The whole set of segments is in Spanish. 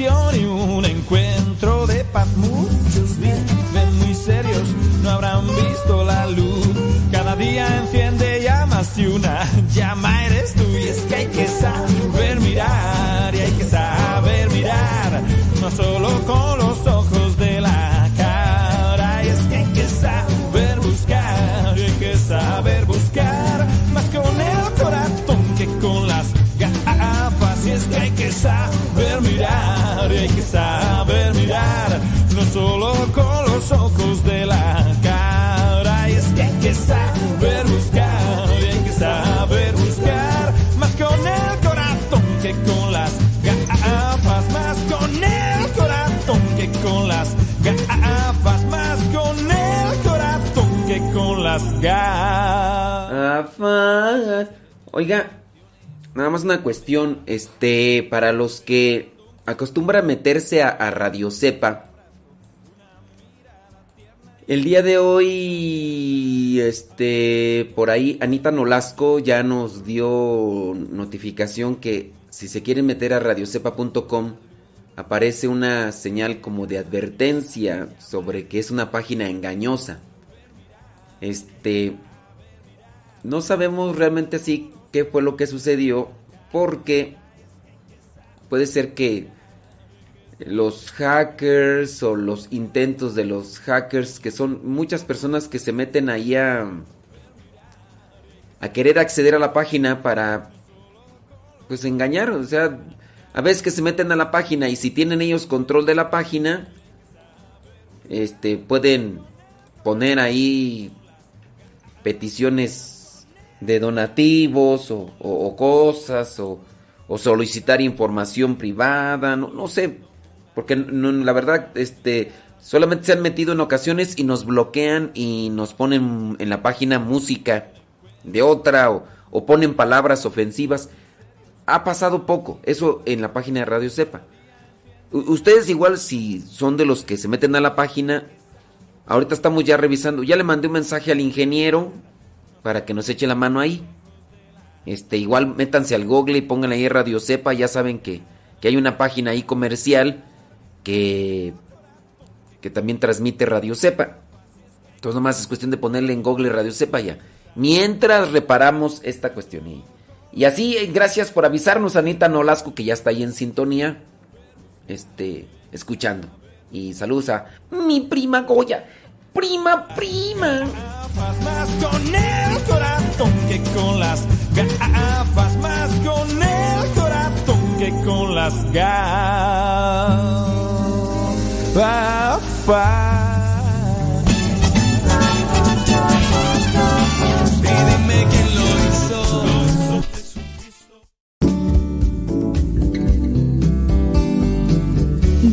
canción Oiga, nada más una cuestión, este, para los que acostumbran meterse a, Radio Cepa. El día de hoy, este, por ahí, Anita Nolasco ya nos dio notificación que si se quieren meter a radiocepa.com, aparece una señal como de advertencia sobre que es una página engañosa. Este, no sabemos realmente así qué fue lo que sucedió, porque puede ser que los hackers o los intentos de los hackers, que son muchas personas que se meten ahí a, a querer acceder a la página para pues engañar, o sea, a veces que se meten a la página y si tienen ellos control de la página, este pueden poner ahí peticiones de donativos o, cosas o, solicitar información privada, no, no sé, porque no- la verdad, este, solamente se han metido en ocasiones y nos bloquean y nos ponen en la página música de otra o, o ponen palabras ofensivas. Ha pasado poco, eso en la página de Radio Cepa. U- Ustedes igual si son de los que se meten a la página, ahorita estamos ya revisando, ya le mandé un mensaje al ingeniero para que nos eche la mano ahí. Este, igual métanse al Google y pongan ahí Radio Cepa, ya saben que, que hay una página ahí comercial que, que también transmite Radio Cepa. Entonces nomás es cuestión de ponerle en Google Radio Cepa ya. Mientras reparamos esta cuestión. Y, y así, eh, gracias por avisarnos, Anita Nolasco, que ya está ahí en sintonía. Este, escuchando. Y saludos a mi prima Goya. Prima, prima. más con el corazón que con las gafas, más con el corazón que con las gafas.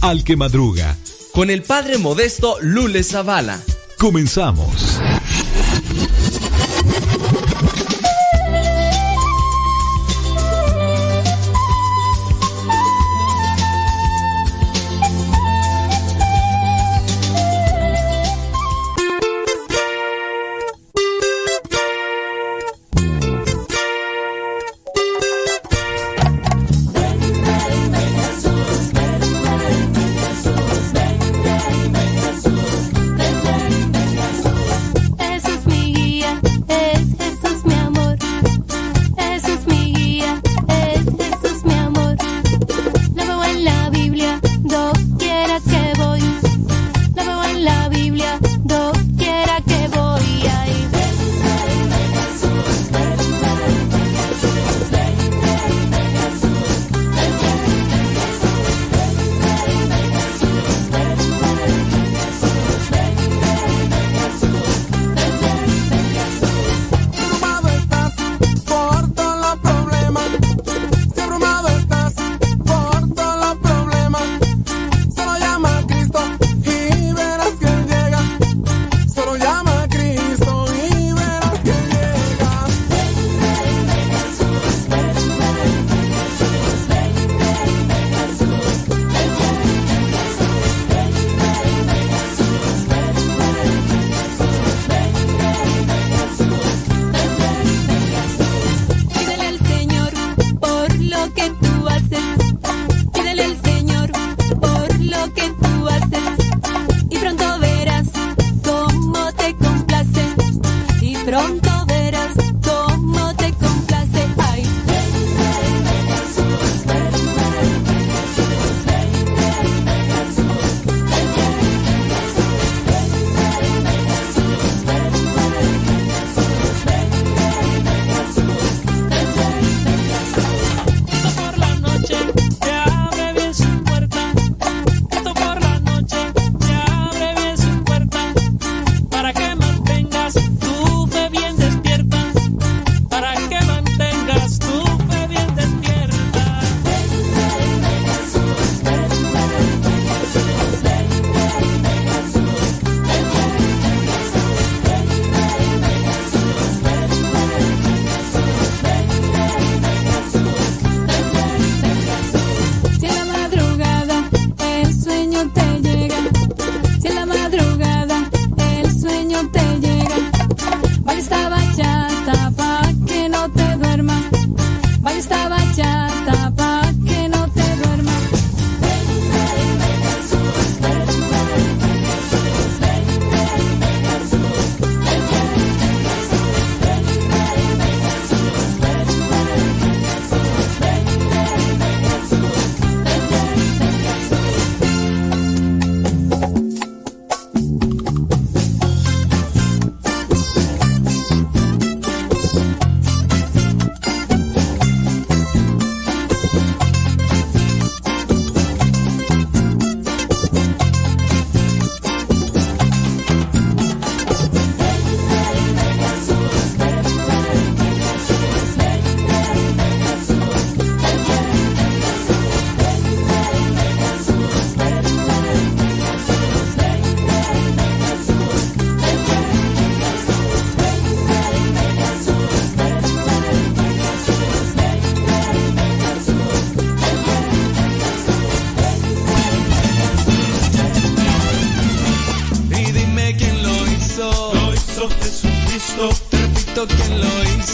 Al que madruga, con el padre modesto Lule Zavala. Comenzamos.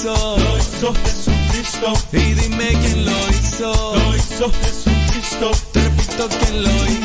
hizo. Lo hizo Jesucristo. Y dime quién lo hizo. Lo hizo Jesucristo. Te repito quién lo hizo.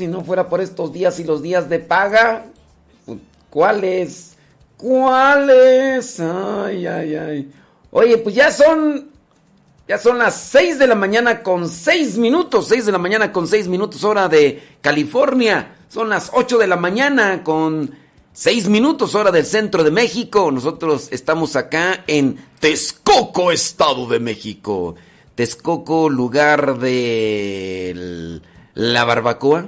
Si no fuera por estos días y los días de paga, ¿cuáles? ¿Cuáles? Ay, ay, ay. Oye, pues ya son ya son las 6 de la mañana con 6 minutos, 6 de la mañana con 6 minutos hora de California. Son las 8 de la mañana con 6 minutos hora del centro de México. Nosotros estamos acá en Texcoco, Estado de México. Texcoco, lugar de la barbacoa,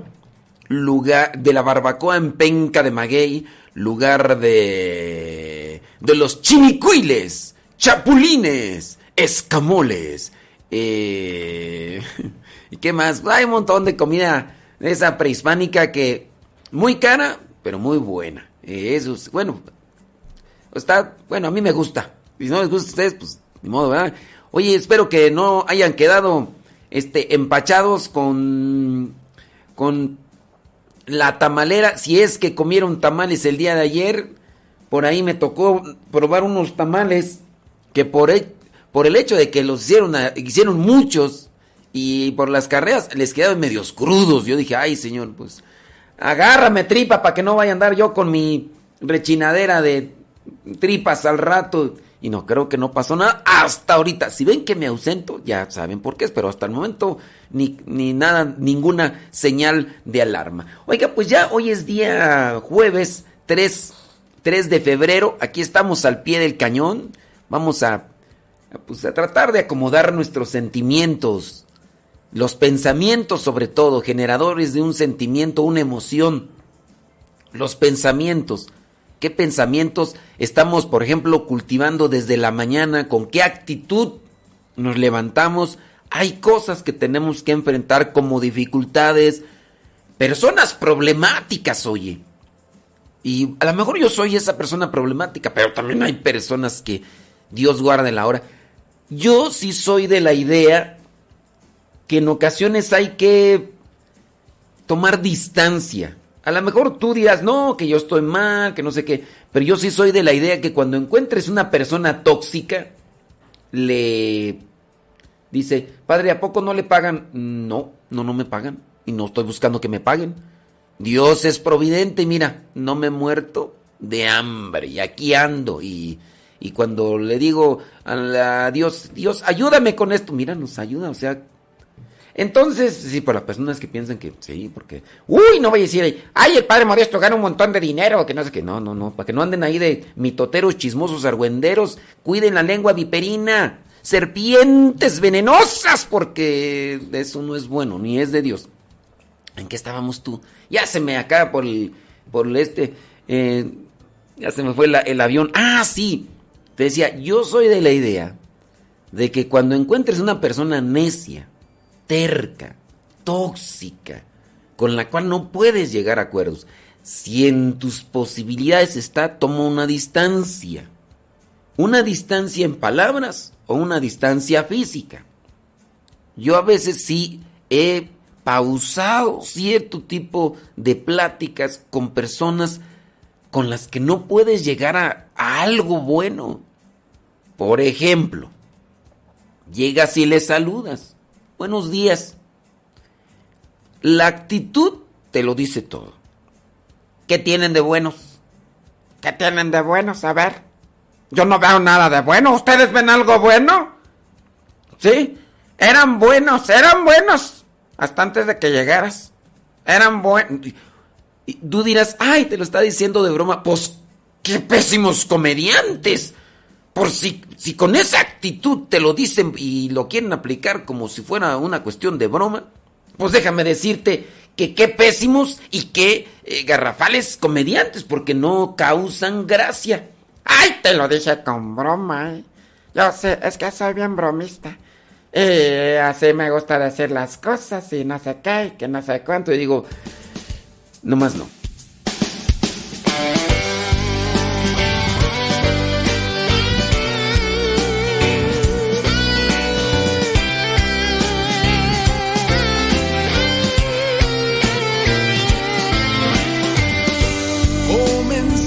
lugar de la barbacoa en Penca de Maguey, lugar de de los chinicuiles, chapulines, escamoles, eh, y qué más, hay un montón de comida de esa prehispánica que muy cara, pero muy buena. Eh, eso es- bueno, está, bueno, a mí me gusta. Si no les gusta a ustedes, pues ni modo, ¿verdad? Oye, espero que no hayan quedado este empachados con con la tamalera, si es que comieron tamales el día de ayer, por ahí me tocó probar unos tamales que por el, por el hecho de que los hicieron, hicieron muchos y por las carreras les quedaron medios crudos. Yo dije, ay señor, pues agárrame tripa para que no vaya a andar yo con mi rechinadera de tripas al rato. Y no, creo que no pasó nada hasta ahorita. Si ven que me ausento, ya saben por qué es, pero hasta el momento ni, ni nada, ninguna señal de alarma. Oiga, pues ya hoy es día jueves 3, 3 de febrero. Aquí estamos al pie del cañón. Vamos a, pues, a tratar de acomodar nuestros sentimientos, los pensamientos sobre todo, generadores de un sentimiento, una emoción. Los pensamientos. ¿Qué pensamientos estamos, por ejemplo, cultivando desde la mañana? ¿Con qué actitud nos levantamos? Hay cosas que tenemos que enfrentar como dificultades, personas problemáticas, oye. Y a lo mejor yo soy esa persona problemática, pero también hay personas que Dios guarde la hora. Yo sí soy de la idea que en ocasiones hay que tomar distancia. A lo mejor tú dirás, no, que yo estoy mal, que no sé qué. Pero yo sí soy de la idea que cuando encuentres una persona tóxica, le dice, padre, ¿a poco no le pagan? No, no, no me pagan. Y no estoy buscando que me paguen. Dios es providente mira, no me he muerto de hambre y aquí ando. Y, y cuando le digo a la Dios, Dios, ayúdame con esto, mira, nos ayuda. O sea, Entonces, sí, por las personas que piensan que sí, porque, uy, no voy a decir, ay, el padre Modesto gana un montón de dinero, que no sé qué, no, no, no, para que no anden ahí de mitoteros, chismosos, argüenderos, cuiden la lengua viperina, serpientes venenosas, porque eso no es bueno, ni es de Dios. ¿En qué estábamos tú? Ya se me acaba por el, por el este, eh, ya se me fue el avión. Ah, sí, te decía, yo soy de la idea de que cuando encuentres una persona necia, terca, tóxica, con la cual no puedes llegar a acuerdos, si en tus posibilidades está, toma una distancia. Una distancia en palabras o una distancia física. Yo a veces sí he pausado cierto tipo de pláticas con personas con las que no puedes llegar a, algo bueno. Por ejemplo, llegas y le saludas. Buenos días. La actitud te lo dice todo. ¿Qué tienen de buenos? ¿Qué tienen de buenos? A ver. Yo no veo nada de bueno. ¿Ustedes ven algo bueno? ¿Sí? Eran buenos, eran buenos. Hasta antes de que llegaras. Eran buenos. Y tú dirás, ay, te lo está diciendo de broma. Pues, qué pésimos comediantes. Por si, si con esa actitud te lo dicen y lo quieren aplicar como si fuera una cuestión de broma, pues déjame decirte que qué pésimos y qué eh, garrafales comediantes, porque no causan gracia. Ay, te lo dije con broma. ¿eh? Yo sé, es que soy bien bromista. Eh, así me gusta decir las cosas y no sé qué, que no sé cuánto. Y digo, no más no.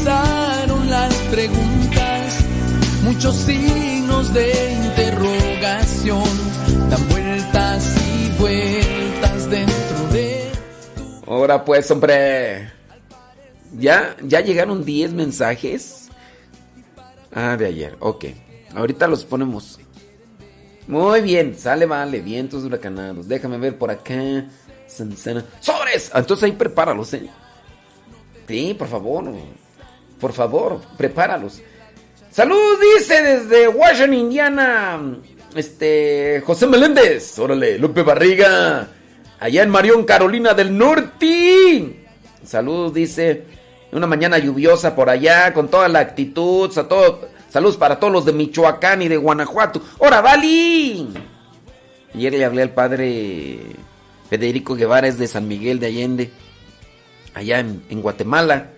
Las preguntas, muchos signos de interrogación, dan vueltas y vueltas dentro de Ahora pues, hombre. ¿Ya, ya llegaron 10 mensajes? Ah, de ayer, ok. Ahorita los ponemos. Muy bien, sale, vale, vientos huracanados. Déjame ver por acá. ¡Sobres! Entonces ahí prepáralos, ¿eh? Sí, por favor. Por favor, prepáralos. Salud, dice desde Washington, Indiana. Este, José Meléndez. Órale, Lupe Barriga allá en Marión, Carolina del Norte. Saludos, dice. Una mañana lluviosa por allá, con toda la actitud. Todo, saludos para todos los de Michoacán y de Guanajuato. ¡Hora, Bali! Ayer le hablé al padre Federico Guevara, es de San Miguel de Allende, allá en, Guatemala.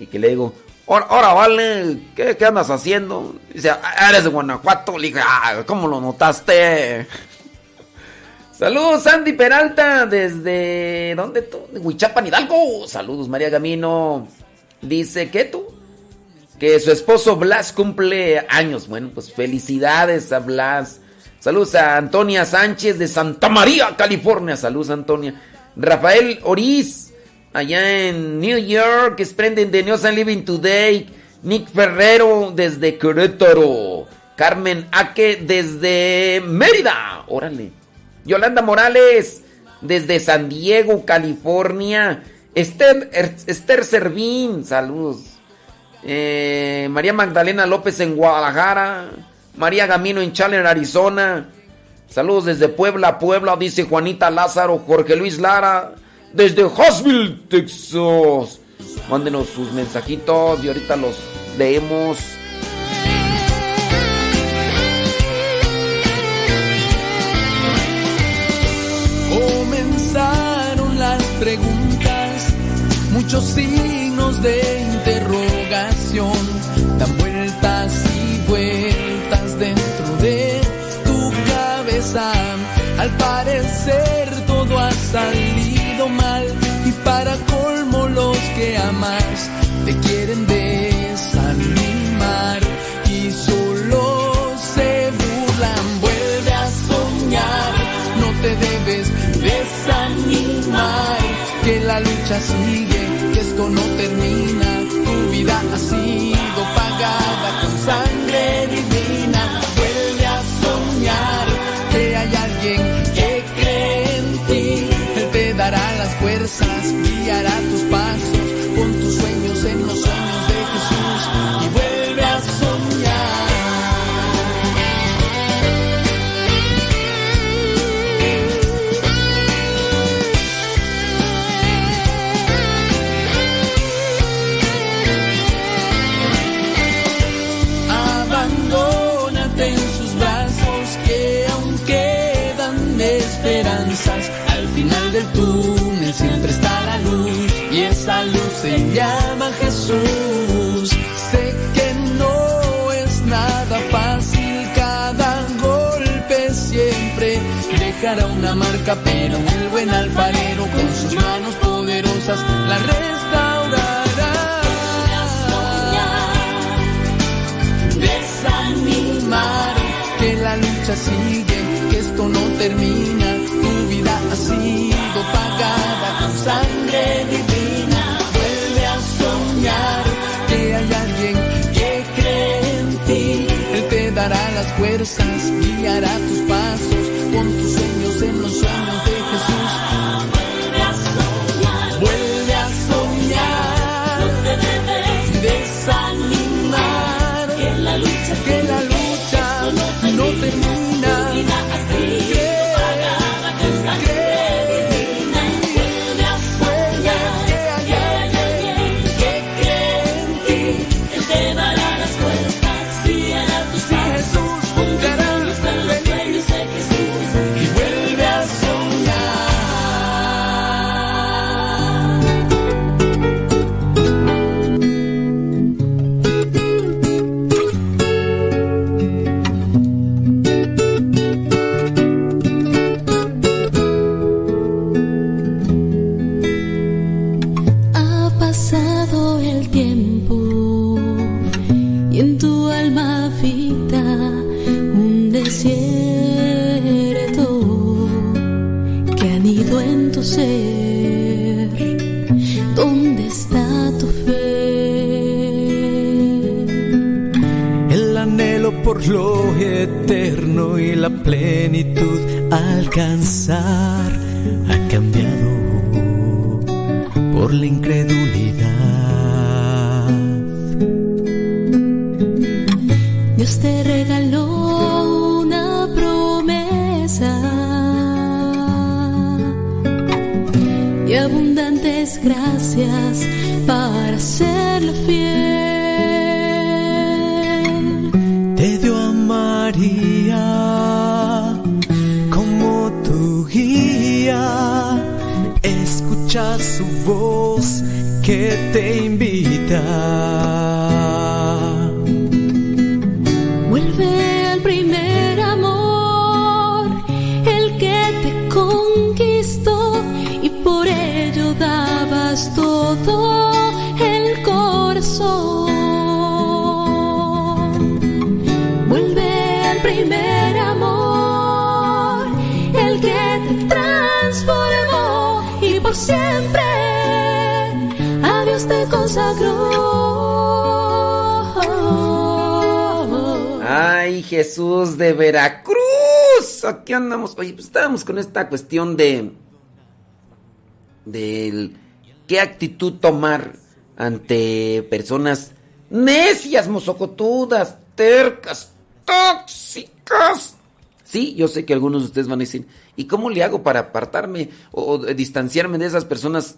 Y que le digo, ¡Hora, vale! ¿Qué, ¿Qué, andas haciendo? Dice, ah, eres de Guanajuato. Le dije, ah, ¿cómo lo notaste? Saludos, Sandy Peralta, desde. ¿Dónde tú? De Huichapan, Hidalgo. Saludos, María Gamino. Dice, ¿qué tú? Que su esposo Blas cumple años. Bueno, pues felicidades a Blas. Saludos a Antonia Sánchez de Santa María, California. Saludos, Antonia. Rafael Oriz, allá en New York, Sprenden de News and Living Today. Nick Ferrero, desde Querétaro. Carmen Aque, desde Mérida. Órale. Yolanda Morales, desde San Diego, California. Esther, er, Servín, saludos. Eh, María Magdalena López en Guadalajara. María Gamino en Chandler, Arizona. Saludos desde Puebla, Puebla, dice Juanita Lázaro, Jorge Luis Lara, desde Hosville, Texas. Mándenos sus mensajitos y ahorita los leemos. las preguntas, muchos signos de interrogación, dan vueltas y vueltas dentro de tu cabeza. Al parecer todo ha salido para colmo los que amas te quieren desanimar y solo se burlan. Vuelve a soñar, no te debes desanimar, que la lucha sigue, que esto no termina, tu vida ha sido pagada con sangre fuerzas guiará tus pasos. Se llama Jesús. Sé que no es nada fácil, cada golpe siempre dejará una marca, pero el buen alfarero con sus manos poderosas la restaurará. Dará las fuerzas, guiará eterno y la plenitud alcanzar ha cambiado por la incredulidad. Dios te regaló una promesa y abundantes gracias para serle fiel. kita aquí andamos. Pues estábamos con esta cuestión de. del. qué actitud tomar ante personas necias, mozocotudas, tercas, tóxicas. Sí, yo sé que algunos de ustedes van a decir, ¿y cómo le hago para apartarme o, distanciarme de esas personas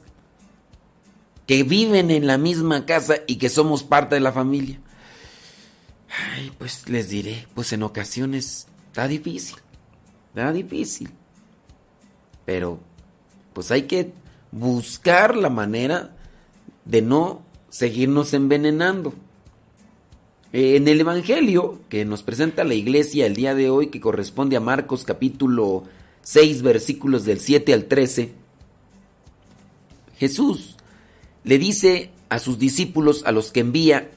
que viven en la misma casa y que somos parte de la familia? Ay, pues les diré, pues en ocasiones está difícil. Era difícil. Pero, pues hay que buscar la manera de no seguirnos envenenando. En el Evangelio que nos presenta la iglesia el día de hoy, que corresponde a Marcos capítulo 6, versículos del 7 al 13, Jesús le dice a sus discípulos, a los que envía,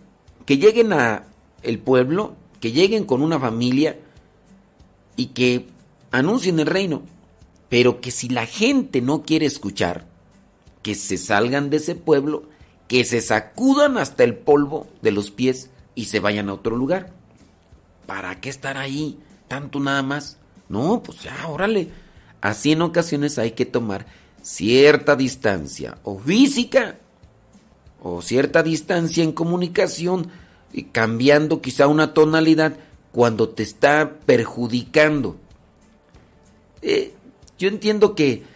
que lleguen a el pueblo, que lleguen con una familia y que anuncien el reino, pero que si la gente no quiere escuchar, que se salgan de ese pueblo, que se sacudan hasta el polvo de los pies y se vayan a otro lugar. ¿Para qué estar ahí tanto nada más? No, pues ya, órale. Así en ocasiones hay que tomar cierta distancia o física o cierta distancia en comunicación, cambiando quizá una tonalidad cuando te está perjudicando. Eh, yo entiendo que,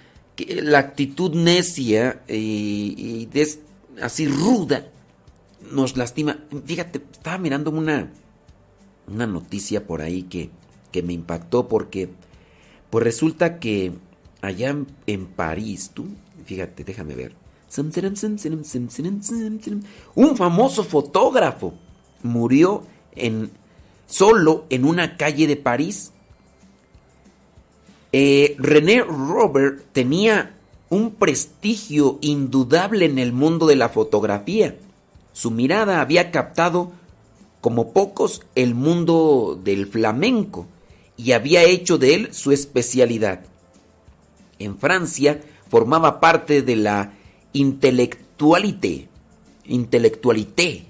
la actitud necia y, así ruda nos lastima. Fíjate, estaba mirando una, una noticia por ahí que, que me impactó porque pues resulta que allá en, París, tú, fíjate, déjame ver. Un famoso fotógrafo murió en, solo en una calle de París. Eh, René Robert tenía un prestigio indudable en el mundo de la fotografía. Su mirada había captado como pocos el mundo del flamenco y había hecho de él su especialidad. En Francia formaba parte de la intelectualité, intelectualité,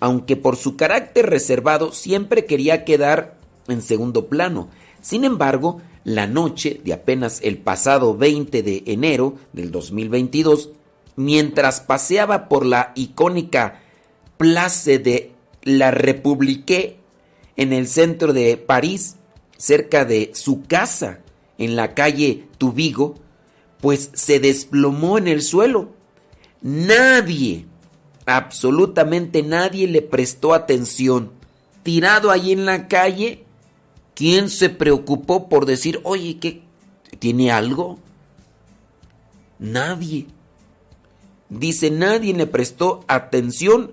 aunque por su carácter reservado siempre quería quedar en segundo plano. Sin embargo, la noche de apenas el pasado 20 de enero del 2022, mientras paseaba por la icónica Place de la République en el centro de París, cerca de su casa, en la calle Tubigo, pues se desplomó en el suelo. Nadie, absolutamente nadie le prestó atención. Tirado ahí en la calle, ¿quién se preocupó por decir, oye, ¿qué? ¿Tiene algo? Nadie. Dice, nadie le prestó atención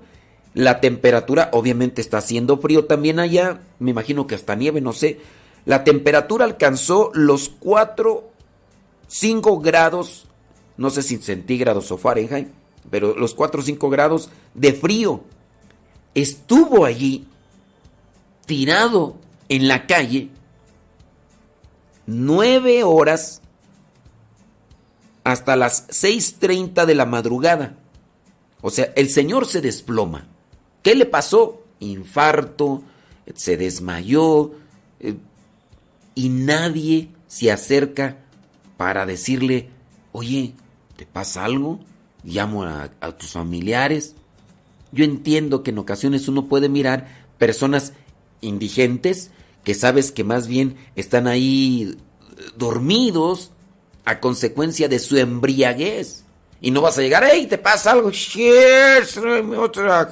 la temperatura obviamente está haciendo frío también allá, me imagino que hasta nieve, no sé. La temperatura alcanzó los 4, 5 grados, no sé si centígrados o Fahrenheit, pero los 4 o 5 grados de frío. Estuvo allí tirado en la calle nueve horas hasta las 6.30 de la madrugada. O sea, el señor se desploma. ¿Qué le pasó? Infarto, se desmayó eh, y nadie se acerca para decirle, oye, ¿te pasa algo? Llamo a, tus familiares. Yo entiendo que en ocasiones uno puede mirar personas indigentes que sabes que más bien están ahí dormidos a consecuencia de su embriaguez. Y no vas a llegar, ¡Ey, te pasa algo! otra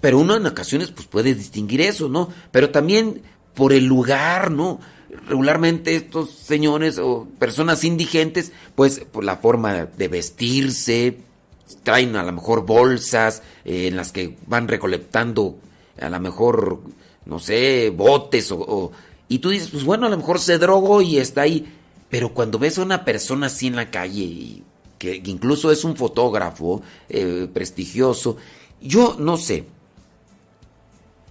Pero uno en ocasiones pues puede distinguir eso, ¿no? Pero también por el lugar, ¿no? Regularmente estos señores o personas indigentes, pues por la forma de vestirse, traen a lo mejor bolsas eh, en las que van recolectando a lo mejor, no sé, botes o, Y tú dices, pues bueno, a lo mejor se drogó y está ahí. Pero cuando ves a una persona así en la calle, y que incluso es un fotógrafo eh, prestigioso, yo no sé.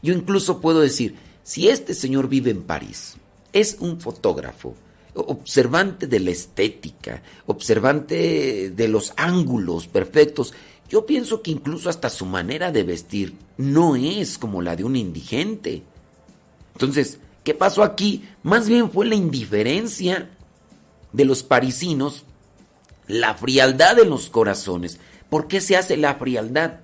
Yo incluso puedo decir, si este señor vive en París, es un fotógrafo, observante de la estética, observante de los ángulos perfectos, yo pienso que incluso hasta su manera de vestir no es como la de un indigente. Entonces, ¿qué pasó aquí? Más bien fue la indiferencia de los parisinos la frialdad de los corazones. ¿Por qué se hace la frialdad?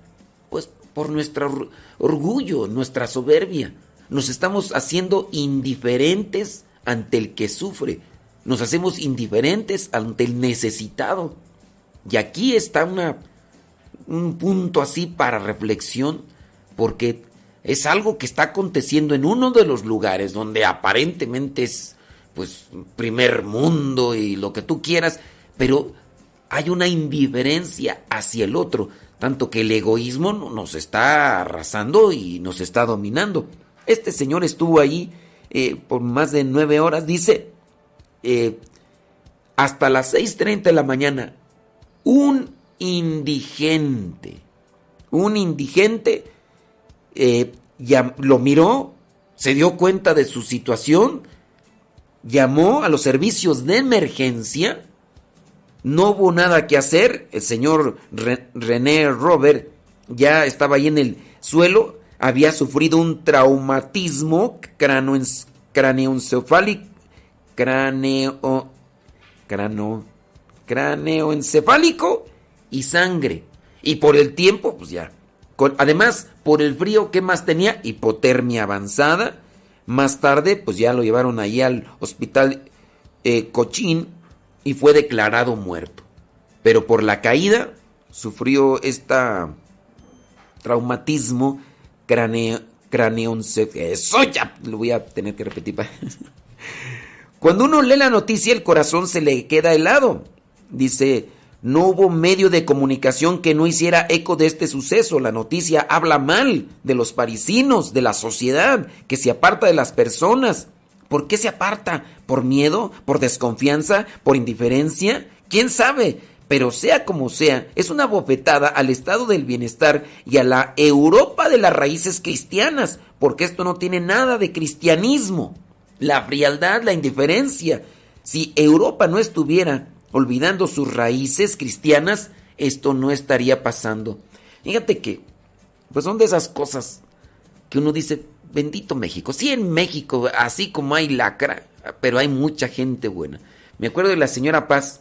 Pues por nuestro orgullo, nuestra soberbia. Nos estamos haciendo indiferentes ante el que sufre. Nos hacemos indiferentes ante el necesitado. Y aquí está una, un punto así para reflexión, porque es algo que está aconteciendo en uno de los lugares donde aparentemente es pues primer mundo y lo que tú quieras, pero hay una indiferencia hacia el otro, tanto que el egoísmo nos está arrasando y nos está dominando. Este señor estuvo ahí eh, por más de nueve horas, dice, eh, hasta las 6.30 de la mañana, un indigente, un indigente eh, ya lo miró, se dio cuenta de su situación, llamó a los servicios de emergencia, no hubo nada que hacer, el señor René Robert ya estaba ahí en el suelo, había sufrido un traumatismo craneoencefálico cráneo, cráneo, cráneo encefálico y sangre. Y por el tiempo, pues ya. además, por el frío, ¿qué más tenía? Hipotermia avanzada. Más tarde, pues ya lo llevaron ahí al hospital eh, Cochín y fue declarado muerto. Pero por la caída sufrió este traumatismo cráneo, Eso ya lo voy a tener que repetir. Cuando uno lee la noticia, el corazón se le queda helado. Dice, no hubo medio de comunicación que no hiciera eco de este suceso. La noticia habla mal de los parisinos, de la sociedad, que se aparta de las personas. ¿Por qué se aparta? ¿Por miedo? ¿Por desconfianza? ¿Por indiferencia? ¿Quién sabe? Pero sea como sea, es una bofetada al estado del bienestar y a la Europa de las raíces cristianas, porque esto no tiene nada de cristianismo. La frialdad, la indiferencia. Si Europa no estuviera olvidando sus raíces cristianas, esto no estaría pasando. Fíjate que, pues son de esas cosas que uno dice, bendito México. Sí, en México, así como hay lacra, pero hay mucha gente buena. Me acuerdo de la señora Paz,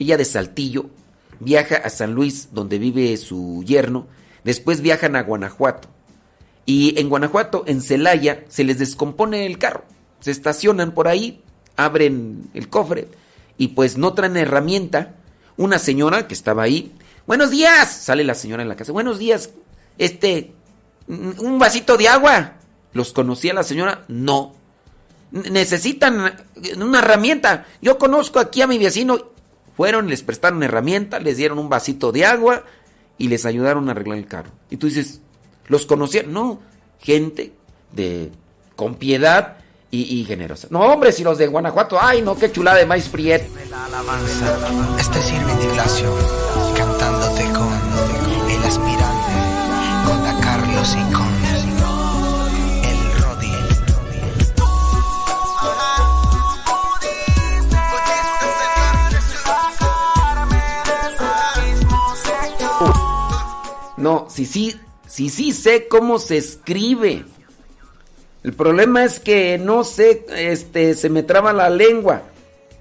ella de Saltillo, viaja a San Luis, donde vive su yerno, después viajan a Guanajuato. Y en Guanajuato, en Celaya, se les descompone el carro. Se estacionan por ahí, abren el cofre y pues no traen herramienta. Una señora que estaba ahí, buenos días, sale la señora en la casa, buenos días, este, un vasito de agua. ¿Los conocía la señora? No. Necesitan una herramienta. Yo conozco aquí a mi vecino. Fueron, les prestaron herramienta, les dieron un vasito de agua y les ayudaron a arreglar el carro. Y tú dices, ¿los conocían? No, gente de con piedad y, generosa. No, hombre, si los de Guanajuato, ay, no, qué chulada de maíz priet. Este es Irving Ignacio, cantándote con el aspirante, con Carlos y con No, sí, sí, sí, sí sé cómo se escribe. El problema es que no sé, este, se me traba la lengua.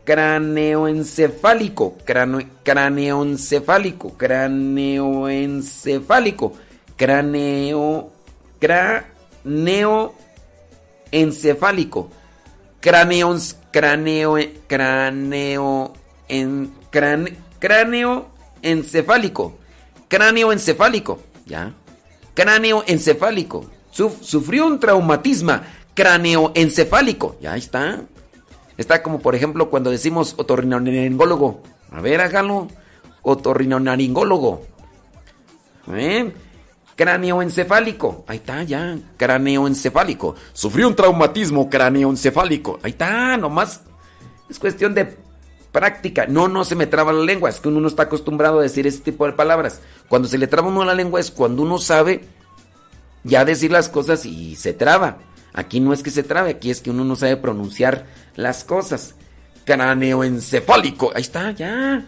Craneoencefálico, craneoencefálico, craneoencefálico, cráneo, cráneo encefálico, cráneo, cráneo, cráneo, en, cráneo encefálico, cráneo encefálico, ya, cráneo encefálico sufrió un traumatismo cráneoencefálico. Ya está. Está como, por ejemplo, cuando decimos otorrinolaringólogo. A ver, hágalo. Otorrinolaringólogo. ¿Eh? Cráneoencefálico. Ahí está, ya. Cráneoencefálico. Sufrió un traumatismo cráneoencefálico. Ahí está, nomás. Es cuestión de práctica. No, no se me traba la lengua. Es que uno no está acostumbrado a decir ese tipo de palabras. Cuando se le traba uno la lengua es cuando uno sabe ya decir las cosas y se traba. Aquí no es que se trabe, aquí es que uno no sabe pronunciar las cosas. Craneoencefálico, ahí está, ya.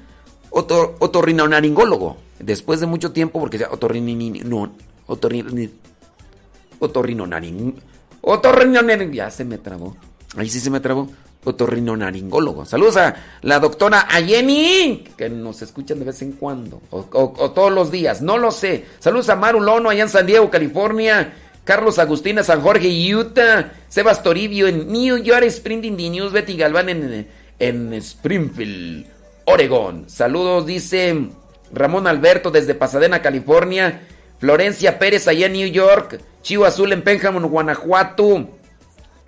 Otor, otorrinolaringólogo. Después de mucho tiempo, porque ya otorrin, no, otorrin, otorrinonaring, otorrinonaring, ya se me trabó. Ahí sí se me trabó otorrinolaringólogo. Saludos a la doctora Ayeni, que nos escuchan de vez en cuando, o, todos los días, no lo sé. Saludos a Maru Lono, allá en San Diego, California. Carlos Agustina, San Jorge, Utah. Sebas Toribio en New York, Sprinting the News. Betty Galván en, Springfield, Oregon. Saludos, dice Ramón Alberto desde Pasadena, California. Florencia Pérez allá en New York. Chivo Azul en Pénjamo, Guanajuato.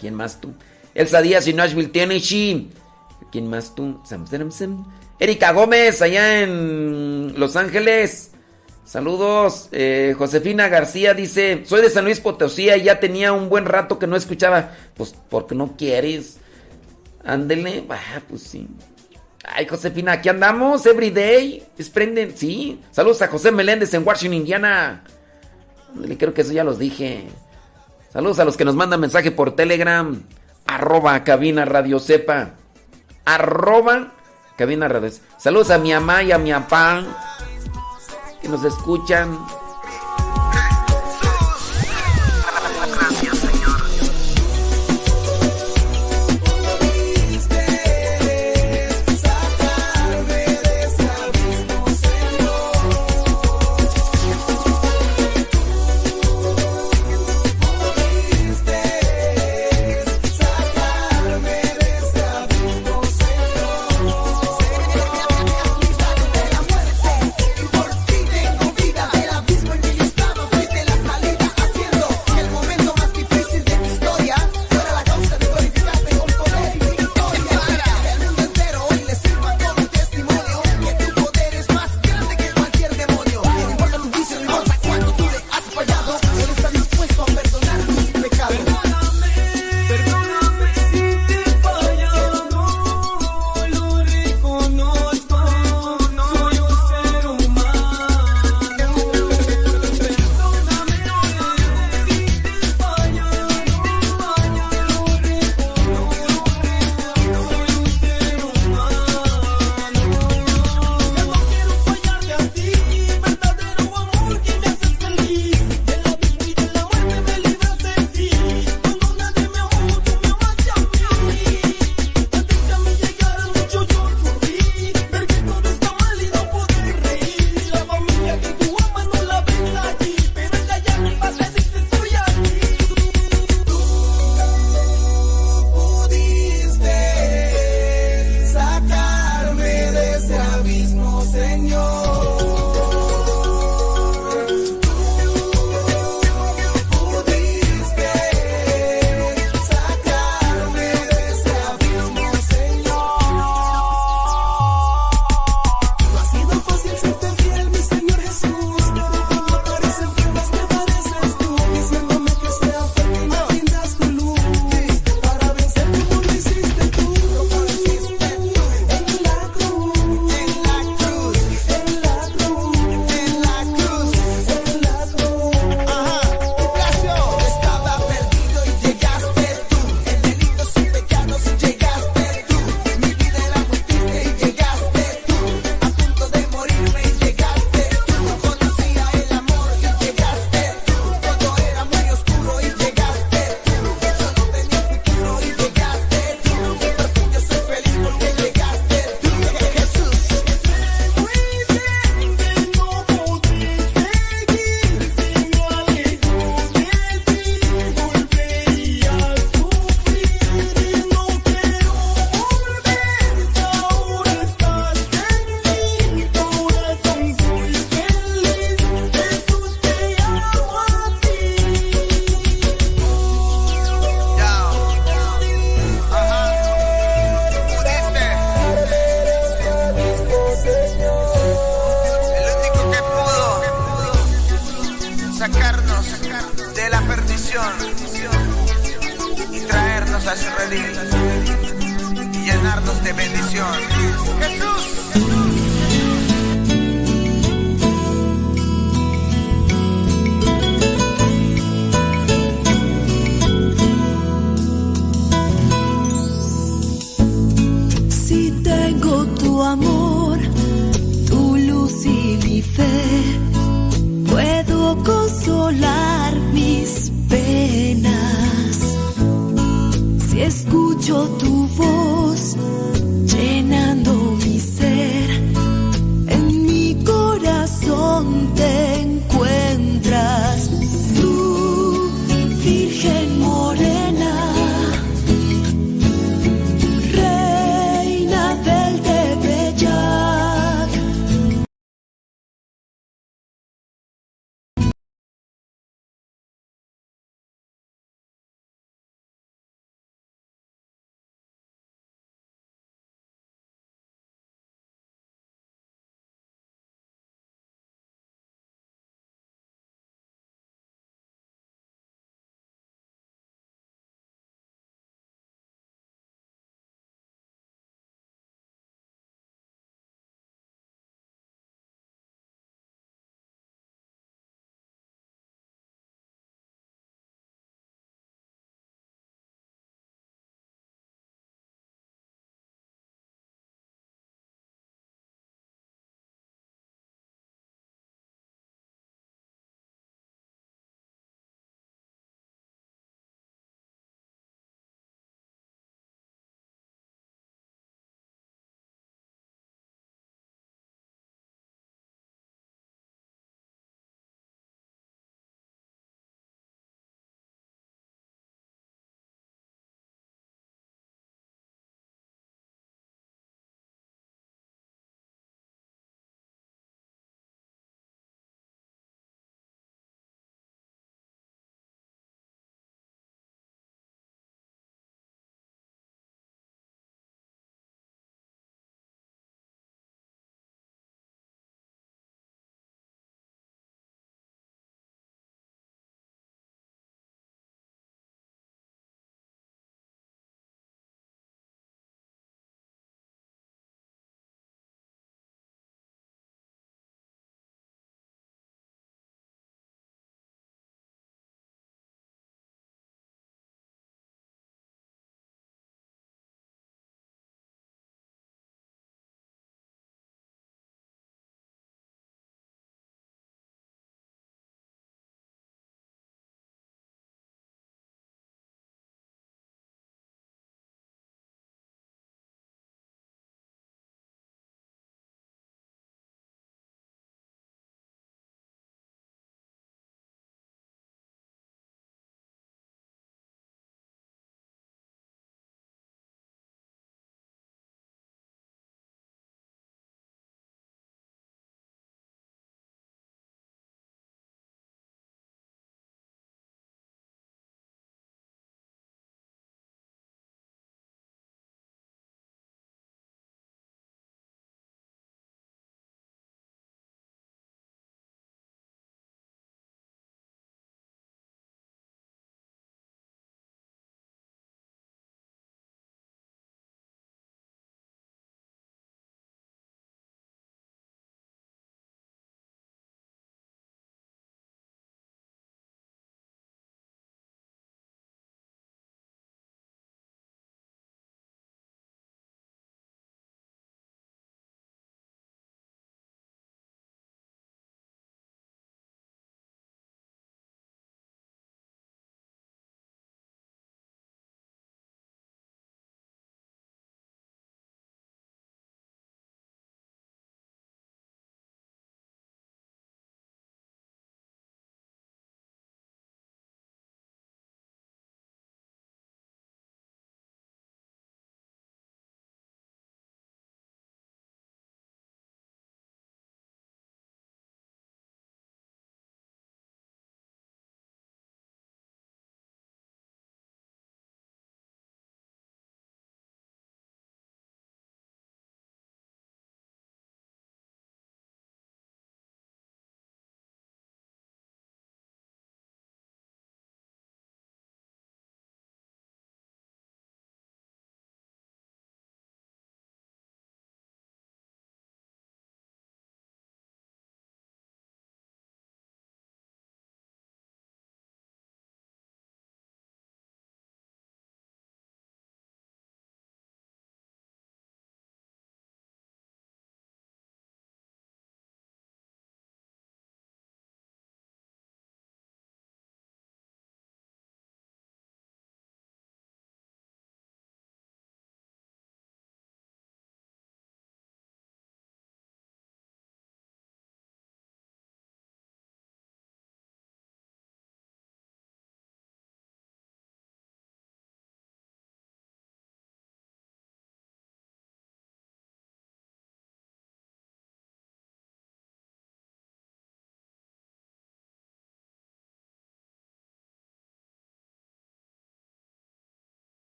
¿Quién más tú? Elsa Díaz y Nashville, Tennessee. ¿Quién más tú? Erika Gómez, allá en Los Ángeles. Saludos. Eh, Josefina García dice, soy de San Luis Potosí y ya tenía un buen rato que no escuchaba. Pues porque no quieres. Ándele. Ah, pues sí. Ay, Josefina, aquí andamos, everyday. Desprenden, sí. Saludos a José Meléndez en Washington, Indiana. Ándele, creo que eso ya los dije. Saludos a los que nos mandan mensaje por Telegram arroba cabina radio sepa, arroba cabina radio. Saludos a mi mamá y a mi papá que nos escuchan.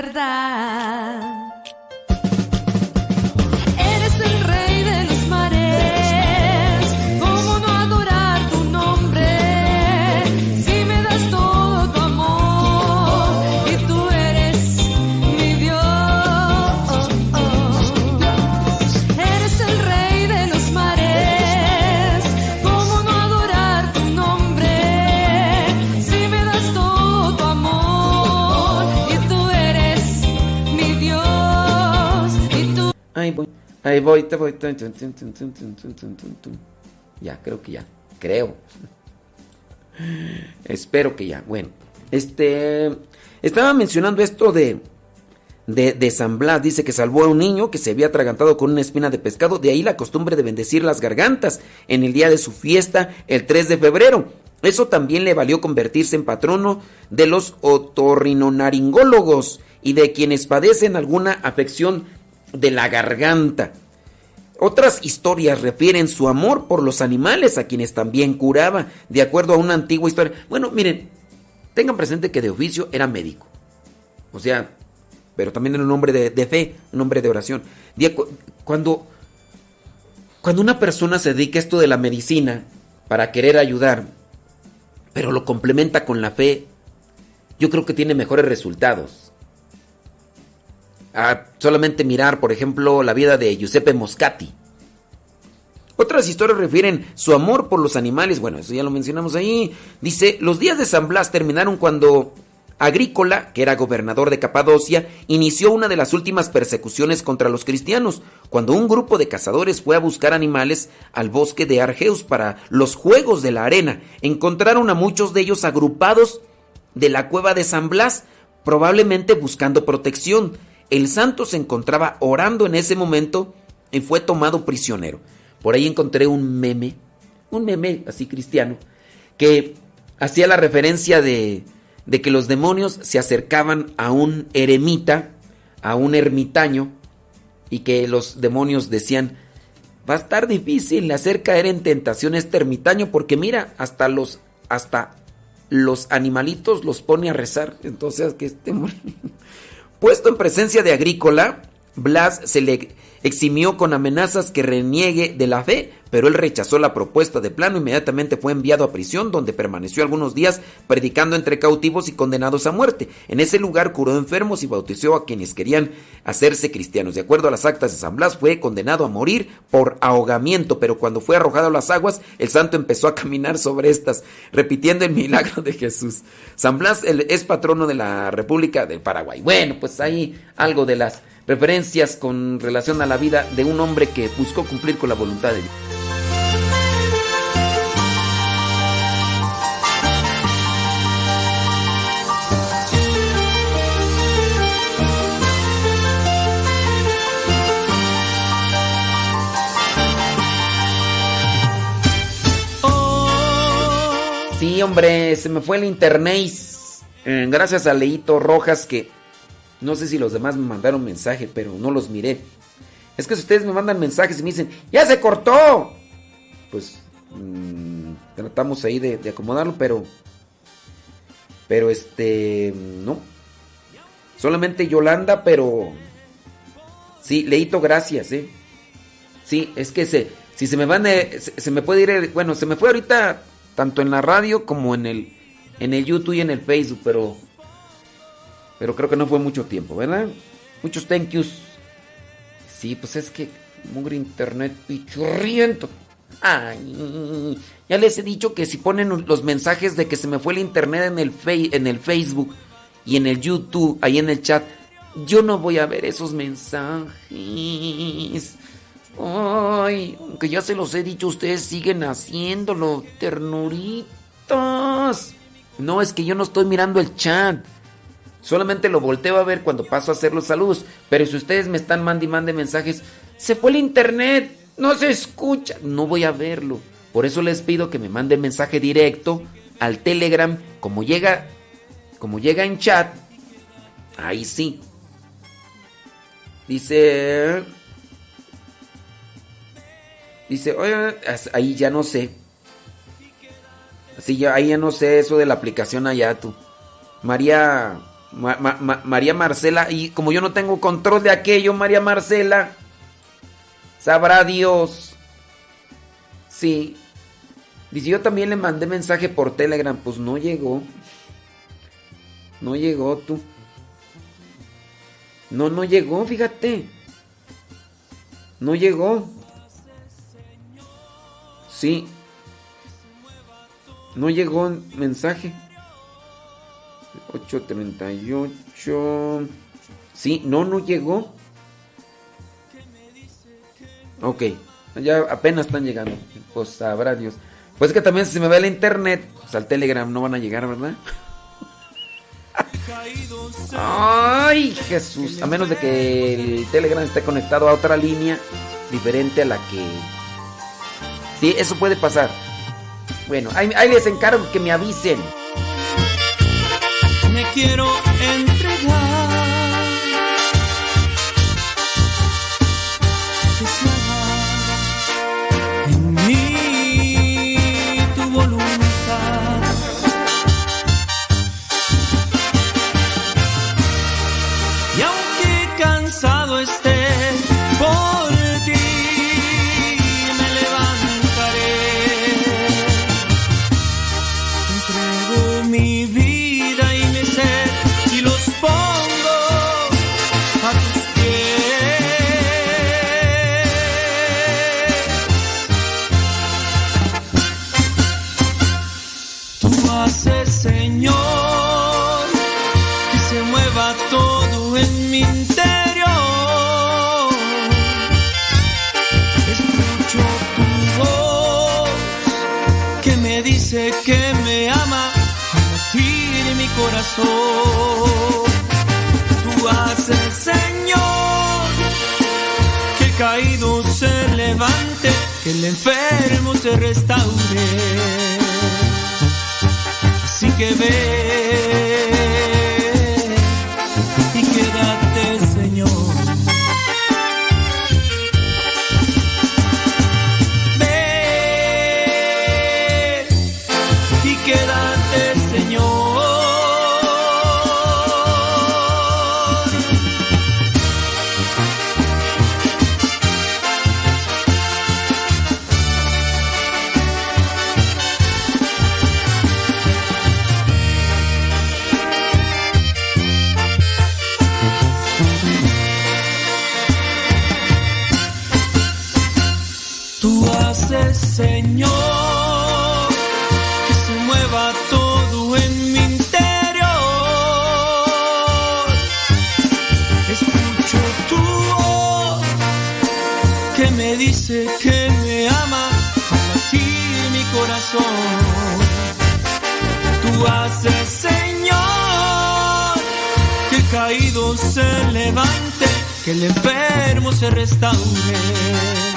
Verdad. Ahí voy, te voy. Ya, creo que ya. Creo. Espero que ya. Bueno, este. Estaba mencionando esto de. De, de, San Blas dice que salvó a un niño que se había atragantado con una espina de pescado, de ahí la costumbre de bendecir las gargantas en el día de su fiesta, el 3 de febrero. Eso también le valió convertirse en patrono de los otorrinonaringólogos y de quienes padecen alguna afección de la garganta. Otras historias refieren su amor por los animales a quienes también curaba, de acuerdo a una antigua historia. Bueno, miren, tengan presente que de oficio era médico. O sea, pero también era un hombre de, fe, un hombre de oración. Cuando, cuando una persona se dedica a esto de la medicina para querer ayudar, pero lo complementa con la fe, yo creo que tiene mejores resultados. A solamente mirar, por ejemplo, la vida de Giuseppe Moscati. Otras historias refieren su amor por los animales. Bueno, eso ya lo mencionamos ahí. Dice, los días de San Blas terminaron cuando Agrícola, que era gobernador de Capadocia, inició una de las últimas persecuciones contra los cristianos, cuando un grupo de cazadores fue a buscar animales al bosque de Argeus para los Juegos de la Arena. Encontraron a muchos de ellos agrupados de la cueva de San Blas, probablemente buscando protección. El santo se encontraba orando en ese momento y fue tomado prisionero. Por ahí encontré un meme, un meme así cristiano, que hacía la referencia de, que los demonios se acercaban a un eremita, a un ermitaño, y que los demonios decían, va a estar difícil hacer caer en tentación este ermitaño, porque mira, hasta los, hasta los animalitos los pone a rezar. Entonces, que este Puesto en presencia de Agrícola, Blas se le eximió con amenazas que reniegue de la fe, pero él rechazó la propuesta de plano. Inmediatamente fue enviado a prisión, donde permaneció algunos días predicando entre cautivos y condenados a muerte. En ese lugar curó enfermos y bautizó a quienes querían hacerse cristianos. De acuerdo a las actas de San Blas, fue condenado a morir por ahogamiento, pero cuando fue arrojado a las aguas, el santo empezó a caminar sobre estas, repitiendo el milagro de Jesús. San Blas es patrono de la República del Paraguay. Bueno, pues ahí algo de las referencias con relación a la vida de un hombre que buscó cumplir con la voluntad de Dios. Sí, hombre, se me fue el internet. eh, gracias a Leito Rojas que no sé si los demás me mandaron mensaje, pero no los miré. Es que si ustedes me mandan mensajes y me dicen, ¡ya se cortó! Pues mm, tratamos ahí de, de acomodarlo, pero. Pero este. No. Solamente Yolanda, pero. Sí, Leito, gracias, ¿eh? Sí, es que se, si se me van, eh, se, se me puede ir, bueno, se me fue ahorita tanto en la radio como en el, en el YouTube y en el Facebook, pero, pero creo que no fue mucho tiempo, ¿verdad? Muchos thank yous. Sí, pues es que mugre internet pichurriento. Ay, ya les he dicho que si ponen los mensajes de que se me fue el internet en el, en el Facebook y en el YouTube, ahí en el chat, yo no voy a ver esos mensajes. Ay, aunque ya se los he dicho, ustedes siguen haciéndolo, ternuritas. No, es que yo no estoy mirando el chat. Solamente lo volteo a ver cuando paso a hacer los saludos. Pero si ustedes me están mandando y mande mensajes, se fue el internet, no se escucha, no voy a verlo. Por eso les pido que me manden mensaje directo al Telegram. Como llega, como llega en chat, ahí sí. Dice. Dice, oye, ahí ya no sé. Así ya, ahí ya no sé eso de la aplicación allá tú. María Ma- Ma- Ma- María Marcela, y como yo no tengo control de aquello, María Marcela, sabrá Dios. Sí. Dice, yo también le mandé mensaje por Telegram, pues no llegó. No llegó tú. No, no llegó, fíjate. No llegó. Sí. No llegó mensaje. 838. Sí, no, no llegó. Ok. Ya apenas están llegando. Pues sabrá Dios. Pues es que también si se me va el internet, pues al Telegram no van a llegar, ¿verdad? Ay, Jesús. A menos de que el Telegram esté conectado a otra línea diferente a la que... Sí, eso puede pasar. Bueno, ahí, ahí les encargo que me avisen. Quiero. Corazón. Tú haces, Señor, que el caído se levante, que el enfermo se restaure. Así que ve y quédate, Señor. Señor, que se mueva todo en mi interior. Escucho tu voz que me dice que me ama al latir mi corazón. Tú haces, Señor, que el caído se levante, que el enfermo se restaure.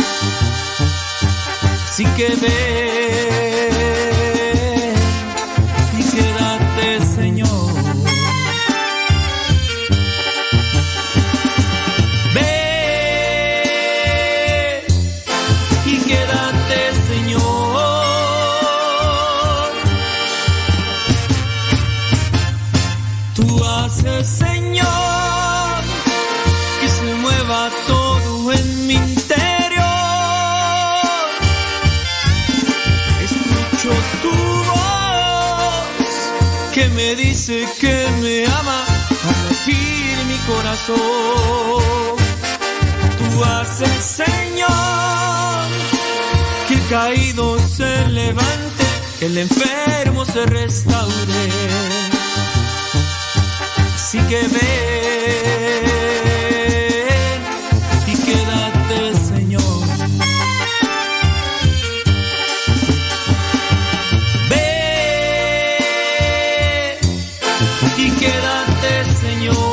Así que ve dice que me ama al latir mi corazón. Tú haces, Señor, que el caído se levante, que el enfermo se restaure. Así que ve y quédate, Señor.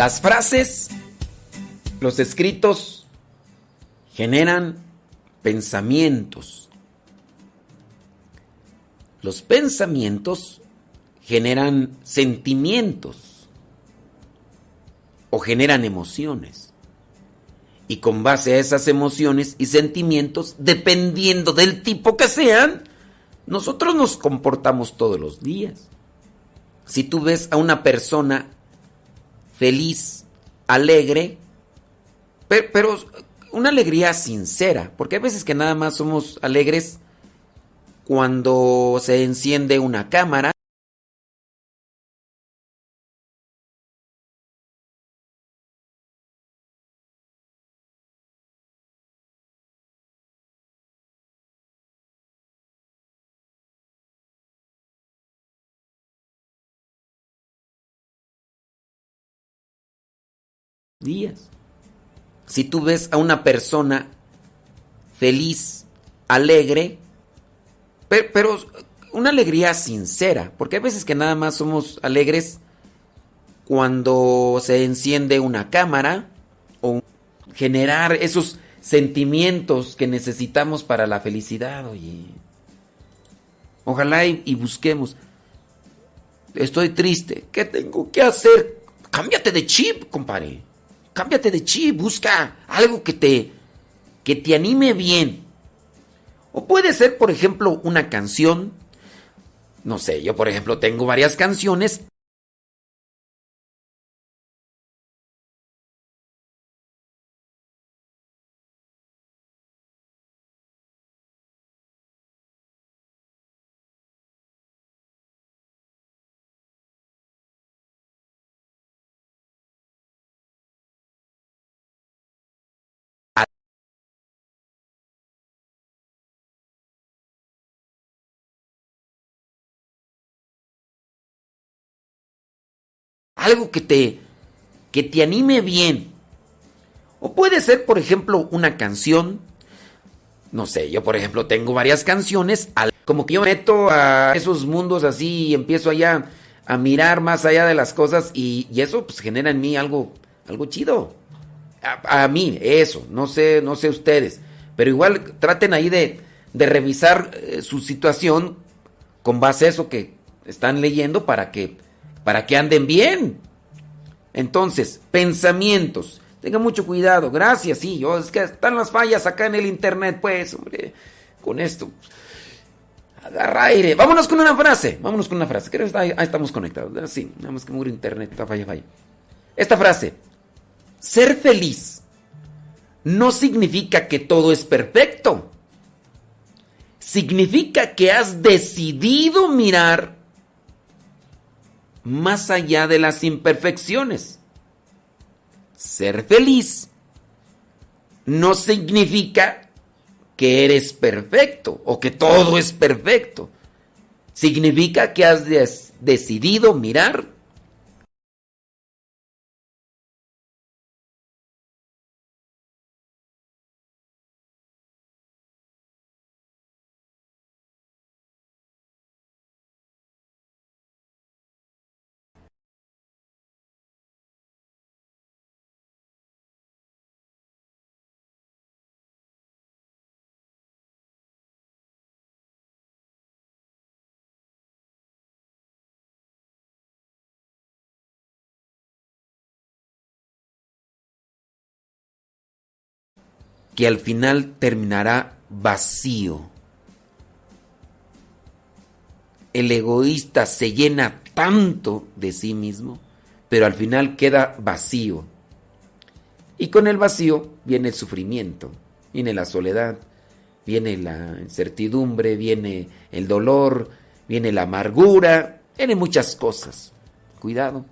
Las frases, los escritos generan pensamientos. Los pensamientos generan sentimientos o generan emociones. Y con base a esas emociones y sentimientos, dependiendo del tipo que sean, nosotros nos comportamos todos los días. Si tú ves a una persona feliz, alegre, pero, una alegría sincera, porque hay veces que nada más somos alegres cuando se enciende una cámara. Días. Si tú ves a una persona feliz, alegre, pero, una alegría sincera, porque hay veces que nada más somos alegres cuando se enciende una cámara o generar esos sentimientos que necesitamos para la felicidad, oye. Ojalá y, y busquemos. Estoy triste. ¿Qué tengo que hacer? Cámbiate de chip, compadre. Cámbiate de chip, busca algo que te que te anime bien. O puede ser, por ejemplo, una canción. No sé, yo por ejemplo tengo varias canciones. Algo que te que te anime bien. O puede ser, por ejemplo, una canción. No sé, yo por ejemplo tengo varias canciones, como que yo meto a esos mundos así y empiezo allá a mirar más allá de las cosas y, eso pues genera en mí algo algo chido. A, a, mí, eso, no sé, no sé ustedes, pero igual traten ahí de, de revisar eh, su situación con base a eso que están leyendo para que para que anden bien. Entonces, pensamientos. Tenga mucho cuidado. Gracias, sí. Yo, es que están las fallas acá en el internet, pues, hombre. Con esto. Agarra aire. Vámonos con una frase. Vámonos con una frase. Creo que ahí, estamos conectados. Sí, nada más que murió internet. Está falla, falla. Esta frase. Ser feliz no significa que todo es perfecto. Significa que has decidido mirar más allá de las imperfecciones. Ser feliz no significa que eres perfecto o que todo es perfecto. Significa que has decidido mirar que al final terminará vacío. El egoísta se llena tanto de sí mismo, pero al final queda vacío. Y con el vacío viene el sufrimiento, viene la soledad, viene la incertidumbre, viene el dolor, viene la amargura, viene muchas cosas. Cuidado.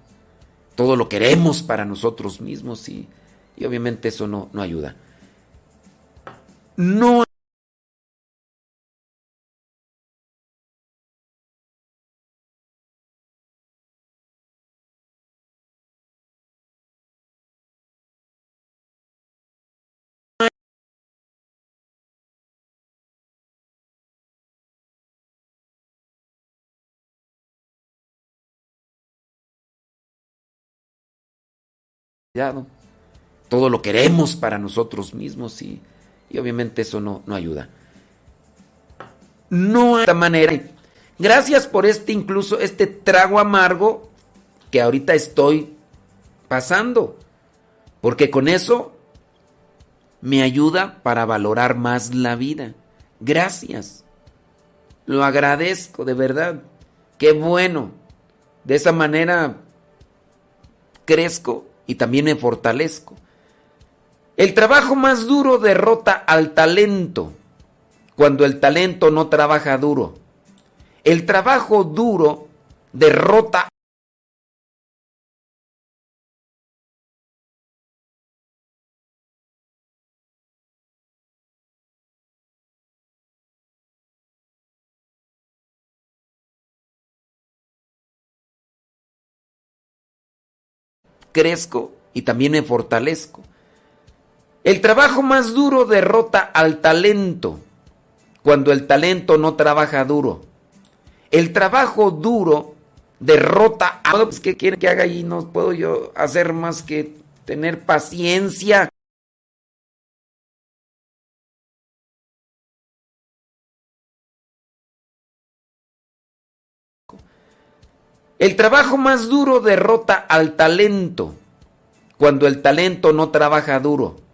Todo lo queremos para nosotros mismos y, y obviamente eso no, no ayuda. No. Todo lo queremos para nosotros mismos y, y obviamente eso no, no ayuda. No hay manera. Gracias por este incluso, este trago amargo que ahorita estoy pasando. Porque con eso me ayuda para valorar más la vida. Gracias. Lo agradezco, de verdad. Qué bueno. De esa manera crezco y también me fortalezco. El trabajo más duro derrota al talento cuando el talento no trabaja duro. El trabajo duro derrota crezco y también me fortalezco. El trabajo más duro derrota al talento cuando el talento no trabaja duro. El trabajo duro derrota a... Pues, ¿Qué quiere que haga y no puedo yo hacer más que tener paciencia? El trabajo más duro derrota al talento cuando el talento no trabaja duro.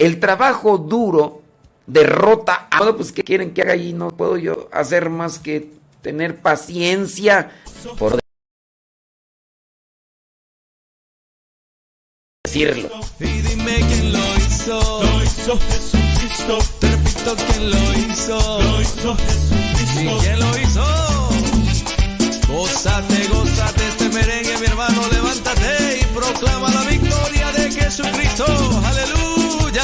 El trabajo duro derrota a... Pues, ¿qué quieren que haga y no puedo yo hacer más que tener paciencia por decirlo. Y dime quién lo hizo. Lo hizo Jesucristo. Te repito quién lo hizo. Lo hizo Jesucristo. ¿Y quién lo hizo? Gózate, gózate este merengue, mi hermano, levántate y proclama la victoria de Jesucristo. Aleluya. Dime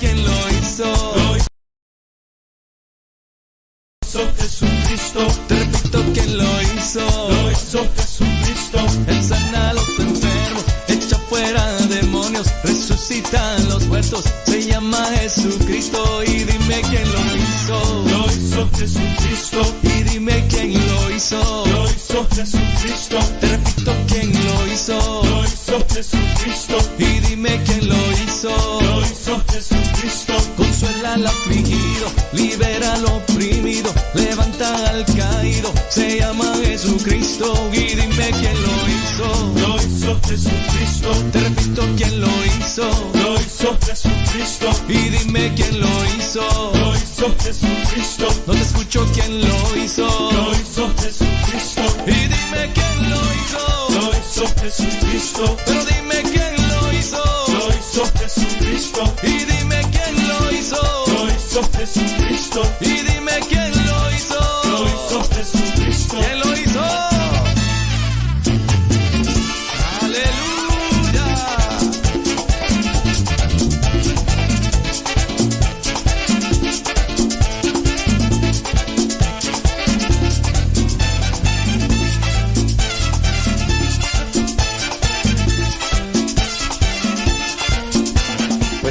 quién lo hizo. Hizo Jesucristo. Te repito quién lo hizo. Lo hizo Jesucristo. Él sana resucita a los muertos. Se llama Jesucristo. Y dime quién lo hizo. Lo hizo Jesucristo. Y dime quién lo hizo. Lo hizo Jesucristo. Te repito quién lo hizo. Lo hizo Jesucristo. Y dime quién lo hizo. Lo hizo Jesucristo. Consuela al afligido, libera al oprimido, levanta al caído. Se llama Jesucristo. Y dime quién lo hizo. Lo hizo Jesucristo. Te repito quién lo hizo. Lo hizo Jesucristo. Y dime quién lo hizo. Lo hizo Jesucristo. No te escucho quién lo hizo. Lo hizo Jesucristo. Y dime quién lo hizo. Lo hizo Jesucristo. Pero dime quién lo hizo. Lo hizo Jesucristo. Y dime quién lo hizo. Lo hizo Jesucristo. Y dime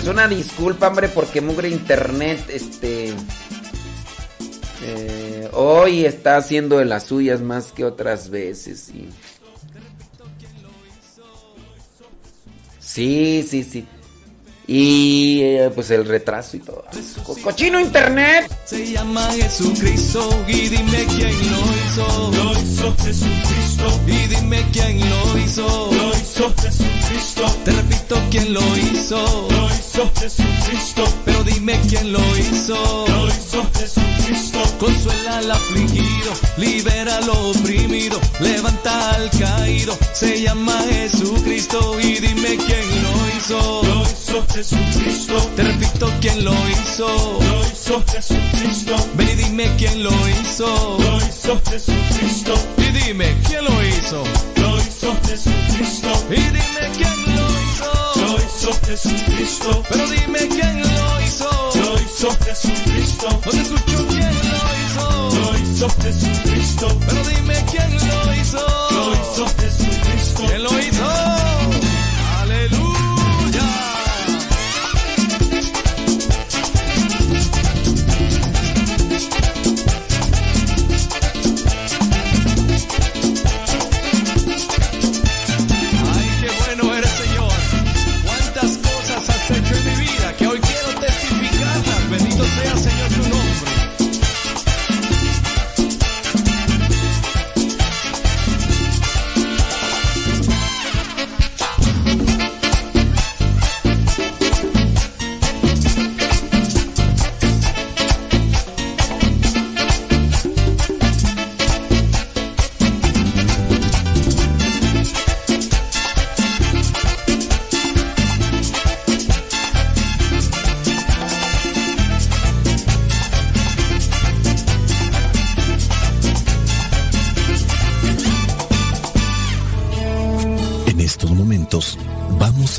una disculpa, hombre, porque mugre internet, este... eh, hoy está haciendo de las suyas más que otras veces. Sí, sí, sí. Y eh, pues el retraso y todo. Co- Cochino internet. Se llama Jesucristo y dime quién lo hizo. Lo hizo Jesucristo y dime quién lo hizo. Lo hizo Jesucristo. Te repito quién lo hizo. Lo hizo Jesucristo. Pero dime quién lo hizo. Lo hizo Jesucristo. Consuela al afligido, libera al oprimido, levanta al caído. Se llama Jesucristo y dime quién lo hizo. Lo hizo Jesucristo. Te repito quién lo hizo. Lo hizo Jesucristo. Ven y dime quién lo hizo. Lo hizo Jesucristo. Y dime quién lo hizo. Lo hizo Jesucristo. Y dime quién lo hizo. Lo hizo Jesucristo. Pero dime quién lo hizo. Lo hizo Jesucristo. No te escucho quién lo hizo. Lo hizo Jesucristo. Pero dime quién lo hizo. Lo hizo Jesucristo. ¿Quién lo hizo?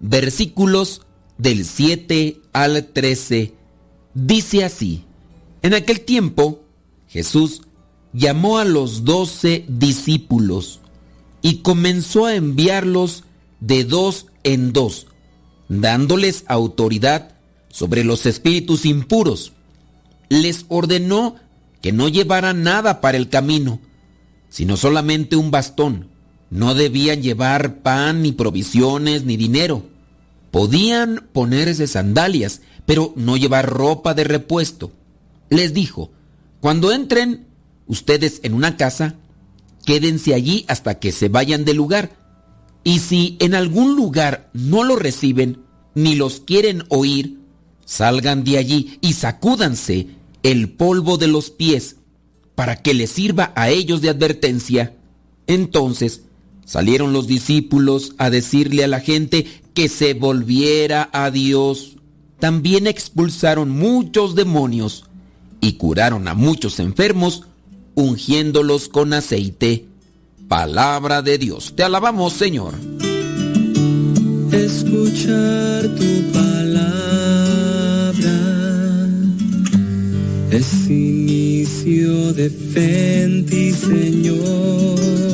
versículos del 7 al 13. Dice así, en aquel tiempo Jesús llamó a los doce discípulos y comenzó a enviarlos de dos en dos, dándoles autoridad sobre los espíritus impuros. Les ordenó que no llevaran nada para el camino, sino solamente un bastón. No debían llevar pan, ni provisiones, ni dinero. Podían ponerse sandalias, pero no llevar ropa de repuesto. Les dijo, cuando entren ustedes en una casa, quédense allí hasta que se vayan del lugar. Y si en algún lugar no lo reciben, ni los quieren oír, salgan de allí y sacúdanse el polvo de los pies, para que les sirva a ellos de advertencia. Entonces salieron los discípulos a decirle a la gente que se volviera a Dios. También expulsaron muchos demonios y curaron a muchos enfermos, ungiéndolos con aceite. Palabra de Dios. Te alabamos, Señor. escuchar tu palabra es inicio de fe Señor.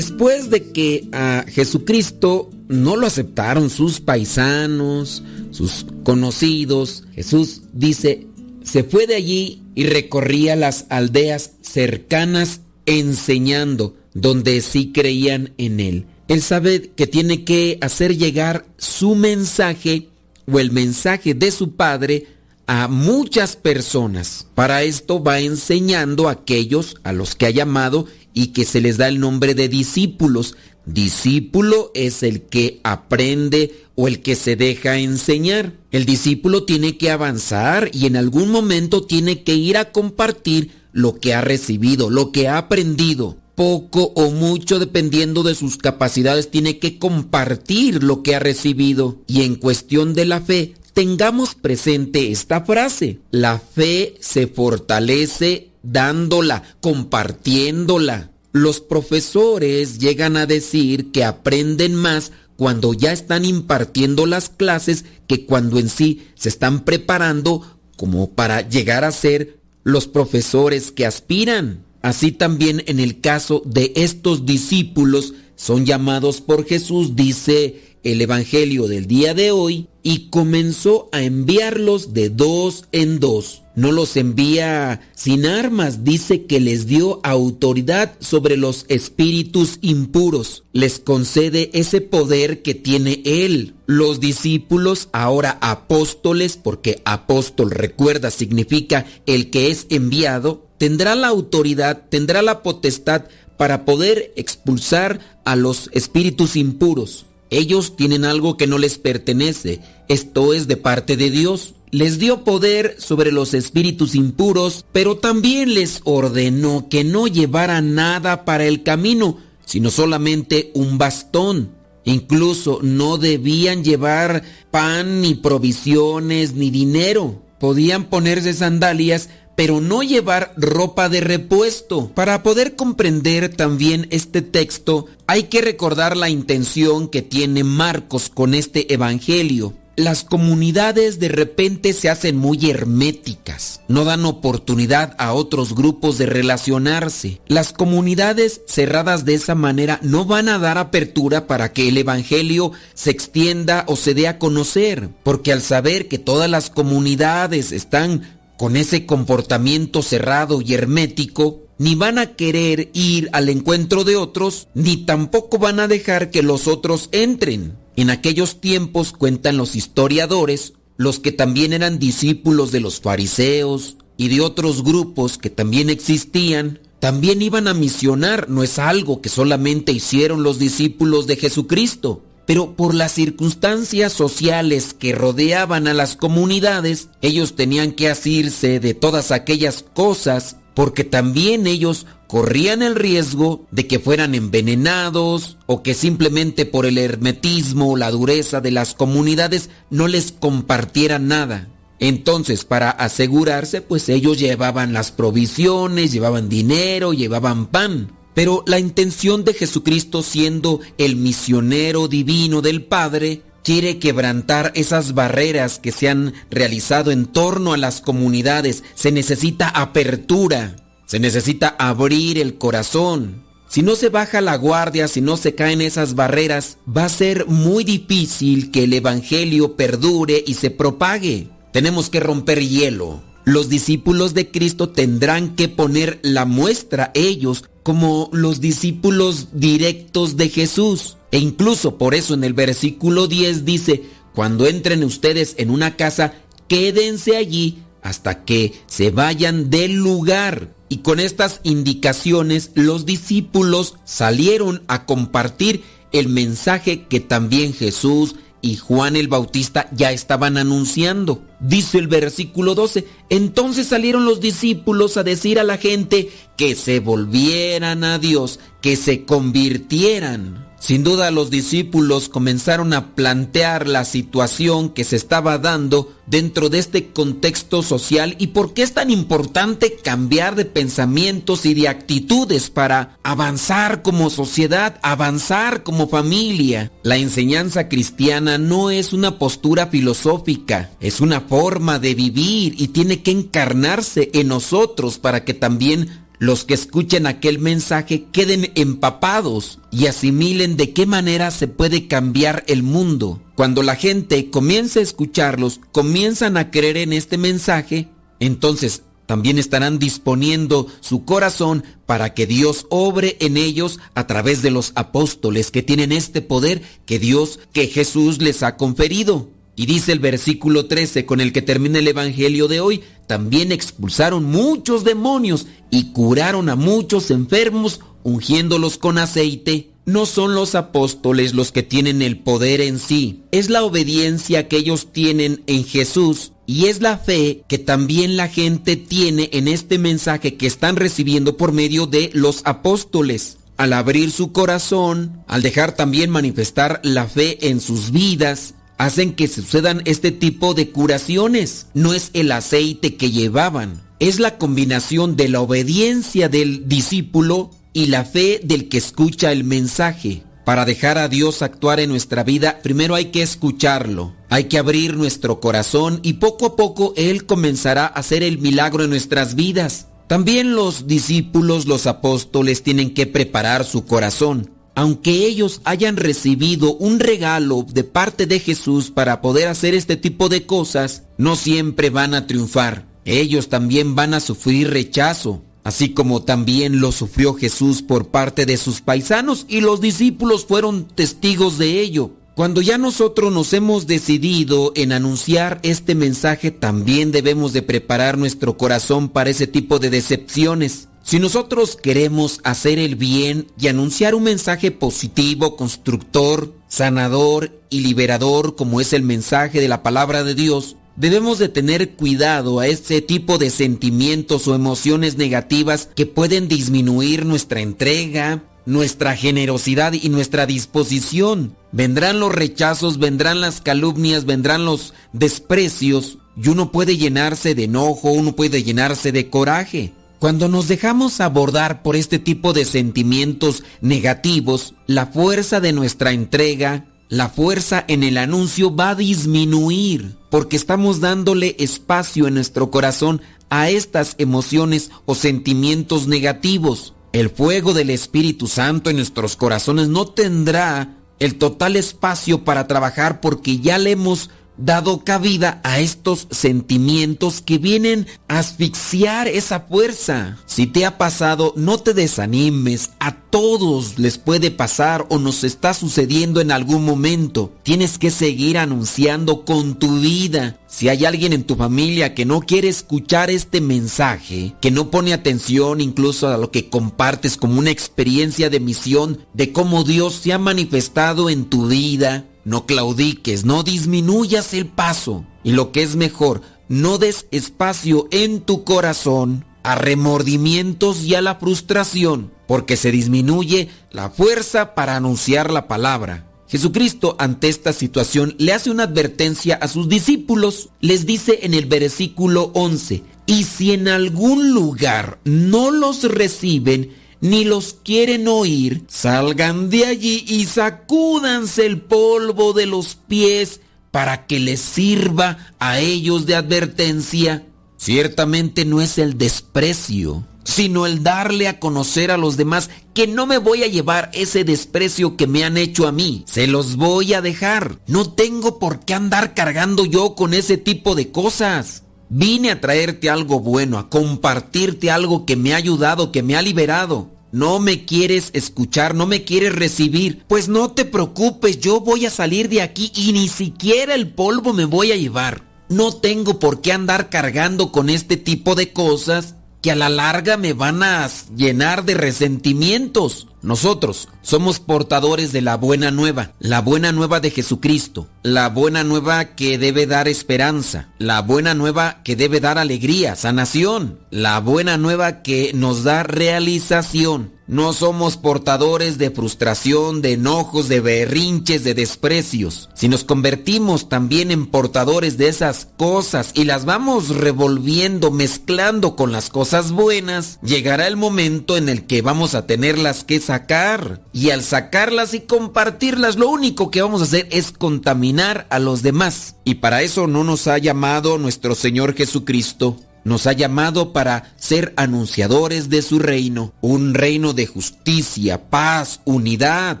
Después de que a Jesucristo no lo aceptaron sus paisanos, sus conocidos, Jesús dice, se fue de allí y recorría las aldeas cercanas enseñando donde sí creían en él. Él sabe que tiene que hacer llegar su mensaje o el mensaje de su Padre a muchas personas. Para esto va enseñando a aquellos a los que ha llamado y que se les da el nombre de discípulos. Discípulo es el que aprende o el que se deja enseñar. El discípulo tiene que avanzar y en algún momento tiene que ir a compartir lo que ha recibido, lo que ha aprendido. Poco o mucho dependiendo de sus capacidades tiene que compartir lo que ha recibido. Y en cuestión de la fe, tengamos presente esta frase. La fe se fortalece dándola, compartiéndola. Los profesores llegan a decir que aprenden más cuando ya están impartiendo las clases que cuando en sí se están preparando como para llegar a ser los profesores que aspiran. Así también en el caso de estos discípulos son llamados por Jesús, dice el Evangelio del día de hoy, y comenzó a enviarlos de dos en dos. No los envía sin armas, dice que les dio autoridad sobre los espíritus impuros, les concede ese poder que tiene Él. Los discípulos, ahora apóstoles, porque apóstol recuerda significa el que es enviado, tendrá la autoridad, tendrá la potestad para poder expulsar a los espíritus impuros. Ellos tienen algo que no les pertenece, esto es de parte de Dios. Les dio poder sobre los espíritus impuros, pero también les ordenó que no llevaran nada para el camino, sino solamente un bastón. Incluso no debían llevar pan, ni provisiones, ni dinero. Podían ponerse sandalias, pero no llevar ropa de repuesto. Para poder comprender también este texto, hay que recordar la intención que tiene Marcos con este Evangelio. Las comunidades de repente se hacen muy herméticas, no dan oportunidad a otros grupos de relacionarse. Las comunidades cerradas de esa manera no van a dar apertura para que el Evangelio se extienda o se dé a conocer, porque al saber que todas las comunidades están con ese comportamiento cerrado y hermético, ni van a querer ir al encuentro de otros, ni tampoco van a dejar que los otros entren. En aquellos tiempos cuentan los historiadores, los que también eran discípulos de los fariseos y de otros grupos que también existían, también iban a misionar, no es algo que solamente hicieron los discípulos de Jesucristo pero por las circunstancias sociales que rodeaban a las comunidades, ellos tenían que asirse de todas aquellas cosas porque también ellos corrían el riesgo de que fueran envenenados o que simplemente por el hermetismo o la dureza de las comunidades no les compartieran nada. Entonces, para asegurarse, pues ellos llevaban las provisiones, llevaban dinero, llevaban pan. Pero la intención de Jesucristo siendo el misionero divino del Padre, quiere quebrantar esas barreras que se han realizado en torno a las comunidades. Se necesita apertura, se necesita abrir el corazón. Si no se baja la guardia, si no se caen esas barreras, va a ser muy difícil que el Evangelio perdure y se propague. Tenemos que romper hielo. Los discípulos de Cristo tendrán que poner la muestra ellos como los discípulos directos de Jesús. E incluso por eso en el versículo 10 dice, cuando entren ustedes en una casa, quédense allí hasta que se vayan del lugar. Y con estas indicaciones los discípulos salieron a compartir el mensaje que también Jesús y Juan el Bautista ya estaban anunciando. Dice el versículo 12, entonces salieron los discípulos a decir a la gente que se volvieran a Dios, que se convirtieran. Sin duda los discípulos comenzaron a plantear la situación que se estaba dando dentro de este contexto social y por qué es tan importante cambiar de pensamientos y de actitudes para avanzar como sociedad, avanzar como familia. La enseñanza cristiana no es una postura filosófica, es una forma de vivir y tiene que encarnarse en nosotros para que también los que escuchen aquel mensaje queden empapados y asimilen de qué manera se puede cambiar el mundo. Cuando la gente comienza a escucharlos, comienzan a creer en este mensaje, entonces también estarán disponiendo su corazón para que Dios obre en ellos a través de los apóstoles que tienen este poder que Dios, que Jesús les ha conferido. Y dice el versículo 13 con el que termina el Evangelio de hoy, también expulsaron muchos demonios y curaron a muchos enfermos ungiéndolos con aceite. No son los apóstoles los que tienen el poder en sí, es la obediencia que ellos tienen en Jesús y es la fe que también la gente tiene en este mensaje que están recibiendo por medio de los apóstoles. Al abrir su corazón, al dejar también manifestar la fe en sus vidas, hacen que sucedan este tipo de curaciones. No es el aceite que llevaban, es la combinación de la obediencia del discípulo y la fe del que escucha el mensaje. Para dejar a Dios actuar en nuestra vida, primero hay que escucharlo, hay que abrir nuestro corazón y poco a poco Él comenzará a hacer el milagro en nuestras vidas. También los discípulos, los apóstoles tienen que preparar su corazón. Aunque ellos hayan recibido un regalo de parte de Jesús para poder hacer este tipo de cosas, no siempre van a triunfar. Ellos también van a sufrir rechazo, así como también lo sufrió Jesús por parte de sus paisanos y los discípulos fueron testigos de ello. Cuando ya nosotros nos hemos decidido en anunciar este mensaje, también debemos de preparar nuestro corazón para ese tipo de decepciones. Si nosotros queremos hacer el bien y anunciar un mensaje positivo, constructor, sanador y liberador como es el mensaje de la palabra de Dios, debemos de tener cuidado a ese tipo de sentimientos o emociones negativas que pueden disminuir nuestra entrega, nuestra generosidad y nuestra disposición. Vendrán los rechazos, vendrán las calumnias, vendrán los desprecios y uno puede llenarse de enojo, uno puede llenarse de coraje. Cuando nos dejamos abordar por este tipo de sentimientos negativos, la fuerza de nuestra entrega, la fuerza en el anuncio va a disminuir porque estamos dándole espacio en nuestro corazón a estas emociones o sentimientos negativos. El fuego del Espíritu Santo en nuestros corazones no tendrá el total espacio para trabajar porque ya le hemos dado cabida a estos sentimientos que vienen a asfixiar esa fuerza. Si te ha pasado, no te desanimes. A todos les puede pasar o nos está sucediendo en algún momento. Tienes que seguir anunciando con tu vida. Si hay alguien en tu familia que no quiere escuchar este mensaje, que no pone atención incluso a lo que compartes como una experiencia de misión de cómo Dios se ha manifestado en tu vida, no claudiques, no disminuyas el paso. Y lo que es mejor, no des espacio en tu corazón a remordimientos y a la frustración, porque se disminuye la fuerza para anunciar la palabra. Jesucristo ante esta situación le hace una advertencia a sus discípulos. Les dice en el versículo 11, y si en algún lugar no los reciben, ni los quieren oír, salgan de allí y sacúdanse el polvo de los pies para que les sirva a ellos de advertencia. Ciertamente no es el desprecio, sino el darle a conocer a los demás que no me voy a llevar ese desprecio que me han hecho a mí. Se los voy a dejar. No tengo por qué andar cargando yo con ese tipo de cosas. Vine a traerte algo bueno, a compartirte algo que me ha ayudado, que me ha liberado. No me quieres escuchar, no me quieres recibir. Pues no te preocupes, yo voy a salir de aquí y ni siquiera el polvo me voy a llevar. No tengo por qué andar cargando con este tipo de cosas que a la larga me van a llenar de resentimientos. Nosotros somos portadores de la buena nueva, la buena nueva de Jesucristo, la buena nueva que debe dar esperanza, la buena nueva que debe dar alegría, sanación, la buena nueva que nos da realización. No somos portadores de frustración, de enojos, de berrinches, de desprecios. Si nos convertimos también en portadores de esas cosas y las vamos revolviendo, mezclando con las cosas buenas, llegará el momento en el que vamos a tenerlas que sacar. Y al sacarlas y compartirlas, lo único que vamos a hacer es contaminar a los demás. Y para eso no nos ha llamado nuestro Señor Jesucristo. Nos ha llamado para ser anunciadores de su reino, un reino de justicia, paz, unidad.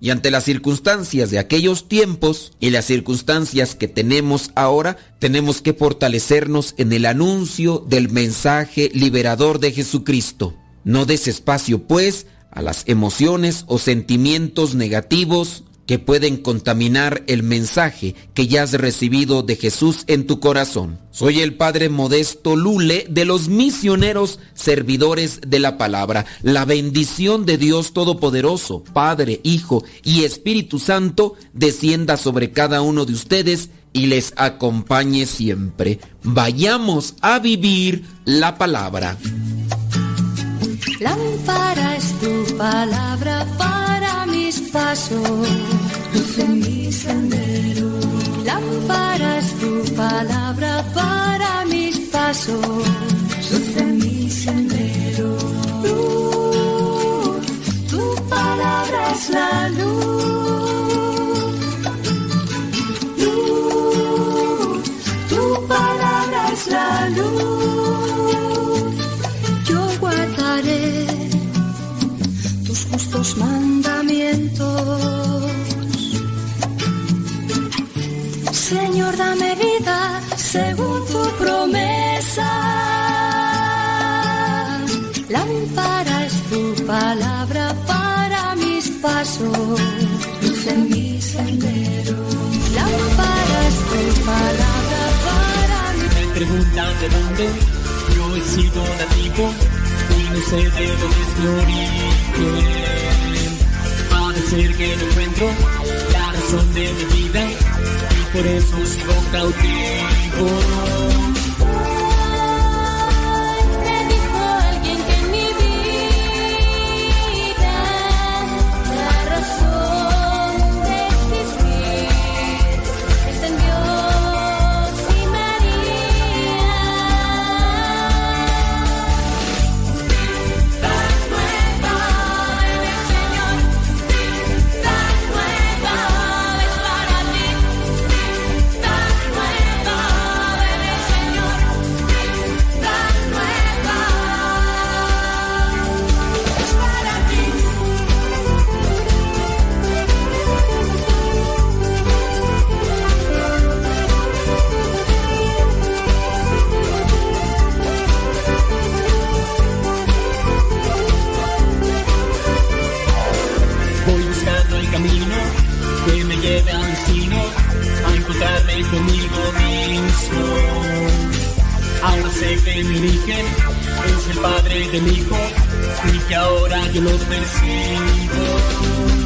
Y ante las circunstancias de aquellos tiempos y las circunstancias que tenemos ahora, tenemos que fortalecernos en el anuncio del mensaje liberador de Jesucristo. No des espacio, pues, a las emociones o sentimientos negativos que pueden contaminar el mensaje que ya has recibido de Jesús en tu corazón. Soy el Padre Modesto Lule de los misioneros servidores de la palabra. La bendición de Dios Todopoderoso, Padre, Hijo y Espíritu Santo, descienda sobre cada uno de ustedes y les acompañe siempre. Vayamos a vivir la palabra. Lámpara es tu palabra mis pasos, luz mi sendero. Lámpara es tu palabra para mis pasos, luz en mi sendero. Luz, tu palabra es la luz. Luz, tu palabra es la luz. Tus mandamientos. Señor, dame vida según tu promesa. Lámpara es tu palabra para mis pasos, luz en mi sendero. Lámpara es tu palabra para mi Me preguntan de dónde yo he sido nativo y no sé de dónde es mi origen. Parece que no encuentro la razón de mi vida y por eso sigo cautivo. Ahora sé que mi origen es el padre del hijo y que ahora yo lo persigo.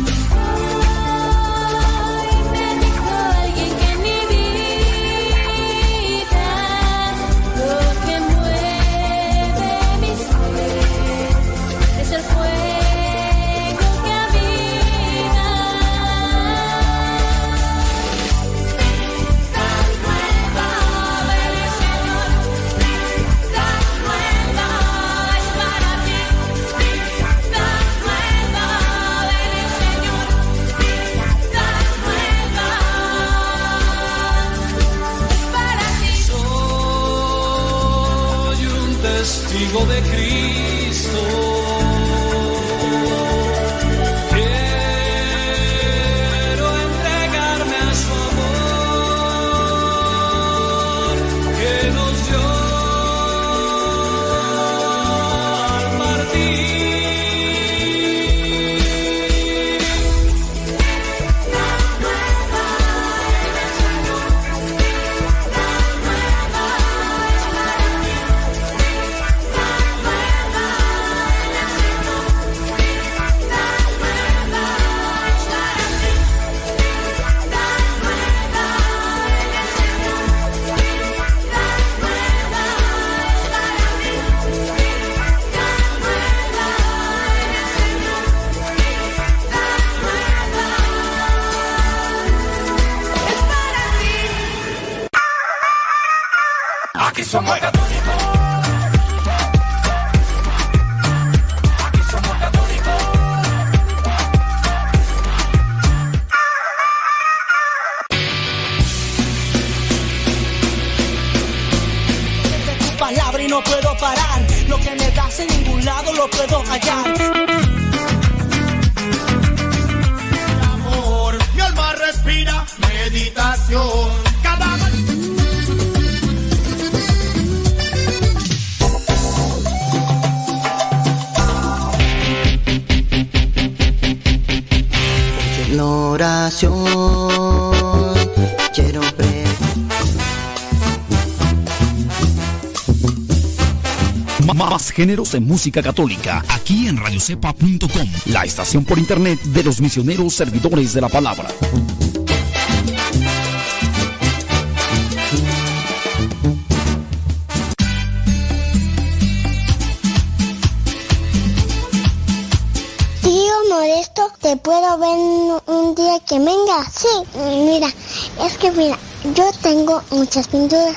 Más géneros en música católica, aquí en radiocepa.com, la estación por internet de los misioneros servidores de la palabra. Tío Modesto, ¿te puedo ver un- día que venga? Sí, mira, es que mira, yo tengo muchas pinturas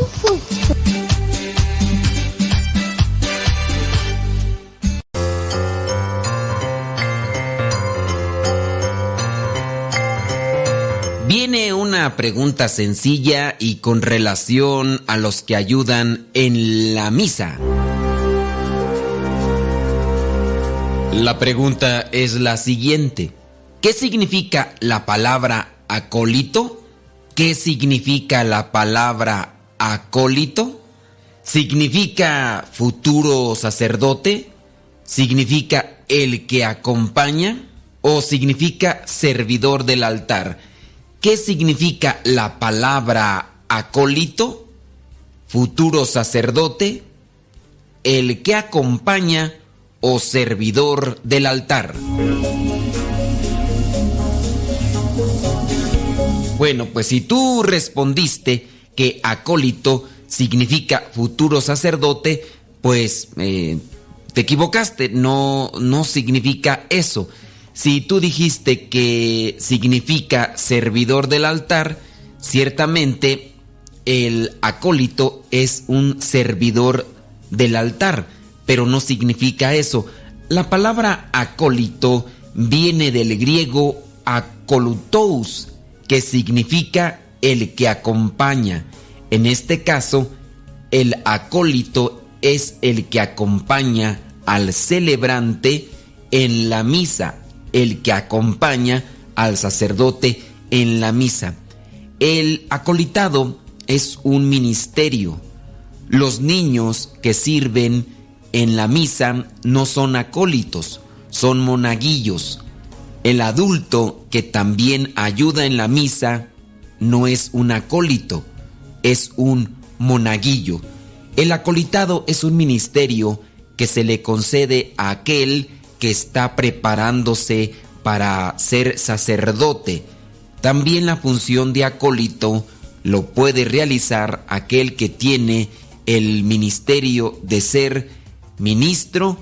Viene una pregunta sencilla y con relación a los que ayudan en la misa. La pregunta es la siguiente. ¿Qué significa la palabra acólito? ¿Qué significa la palabra acólito? ¿Significa futuro sacerdote? ¿Significa el que acompaña? ¿O significa servidor del altar? ¿Qué significa la palabra acólito? ¿Futuro sacerdote? ¿El que acompaña o servidor del altar? Bueno, pues si tú respondiste que acólito significa futuro sacerdote, pues eh, te equivocaste, no, no significa eso. Si tú dijiste que significa servidor del altar, ciertamente el acólito es un servidor del altar, pero no significa eso. La palabra acólito viene del griego akolutous, que significa el que acompaña. En este caso, el acólito es el que acompaña al celebrante en la misa, el que acompaña al sacerdote en la misa. El acolitado es un ministerio. Los niños que sirven en la misa no son acólitos, son monaguillos. El adulto que también ayuda en la misa no es un acólito, es un monaguillo. El acolitado es un ministerio que se le concede a aquel que está preparándose para ser sacerdote. También la función de acólito lo puede realizar aquel que tiene el ministerio de ser ministro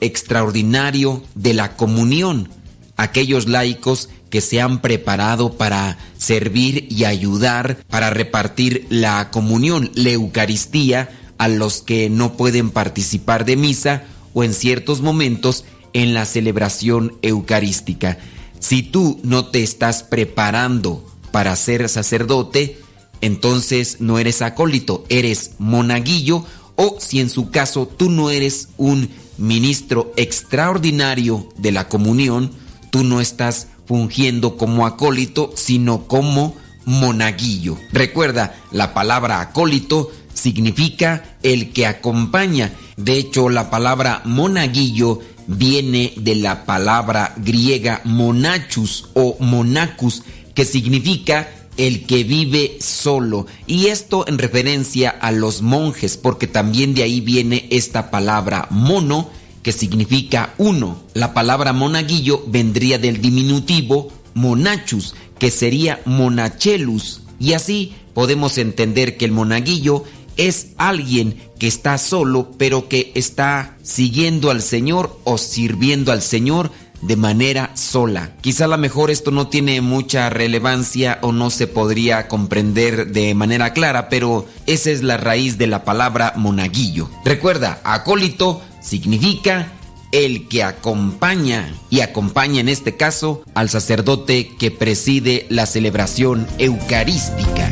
extraordinario de la comunión, aquellos laicos que se han preparado para servir y ayudar para repartir la comunión, la Eucaristía, a los que no pueden participar de misa o en ciertos momentos en la celebración eucarística. Si tú no te estás preparando para ser sacerdote, entonces no eres acólito, eres monaguillo o si en su caso tú no eres un ministro extraordinario de la comunión, tú no estás fungiendo como acólito, sino como monaguillo. Recuerda, la palabra acólito significa el que acompaña. De hecho, la palabra monaguillo viene de la palabra griega monachus o monacus, que significa el que vive solo. Y esto en referencia a los monjes, porque también de ahí viene esta palabra mono, que significa uno. La palabra monaguillo vendría del diminutivo monachus, que sería monachelus. Y así podemos entender que el monaguillo es alguien que está solo, pero que está siguiendo al Señor o sirviendo al Señor de manera sola. Quizá a lo mejor esto no tiene mucha relevancia o no se podría comprender de manera clara, pero esa es la raíz de la palabra monaguillo. Recuerda, acólito significa el que acompaña y acompaña en este caso al sacerdote que preside la celebración eucarística.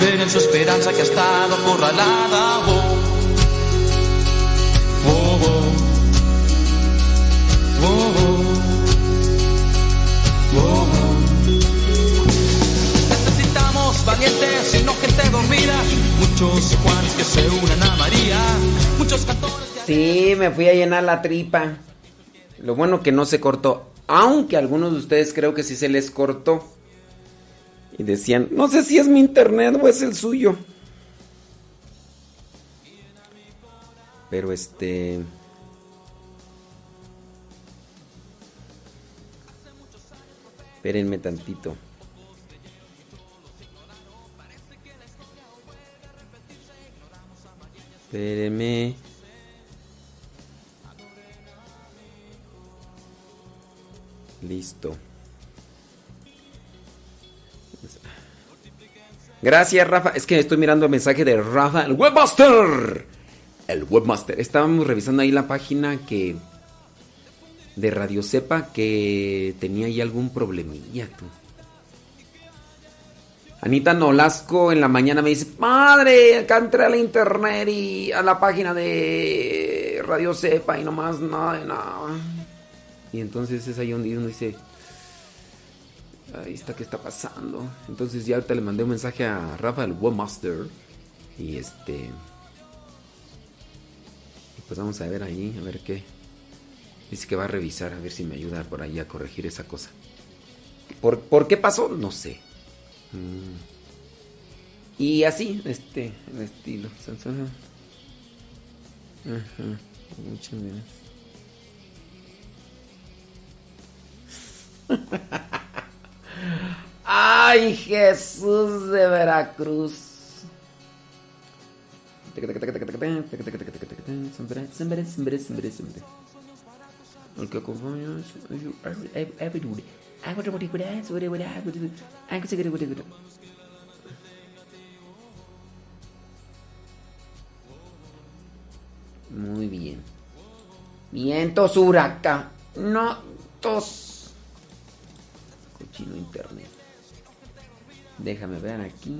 Liberen su esperanza que ha estado acorralada. Oh, oh, oh. Oh, oh. Oh, oh. Necesitamos valientes y no gente dormida. Muchos Juanes que se unan a María. Muchos cantores. Sí, me fui a llenar la tripa. Lo bueno que no se cortó. Aunque a algunos de ustedes creo que sí se les cortó. Decían, no sé si es mi internet o es el suyo. Pero este... Espérenme tantito. Espérenme. Listo. Gracias, Rafa. Es que estoy mirando el mensaje de Rafa, el webmaster. El webmaster. Estábamos revisando ahí la página que de Radio Cepa que tenía ahí algún problemilla, tú. Anita Nolasco en la mañana me dice, madre, acá entré a la internet y a la página de Radio Cepa y nomás nada de nada. Y entonces es ahí donde dice, ahí está, ¿qué está pasando? Entonces ya ahorita le mandé un mensaje a Rafa, el webmaster. Y este... Pues vamos a ver ahí, a ver qué. Dice que va a revisar, a ver si me ayuda por ahí a corregir esa cosa. ¿Por, ¿por qué pasó? No sé. Mm. Y así, este, el estilo. Ajá, muchas gracias. Ay, Jesús de Veracruz. Muy bien. Vientos huracán. Internet. Déjame ver aquí.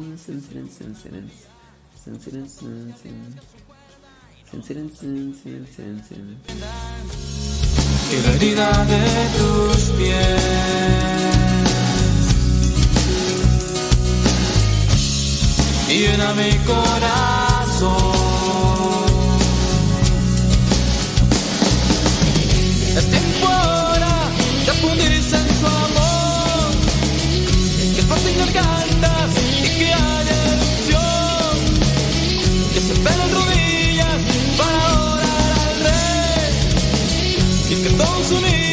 Que la herida de tus pies llena corazón. Es y que todos unidos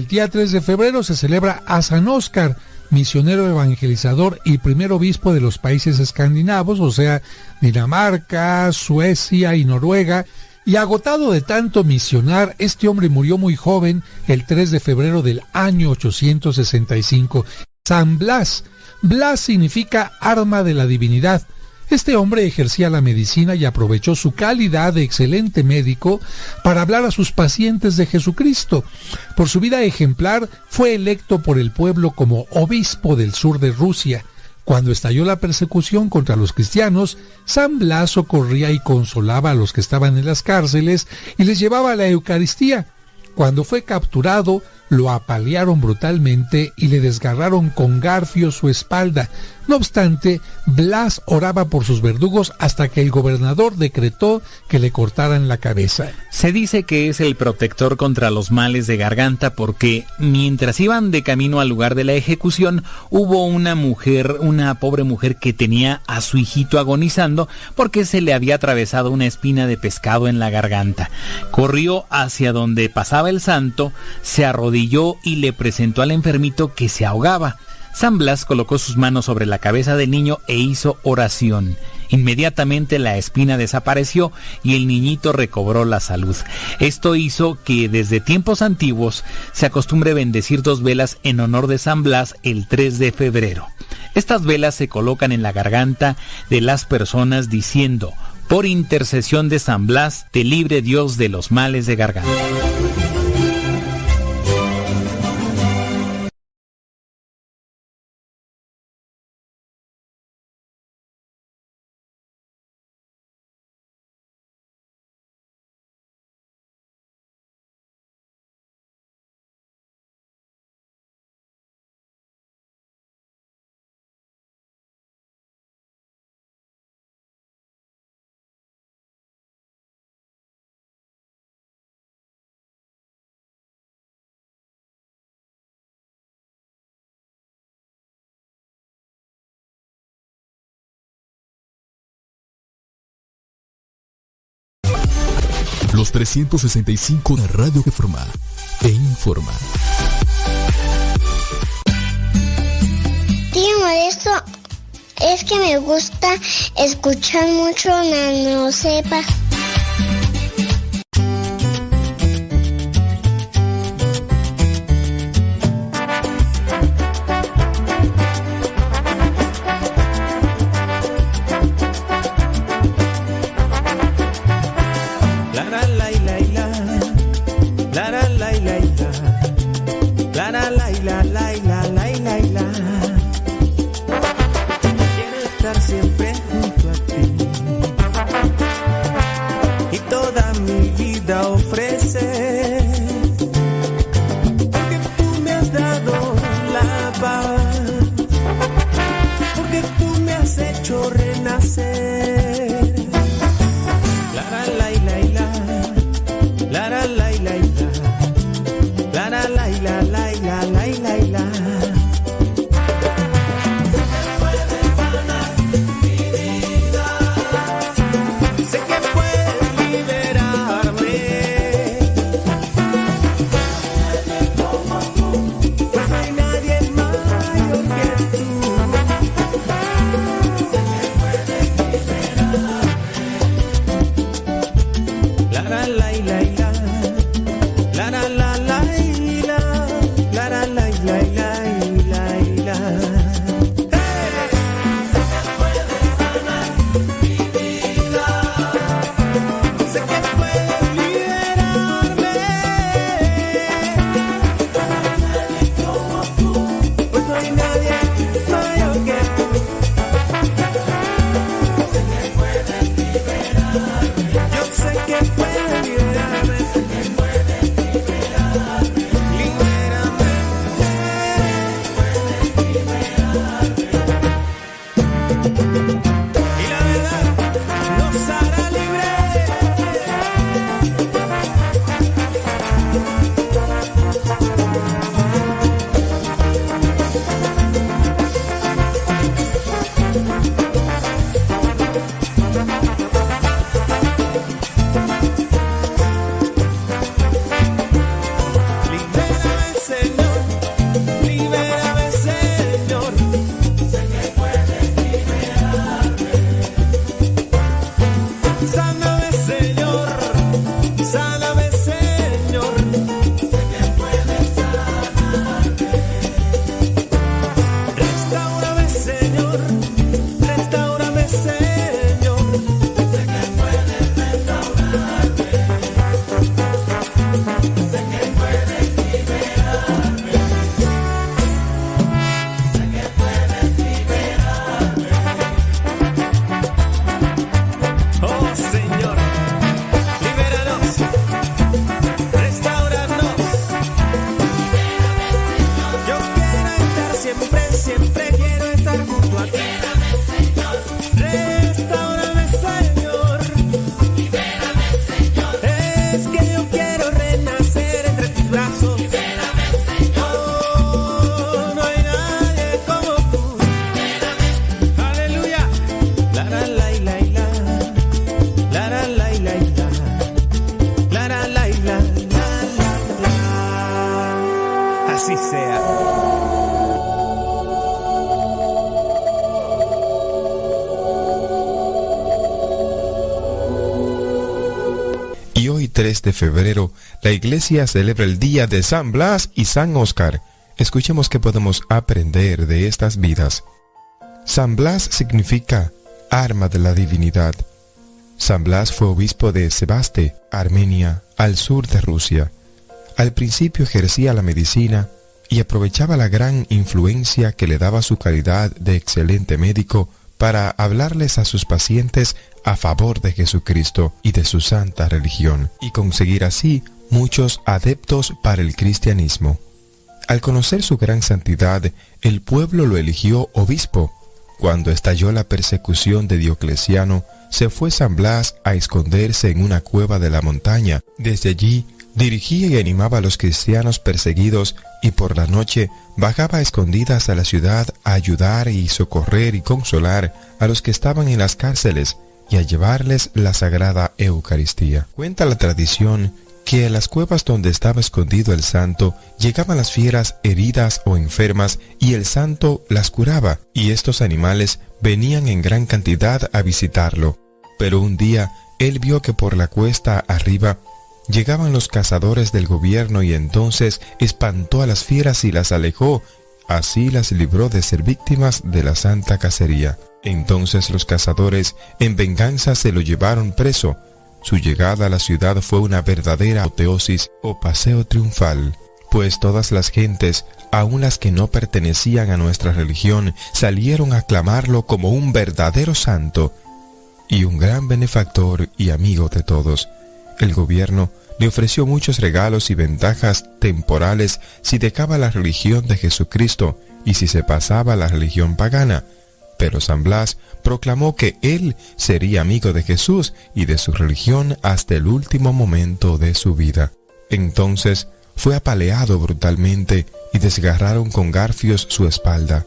día 3 de febrero se celebra a San Óscar, misionero evangelizador y primer obispo de los países escandinavos, o sea, Dinamarca, Suecia y Noruega. Y agotado de tanto misionar, este hombre murió muy joven el 3 de febrero del año 865. San Blas. Blas significa arma de la divinidad. Este hombre ejercía la medicina y aprovechó su calidad de excelente médico para hablar a sus pacientes de Jesucristo. Por su vida ejemplar, fue electo por el pueblo como obispo del sur de Rusia. Cuando estalló la persecución contra los cristianos, San Blas socorría y consolaba a los que estaban en las cárceles y les llevaba la Eucaristía. Cuando fue capturado, lo apalearon brutalmente y le desgarraron con garfio su espalda. No obstante, Blas oraba por sus verdugos hasta que el gobernador decretó que le cortaran la cabeza. Se dice que es el protector contra los males de garganta porque mientras iban de camino al lugar de la ejecución, hubo una mujer, una pobre mujer que tenía a su hijito agonizando porque se le había atravesado una espina de pescado en la garganta. Corrió hacia donde pasaba el santo, se arrodilló y le presentó al enfermito que se ahogaba. San Blas colocó sus manos sobre la cabeza del niño e hizo oración. Inmediatamente la espina desapareció y el niñito recobró la salud. Esto hizo que desde tiempos antiguos se acostumbre bendecir dos velas en honor de San Blas el 3 de febrero. Estas velas se colocan en la garganta de las personas diciendo, por intercesión de San Blas, te libre Dios de los males de garganta. Los 365 de Radio Reforma te informa. Tío Modesto, es que me gusta escuchar mucho Nano Sepa. De febrero, la iglesia celebra el día de San Blas y San Oscar. Escuchemos qué podemos aprender de estas vidas. San Blas significa arma de la divinidad. San Blas fue obispo de Sebaste, Armenia, al sur de Rusia. Al principio ejercía la medicina y aprovechaba la gran influencia que le daba su calidad de excelente médico para hablarles a sus pacientes a favor de Jesucristo y de su santa religión, y conseguir así muchos adeptos para el cristianismo. Al conocer su gran santidad, el pueblo lo eligió obispo. Cuando estalló la persecución de Diocleciano, se fue San Blas a esconderse en una cueva de la montaña. Desde allí dirigía y animaba a los cristianos perseguidos y por la noche bajaba escondidas a la ciudad a ayudar y socorrer y consolar a los que estaban en las cárceles y a llevarles la sagrada Eucaristía. Cuenta la tradición que a las cuevas donde estaba escondido el santo llegaban las fieras heridas o enfermas y el santo las curaba y estos animales venían en gran cantidad a visitarlo. Pero un día él vio que por la cuesta arriba llegaban los cazadores del gobierno y entonces espantó a las fieras y las alejó, así las libró de ser víctimas de la santa cacería. Entonces los cazadores en venganza se lo llevaron preso. Su llegada a la ciudad fue una verdadera apoteosis o paseo triunfal, pues todas las gentes, aun las que no pertenecían a nuestra religión, salieron a aclamarlo como un verdadero santo y un gran benefactor y amigo de todos. El gobierno le ofreció muchos regalos y ventajas temporales si dejaba la religión de Jesucristo y si se pasaba a la religión pagana. Pero San Blas proclamó que él sería amigo de Jesús y de su religión hasta el último momento de su vida. Entonces fue apaleado brutalmente y desgarraron con garfios su espalda.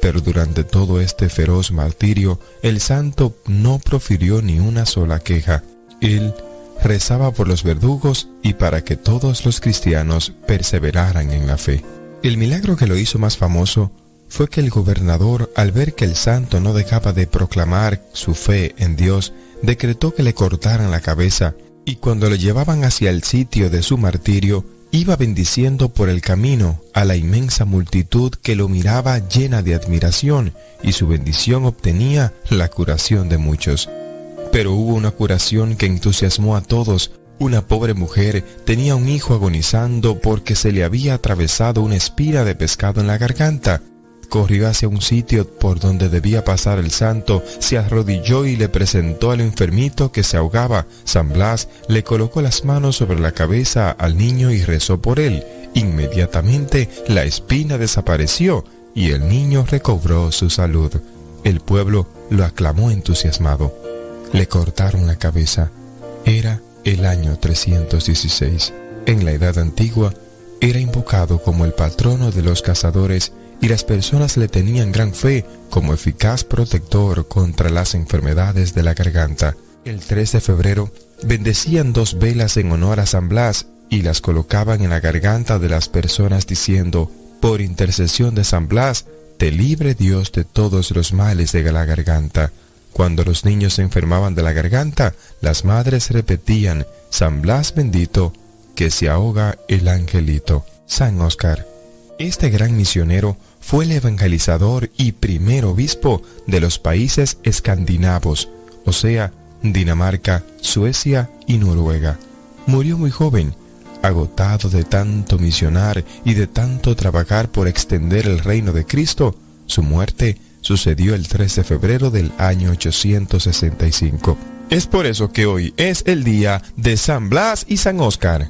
Pero durante todo este feroz martirio, el santo no profirió ni una sola queja. Él rezaba por los verdugos y para que todos los cristianos perseveraran en la fe. El milagro que lo hizo más famoso fue que el gobernador, al ver que el santo no dejaba de proclamar su fe en Dios, decretó que le cortaran la cabeza, y cuando lo llevaban hacia el sitio de su martirio, iba bendiciendo por el camino a la inmensa multitud que lo miraba llena de admiración, y su bendición obtenía la curación de muchos. Pero hubo una curación que entusiasmó a todos. Una pobre mujer tenía un hijo agonizando porque se le había atravesado una espira de pescado en la garganta. Corrió hacia un sitio por donde debía pasar el santo, se arrodilló y le presentó al enfermito que se ahogaba. San Blas le colocó las manos sobre la cabeza al niño y rezó por él. Inmediatamente la espina desapareció y el niño recobró su salud. El pueblo lo aclamó entusiasmado. Le cortaron la cabeza. Era el año 316. En la Edad Antigua era invocado como el patrono de los cazadores y las personas le tenían gran fe como eficaz protector contra las enfermedades de la garganta. El 3 de febrero bendecían dos velas en honor a San Blas y las colocaban en la garganta de las personas diciendo, por intercesión de San Blas, te libre Dios de todos los males de la garganta. Cuando los niños se enfermaban de la garganta, las madres repetían, San Blas bendito, que se ahoga el angelito. San Oscar. Este gran misionero fue el evangelizador y primer obispo de los países escandinavos, o sea, Dinamarca, Suecia y Noruega. Murió muy joven, agotado de tanto misionar y de tanto trabajar por extender el reino de Cristo. Su muerte sucedió el 3 de febrero del año 865. Es por eso que hoy es el día de San Blas y San Óscar.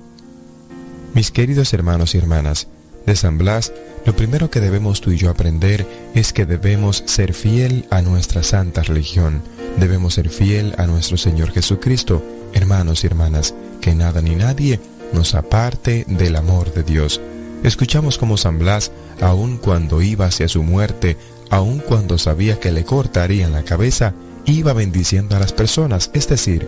Mis queridos hermanos y hermanas, de San Blas, lo primero que debemos tú y yo aprender es que debemos ser fiel a nuestra santa religión, debemos ser fiel a nuestro Señor Jesucristo, hermanos y hermanas, que nada ni nadie nos aparte del amor de Dios. Escuchamos como San Blas, aun cuando iba hacia su muerte, aun cuando sabía que le cortarían la cabeza, iba bendiciendo a las personas, es decir,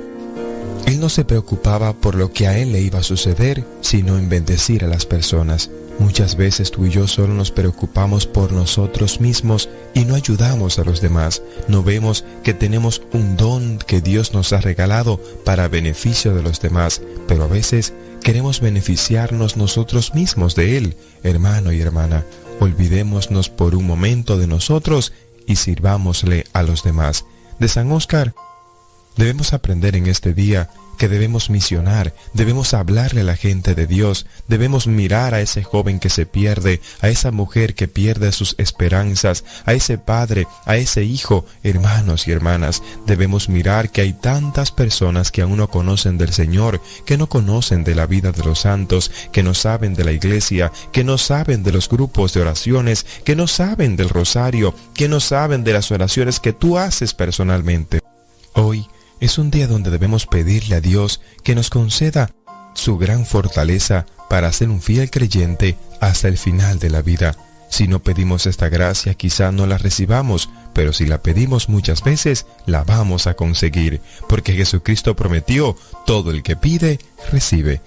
él no se preocupaba por lo que a él le iba a suceder, sino en bendecir a las personas. Muchas veces tú y yo solo nos preocupamos por nosotros mismos y no ayudamos a los demás. No vemos que tenemos un don que Dios nos ha regalado para beneficio de los demás, pero a veces queremos beneficiarnos nosotros mismos de Él, hermano y hermana. Olvidémonos por un momento de nosotros y sirvámosle a los demás. De San Oscar, debemos aprender en este día que debemos misionar, debemos hablarle a la gente de Dios, debemos mirar a ese joven que se pierde, a esa mujer que pierde sus esperanzas, a ese padre, a ese hijo, hermanos y hermanas, debemos mirar que hay tantas personas que aún no conocen del Señor, que no conocen de la vida de los santos, que no saben de la iglesia, que no saben de los grupos de oraciones, que no saben del rosario, que no saben de las oraciones que tú haces personalmente. Hoy, es un día donde debemos pedirle a Dios que nos conceda su gran fortaleza para ser un fiel creyente hasta el final de la vida. Si no pedimos esta gracia, quizá no la recibamos, pero si la pedimos muchas veces, la vamos a conseguir, porque Jesucristo prometió, todo el que pide, recibe.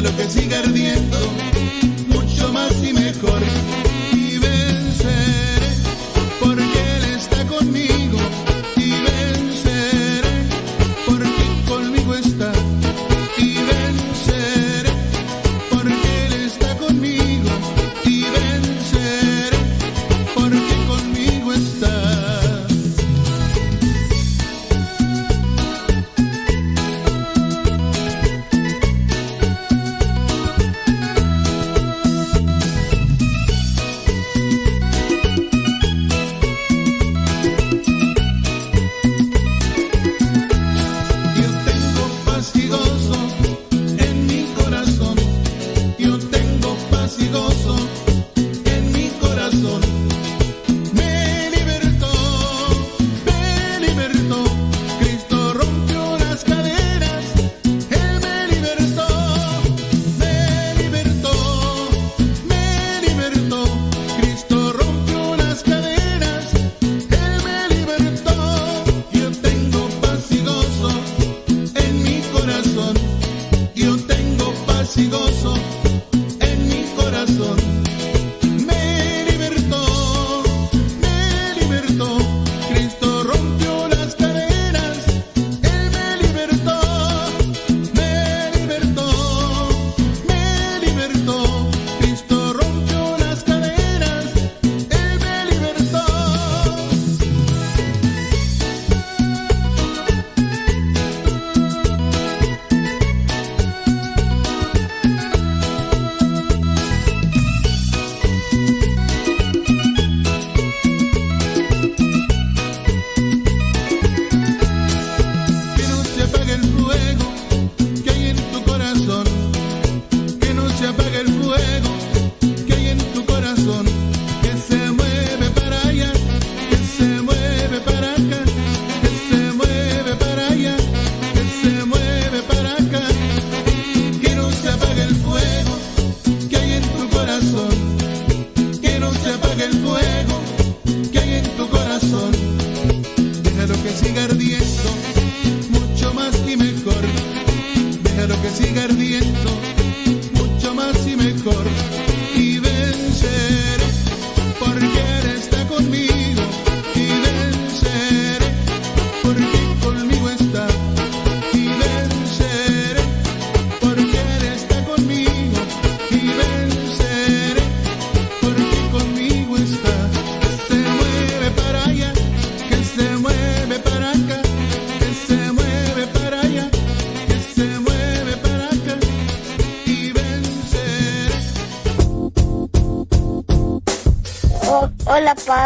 lo que siga ardiendo, mucho más y mejor.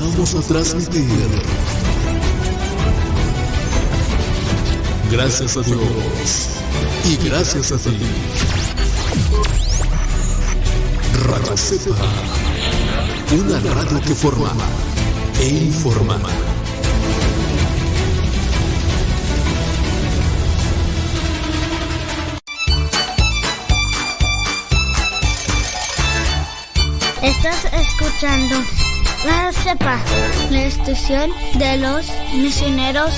Comenzamos a transmitir. Gracias a Dios y gracias a ti. Radio Cepa, una radio que forma e informa. Estás escuchando La estación de los misioneros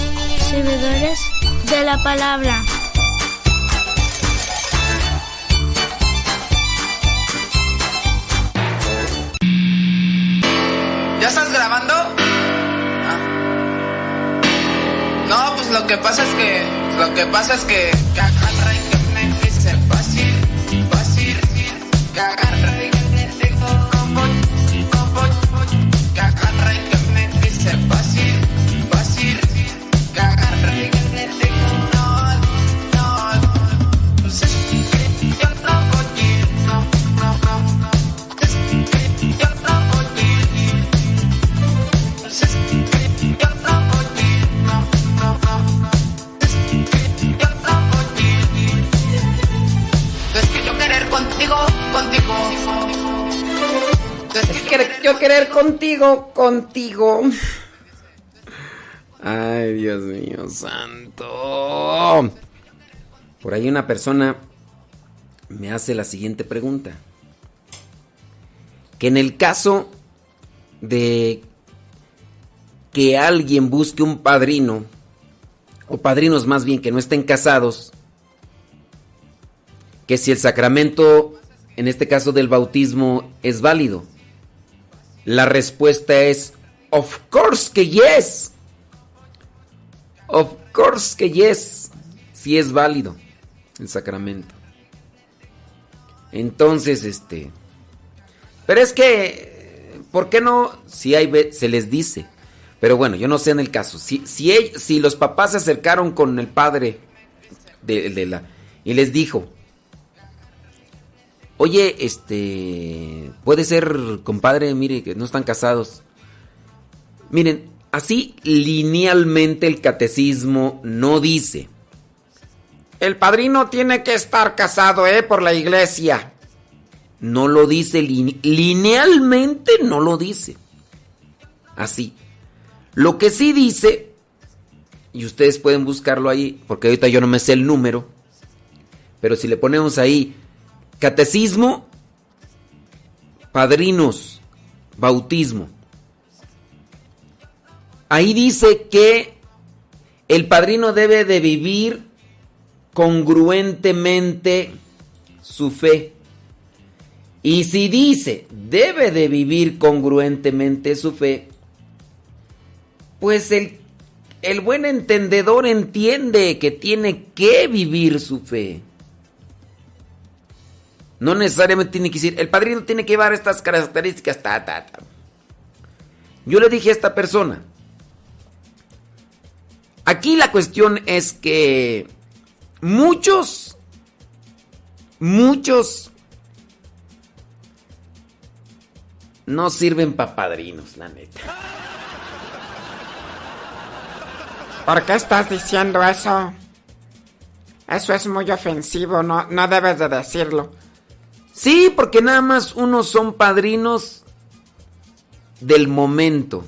servidores de la palabra. ¿Ya estás grabando? Ah. No, pues lo que pasa es que. Lo que pasa es que. que contigo, contigo. Ay, Dios mío, santo. Por ahí una persona me hace la siguiente pregunta. Que en el caso de que alguien busque un padrino, o padrinos más bien que no estén casados, que si el sacramento, en este caso del bautismo, es válido. La respuesta es, of course que yes. Of course que yes. Si es válido el sacramento. Entonces, este... Pero es que, ¿por qué no? Si hay, se les dice. Pero bueno, yo no sé en el caso. Si, si, si los papás se acercaron con el padre de, de la... Y les dijo, Oye, este. Puede ser, compadre, mire, que no están casados. Miren, así linealmente el catecismo no dice. El padrino tiene que estar casado, ¿eh? Por la iglesia. No lo dice, line- linealmente no lo dice. Así. Lo que sí dice, y ustedes pueden buscarlo ahí, porque ahorita yo no me sé el número, pero si le ponemos ahí Catecismo, padrinos, bautismo. Ahí dice que el padrino debe de vivir congruentemente su fe. Y si dice debe de vivir congruentemente su fe, pues el, el buen entendedor entiende que tiene que vivir su fe. No necesariamente tiene que decir, el padrino tiene que llevar estas características, ta, ta, ta. Yo le dije a esta persona, aquí la cuestión es que muchos, muchos no sirven para padrinos, la neta. ¿Por qué estás diciendo eso? Eso es muy ofensivo, no, no debes de decirlo. Sí, porque nada más unos son padrinos del momento.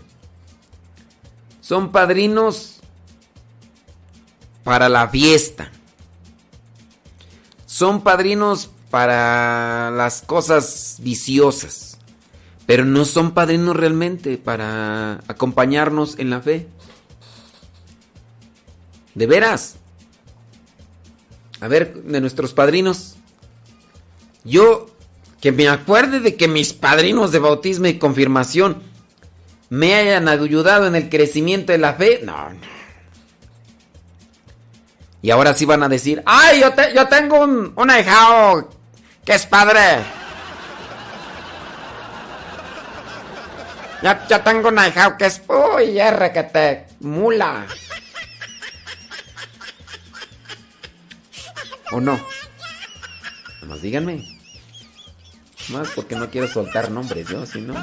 Son padrinos para la fiesta. Son padrinos para las cosas viciosas. Pero no son padrinos realmente para acompañarnos en la fe. De veras. A ver, de nuestros padrinos. Yo, que me acuerde de que mis padrinos de bautismo y confirmación me hayan ayudado en el crecimiento de la fe. No, no. Y ahora sí van a decir, ¡ay, yo, te- yo tengo un, un que es padre! Ya, ya tengo un ahijado que es, uy, que te mula. ¿O no? Nomás díganme. Más porque no quiero soltar nombres, yo, si no.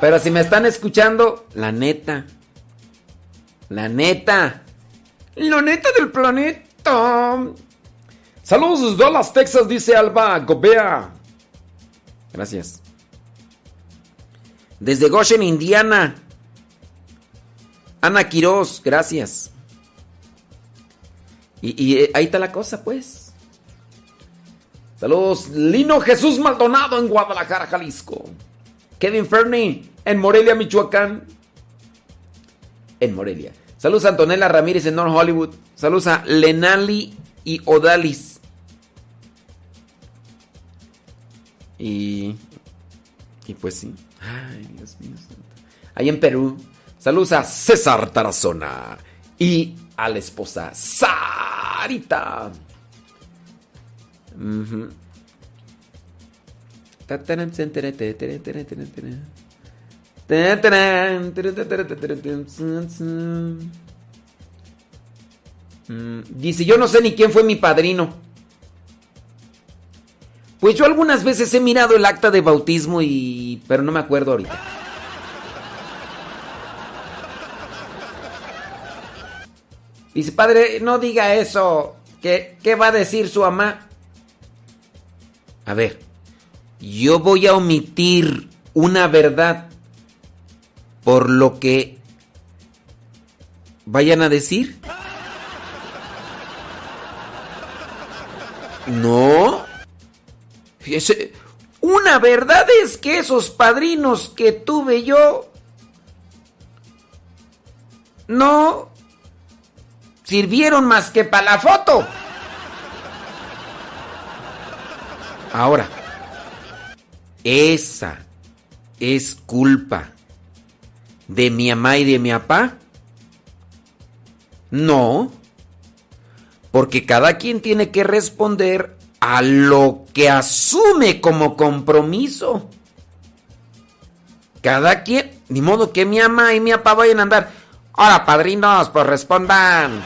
Pero si me están escuchando, la neta. La neta. La neta del planeta. Saludos desde Dallas, Texas, dice Alba Gobea. Gracias. Desde Goshen, Indiana. Ana Quiroz, gracias. Y, y, eh, ahí está la cosa, pues. Saludos, Lino Jesús Maldonado en Guadalajara, Jalisco. Kevin Fernie en Morelia, Michoacán. En Morelia. Saludos a Antonella Ramírez en North Hollywood. Saludos a Lenali y Odalis. Y. Y pues sí. Ay, Dios mío. Ahí en Perú. Saludos a César Tarazona. Y a la esposa Sarita. Mm, Dice, yo no sé ni quién fue mi padrino. Pues yo algunas veces he mirado el acta de bautismo y... pero no me acuerdo ahorita. Dice, padre, no diga eso. ¿Qué, qué va a decir su mamá? A ver, yo voy a omitir una verdad por lo que vayan a decir. No. Una verdad es que esos padrinos que tuve yo no sirvieron más que para la foto. Ahora, esa es culpa de mi mamá y de mi papá. No, porque cada quien tiene que responder a lo que asume como compromiso. Cada quien, ni modo que mi mamá y mi papá vayan a andar. Ahora, padrinos, pues respondan.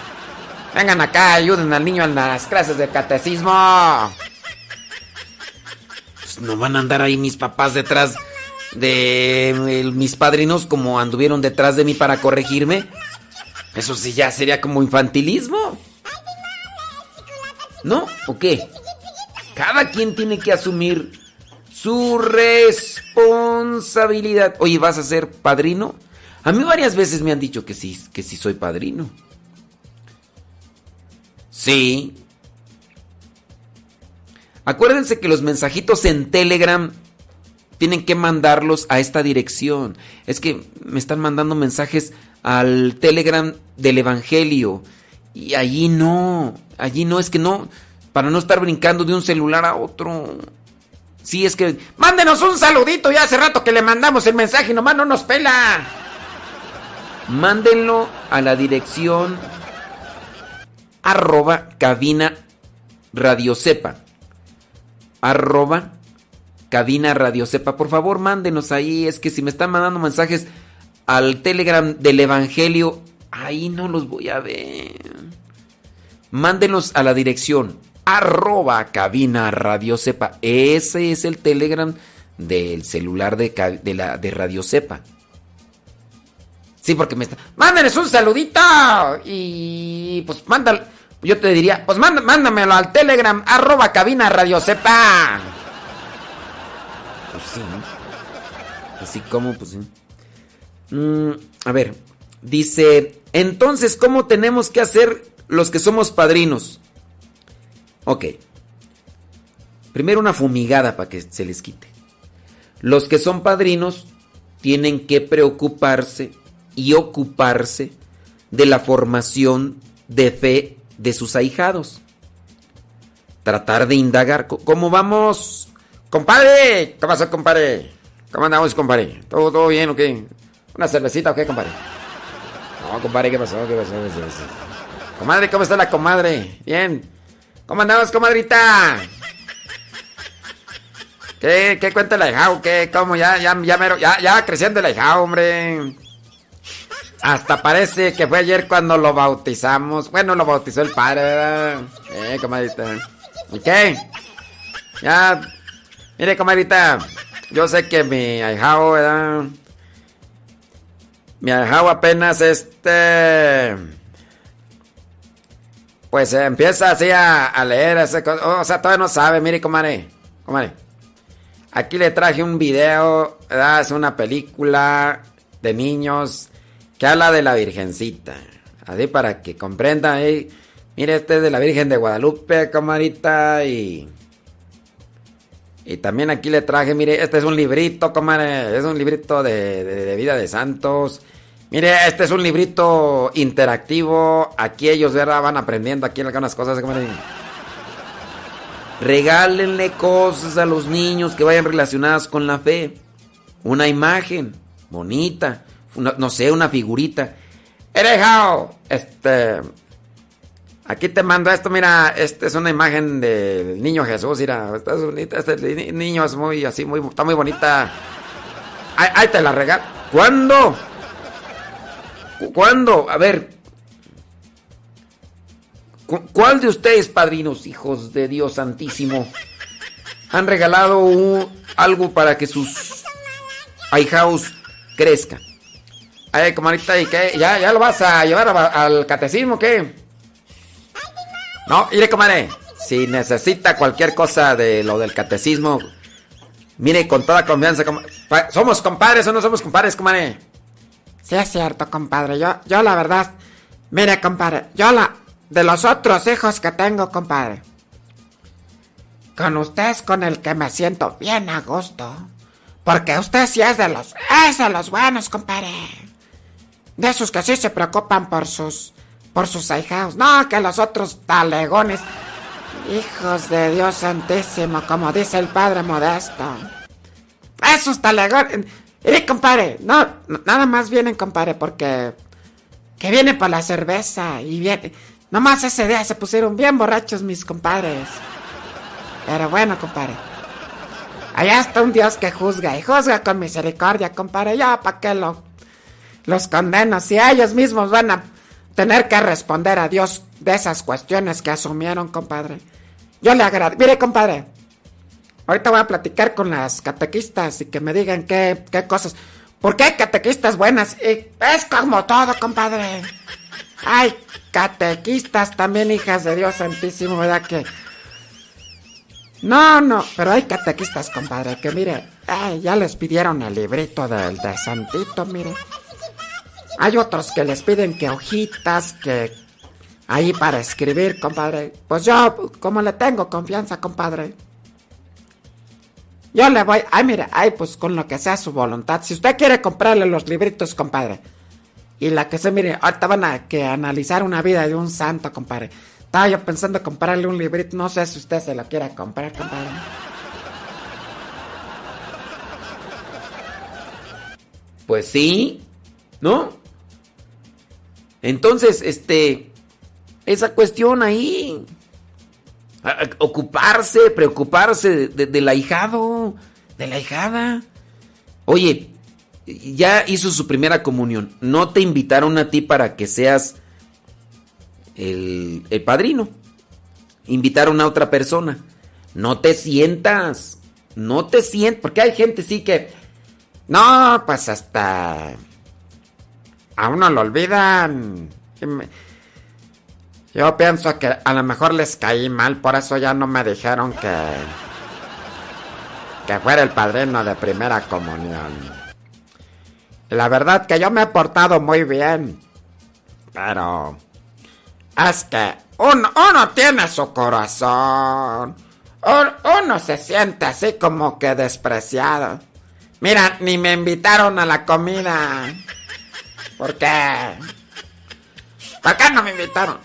Vengan acá, ayuden al niño en las clases de catecismo. No van a andar ahí mis papás detrás de mis padrinos como anduvieron detrás de mí para corregirme. Eso sí ya sería como infantilismo. ¿No? ¿O qué? Cada quien tiene que asumir su responsabilidad. Oye, ¿vas a ser padrino? A mí varias veces me han dicho que sí, que sí soy padrino. Sí. Acuérdense que los mensajitos en Telegram tienen que mandarlos a esta dirección. Es que me están mandando mensajes al Telegram del Evangelio. Y allí no, allí no, es que no, para no estar brincando de un celular a otro. Sí, es que... Mándenos un saludito, ya hace rato que le mandamos el mensaje y nomás no nos pela. Mándenlo a la dirección arroba cabina radiocepa. Arroba cabina radiocepa. Por favor, mándenos ahí. Es que si me están mandando mensajes al Telegram del Evangelio, ahí no los voy a ver. Mándenos a la dirección arroba cabina radiocepa. Ese es el Telegram del celular de, de la, de radiocepa. Sí, porque me está. Mándenles un saludito. Y pues mándalo. Yo te diría, pues manda- mándamelo al Telegram, arroba cabina radio sepa. Pues sí. Así como, pues sí. Mm, a ver, dice, entonces, ¿cómo tenemos que hacer los que somos padrinos? Ok. primero una fumigada para que se les quite. Los que son padrinos tienen que preocuparse y ocuparse de la formación de fe de sus ahijados. Tratar de indagar. ¿Cómo vamos? Compadre, ¿qué pasa, compadre? ¿Cómo andamos, compadre? ¿Todo, todo bien o qué? ¿Una cervecita o qué, compadre? No, compadre, ¿qué pasó? ¿Qué pasó? ¿Qué? Comadre, ¿cómo está la comadre? Bien. ¿Cómo andamos, comadrita? ¿Qué, qué cuenta el ahijado? ¿Qué? ¿Cómo? Ya, ya, ya, ya, creciendo el ahijado, hombre. Hasta parece que fue ayer cuando lo bautizamos. Bueno, lo bautizó el padre, ¿verdad? Eh, comadrita. ¿Y qué? Ya. Mire, comadrita. Yo sé que mi ahijado, ¿verdad? Mi ahijado apenas este. Pues empieza así a, leer ese co- O sea, todavía no sabe. Mire, comadre. Comadre. Aquí le traje un video. Es una película de niños que habla de la Virgencita. Así para que comprendan ahí. Mire, este es de la Virgen de Guadalupe, comadrita, y... Y también aquí le traje, mire, este es un librito, comadre, es un librito de, de- de vida de santos. Mire, este es un librito interactivo. Aquí ellos, ¿verdad? Van aprendiendo aquí algunas cosas, comadre. Regálenle cosas a los niños que vayan relacionadas con la fe. Una imagen bonita, no sé, una figurita. Erejao, este. Aquí te mando esto, mira, este es una imagen del niño Jesús, mira, esta es bonita, este ni- niño es muy así, muy, está muy bonita. Ahí, te la regalo. ¿Cuándo? ¿Cu- ¿Cuándo? A ver. ¿cu- ¿Cuál de ustedes, padrinos, hijos de Dios Santísimo, han regalado algo para que sus ahijados crezcan? Ay, comadrita, ¿y qué? ¿Ya, ¿Ya lo vas a llevar al catecismo qué? No, mire, comadre, si necesita cualquier cosa de lo del catecismo, mire, con toda confianza, ¿somos compadres o no somos compadres, comadre? Sí es cierto, compadre. Yo, yo la verdad, mire, compadre, yo la de los otros hijos que tengo, compadre. Con usted es con el que me siento bien a gusto. Porque usted sí es de los, es de los buenos, compadre. De esos que sí se preocupan por sus, por sus ahijados. No, que los otros talegones. Hijos de Dios santísimo, como dice el padre modesto. Esos talegones. Mire, compadre, no, nada más vienen, compadre, porque... Que viene por la cerveza y viene... Nomás ese día se pusieron bien borrachos mis compadres. Pero bueno, compadre. Allá está un Dios que juzga y juzga con misericordia, compadre. Ya, ¿para qué lo, los condeno? Si ellos mismos van a tener que responder a Dios de esas cuestiones que asumieron, compadre. Yo le agradezco. Mire, compadre. Ahorita voy a platicar con las catequistas y que me digan qué, qué cosas. Porque hay catequistas buenas. Y es como todo, compadre. Hay catequistas también, hijas de Dios Santísimo, ¿verdad? Que. No, no, pero hay catequistas, compadre, que mire, ya les pidieron el librito del de Santito, mire. Hay otros que les piden que hojitas, que ahí para escribir, compadre. Pues yo, como le tengo confianza, compadre. Yo le voy, ay, mire, ay, pues con lo que sea su voluntad. Si usted quiere comprarle los libritos, compadre. Y la que se, mire, ahorita van a que analizar una vida de un santo, compadre. Estaba yo pensando comprarle un librito, no sé si usted se lo quiera comprar, compadre. Pues sí, ¿no? Entonces, este, esa cuestión ahí, ocuparse, preocuparse de- de- del ahijado, de la ahijada. Oye, ya hizo su primera comunión, no te invitaron a ti para que seas el, el padrino, invitaron a otra persona. No te sientas, no te sientas, porque hay gente sí que... No, pues hasta... A uno lo olvidan. Yo pienso que a lo mejor les caí mal, por eso ya no me dijeron que... Que fuera el padrino de primera comunión. La verdad que yo me he portado muy bien. Pero... Es que uno, uno tiene su corazón. un- uno se siente así como que despreciado. Mira, ni me invitaron a la comida. ¿Por qué? ¿Por qué no me invitaron?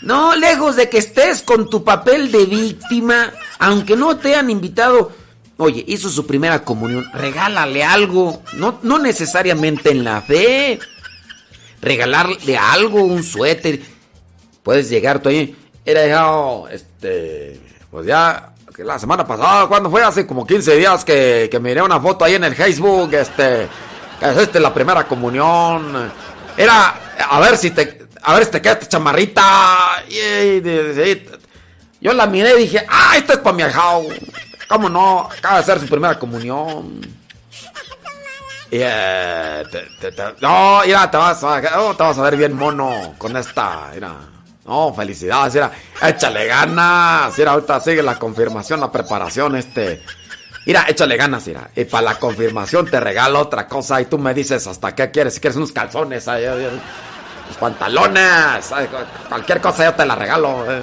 No, lejos de que estés con tu papel de víctima, aunque no te han invitado. Oye, hizo su primera comunión, regálale algo, no, no necesariamente en la fe. Regalarle algo, un suéter. Puedes llegar tú ahí. Era yo, este, pues ya, la semana pasada, cuando fue? Hace como 15 días que, que miré una foto ahí en el Facebook, este, este la primera comunión. Era, a ver si te, a ver si te queda esta chamarrita. Yo la miré y dije, ah, esta es para mi ahijao. ¿Cómo no? Acaba de hacer su primera comunión. Y, eh, no, mira, te vas, oh, te vas a ver bien mono con esta, mira. No, felicidades, mira, échale ganas. Mira, ahorita sigue la confirmación, la preparación, este. Mira, échale ganas, mira. Y para la confirmación te regalo otra cosa y tú me dices hasta qué quieres. Si quieres unos calzones, ay, pantalones, cualquier cosa yo te la regalo. eh.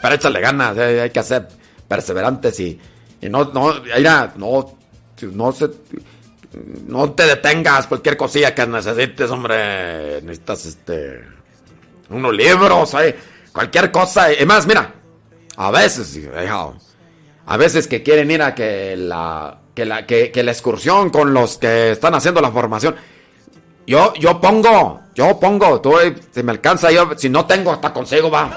Pero échale ganas, eh, hay que ser perseverantes y, y no, no, mira, no, no se, no te detengas, cualquier cosilla que necesites, hombre, necesitas este, unos libros, eh, cualquier cosa. Es más, mira, a veces, hija, a veces que quieren ir a que la, que la, que, la excursión con los que están haciendo la formación. Yo, yo pongo, yo pongo, tú, eh, si me alcanza, yo, si no tengo, hasta consigo, va.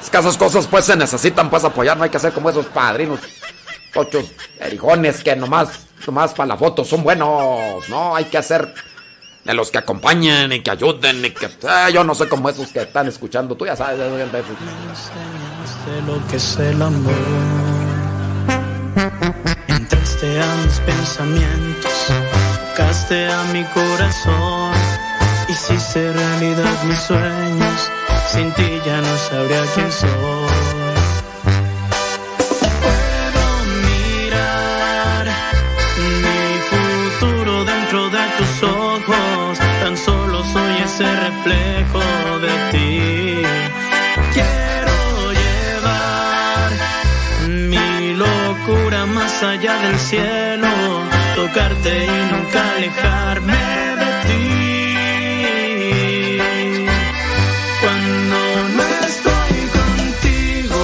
Es que esas cosas pues se necesitan pues apoyar, no hay que hacer como esos padrinos, tochos, erijones que nomás, nomás para la foto son buenos, no, hay que hacer de los que acompañen y que ayuden y que, eh, yo no sé como esos que están escuchando, tú ya sabes. que es el amor. Entraste a mis pensamientos, tocaste a mi corazón, hiciste realidad mis sueños, sin ti ya no sabría quién soy. Puedo mirar mi futuro dentro de tus ojos, tan solo soy ese reflejo allá del cielo, tocarte y nunca alejarme de ti. Cuando no estoy contigo,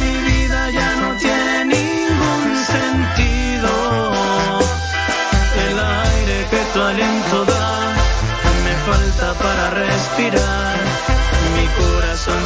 mi vida ya no tiene ningún sentido. El aire que tu aliento da me falta para respirar.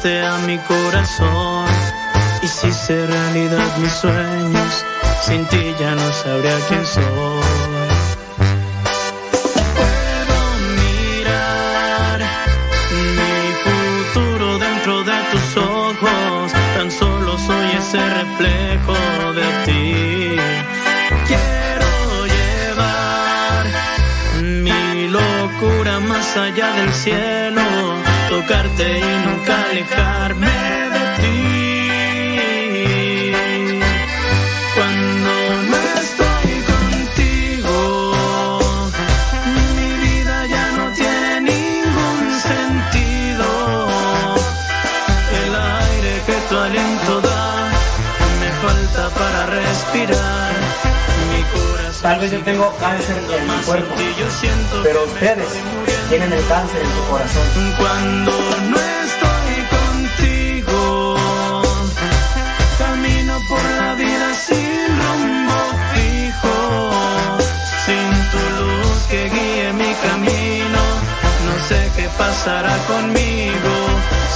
tocaste a mi corazón, hiciste realidad mis sueños, sin ti ya no sabría quién soy. Tan solo soy ese reflejo de ti. Quiero llevar mi locura más allá del cielo, tocarte y nunca alejarme de ti. Cuando no estoy contigo, mi vida ya no tiene ningún sentido. El aire que tu aliento da me falta para respirar. Mi corazón Tal vez yo tengo cáncer en mi cuerpo, pero ustedes tienen el cáncer en su corazón. Cuando no estoy contigo, camino por la vida sin rumbo fijo, sin tu luz que guíe mi camino. No sé qué pasará conmigo,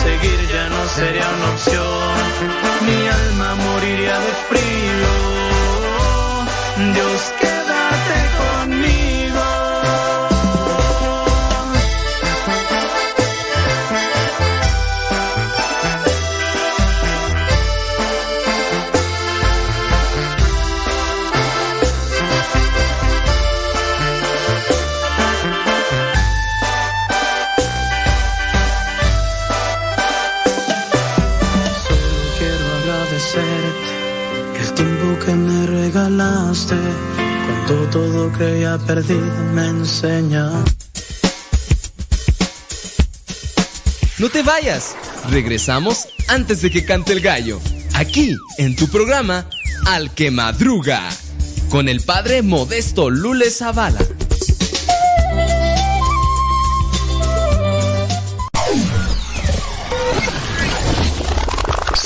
seguir ya no sería una opción. Mi alma moriría de frío. Dios todo creía perdido me enseña. No te vayas. Regresamos antes de que cante el gallo. Aquí, en tu programa, Al que Madruga. Con el padre Modesto Lule Zavala.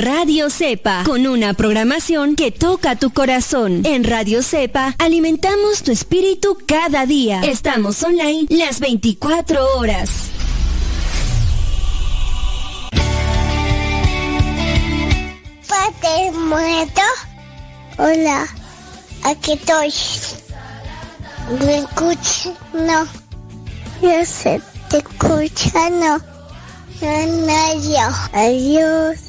Radio Cepa, con una programación que toca tu corazón. En Radio Cepa alimentamos tu espíritu cada día. Estamos online las 24 horas. Padre muerto. Hola, aquí estoy. ¿Me escuchas? No. Yo sé, te escucha, no. No, no, yo. Adiós.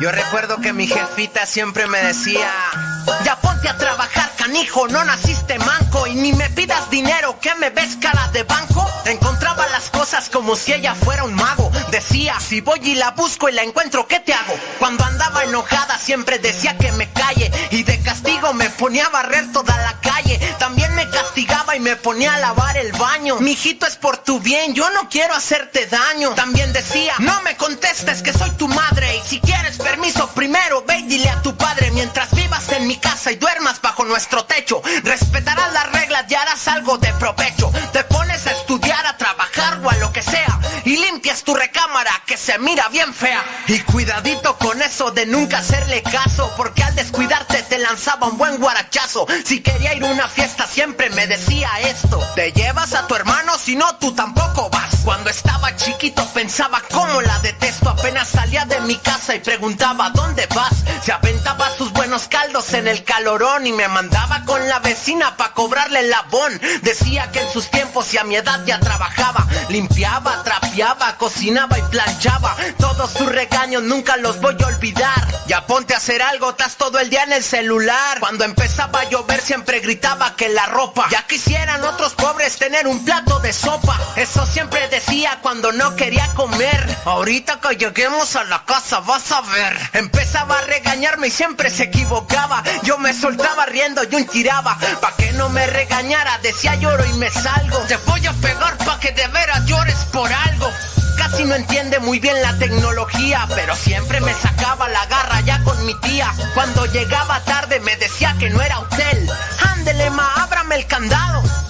Yo recuerdo que mi jefita siempre me decía, ya ponte a trabajar, canijo, no naciste manco y ni me pidas dinero, que me ves cara de banco. Encontraba las cosas como si ella fuera un mago. Decía, si voy y la busco y la encuentro, ¿qué te hago? Cuando andaba enojada siempre decía que me calle y de castigo me ponía a barrer toda la calle. Castigaba y me ponía a lavar el baño. Mijito es por tu bien, yo no quiero hacerte daño. También decía, no me contestes que soy tu madre y si quieres permiso primero ve y dile a tu padre mientras vivas en mi casa y duermas bajo nuestro techo. Respetarás las reglas y harás algo de provecho. Te pones a estudiar, a trabajar o a lo que sea y limpias tu recámara que se mira bien fea. Y cuidadito con eso de nunca hacerle caso porque al descuidarte te lanzaba un buen guarachazo. Si quería ir a una fiesta siempre me decía esto. Te llevas a tu hermano si no tú tampoco vas. Cuando estaba chiquito pensaba cómo la detesto. Apenas salía de mi casa y preguntaba ¿dónde vas? Se aventaba sus buenos caldos en el calorón y me mandaba con la vecina pa' cobrarle el labón. Decía que en sus tiempos y a mi edad ya trabajaba. Limpiaba, trapeaba, cocinaba y planchaba. Todos sus regaños nunca los voy a olvidar. Ya ponte a hacer algo, estás todo el día en el celular. Cuando empezaba a llover siempre gritaba que la ropa. Ya quisieran otros pobres tener un plato de sopa. Eso siempre decía cuando no quería comer. Ahorita que lleguemos a la casa vas a ver. Empezaba a regañarme y siempre se equivocaba. Yo me soltaba riendo y un tiraba. Pa' que no me regañara, decía lloro y me salgo. Te voy a pegar pa' que de veras llores por algo. Casi no entiende muy bien la tecnología, pero siempre me sacaba la garra ya con mi tía. Cuando llegaba tarde me decía que no era hotel. Ándele, ma, ábrame el candado.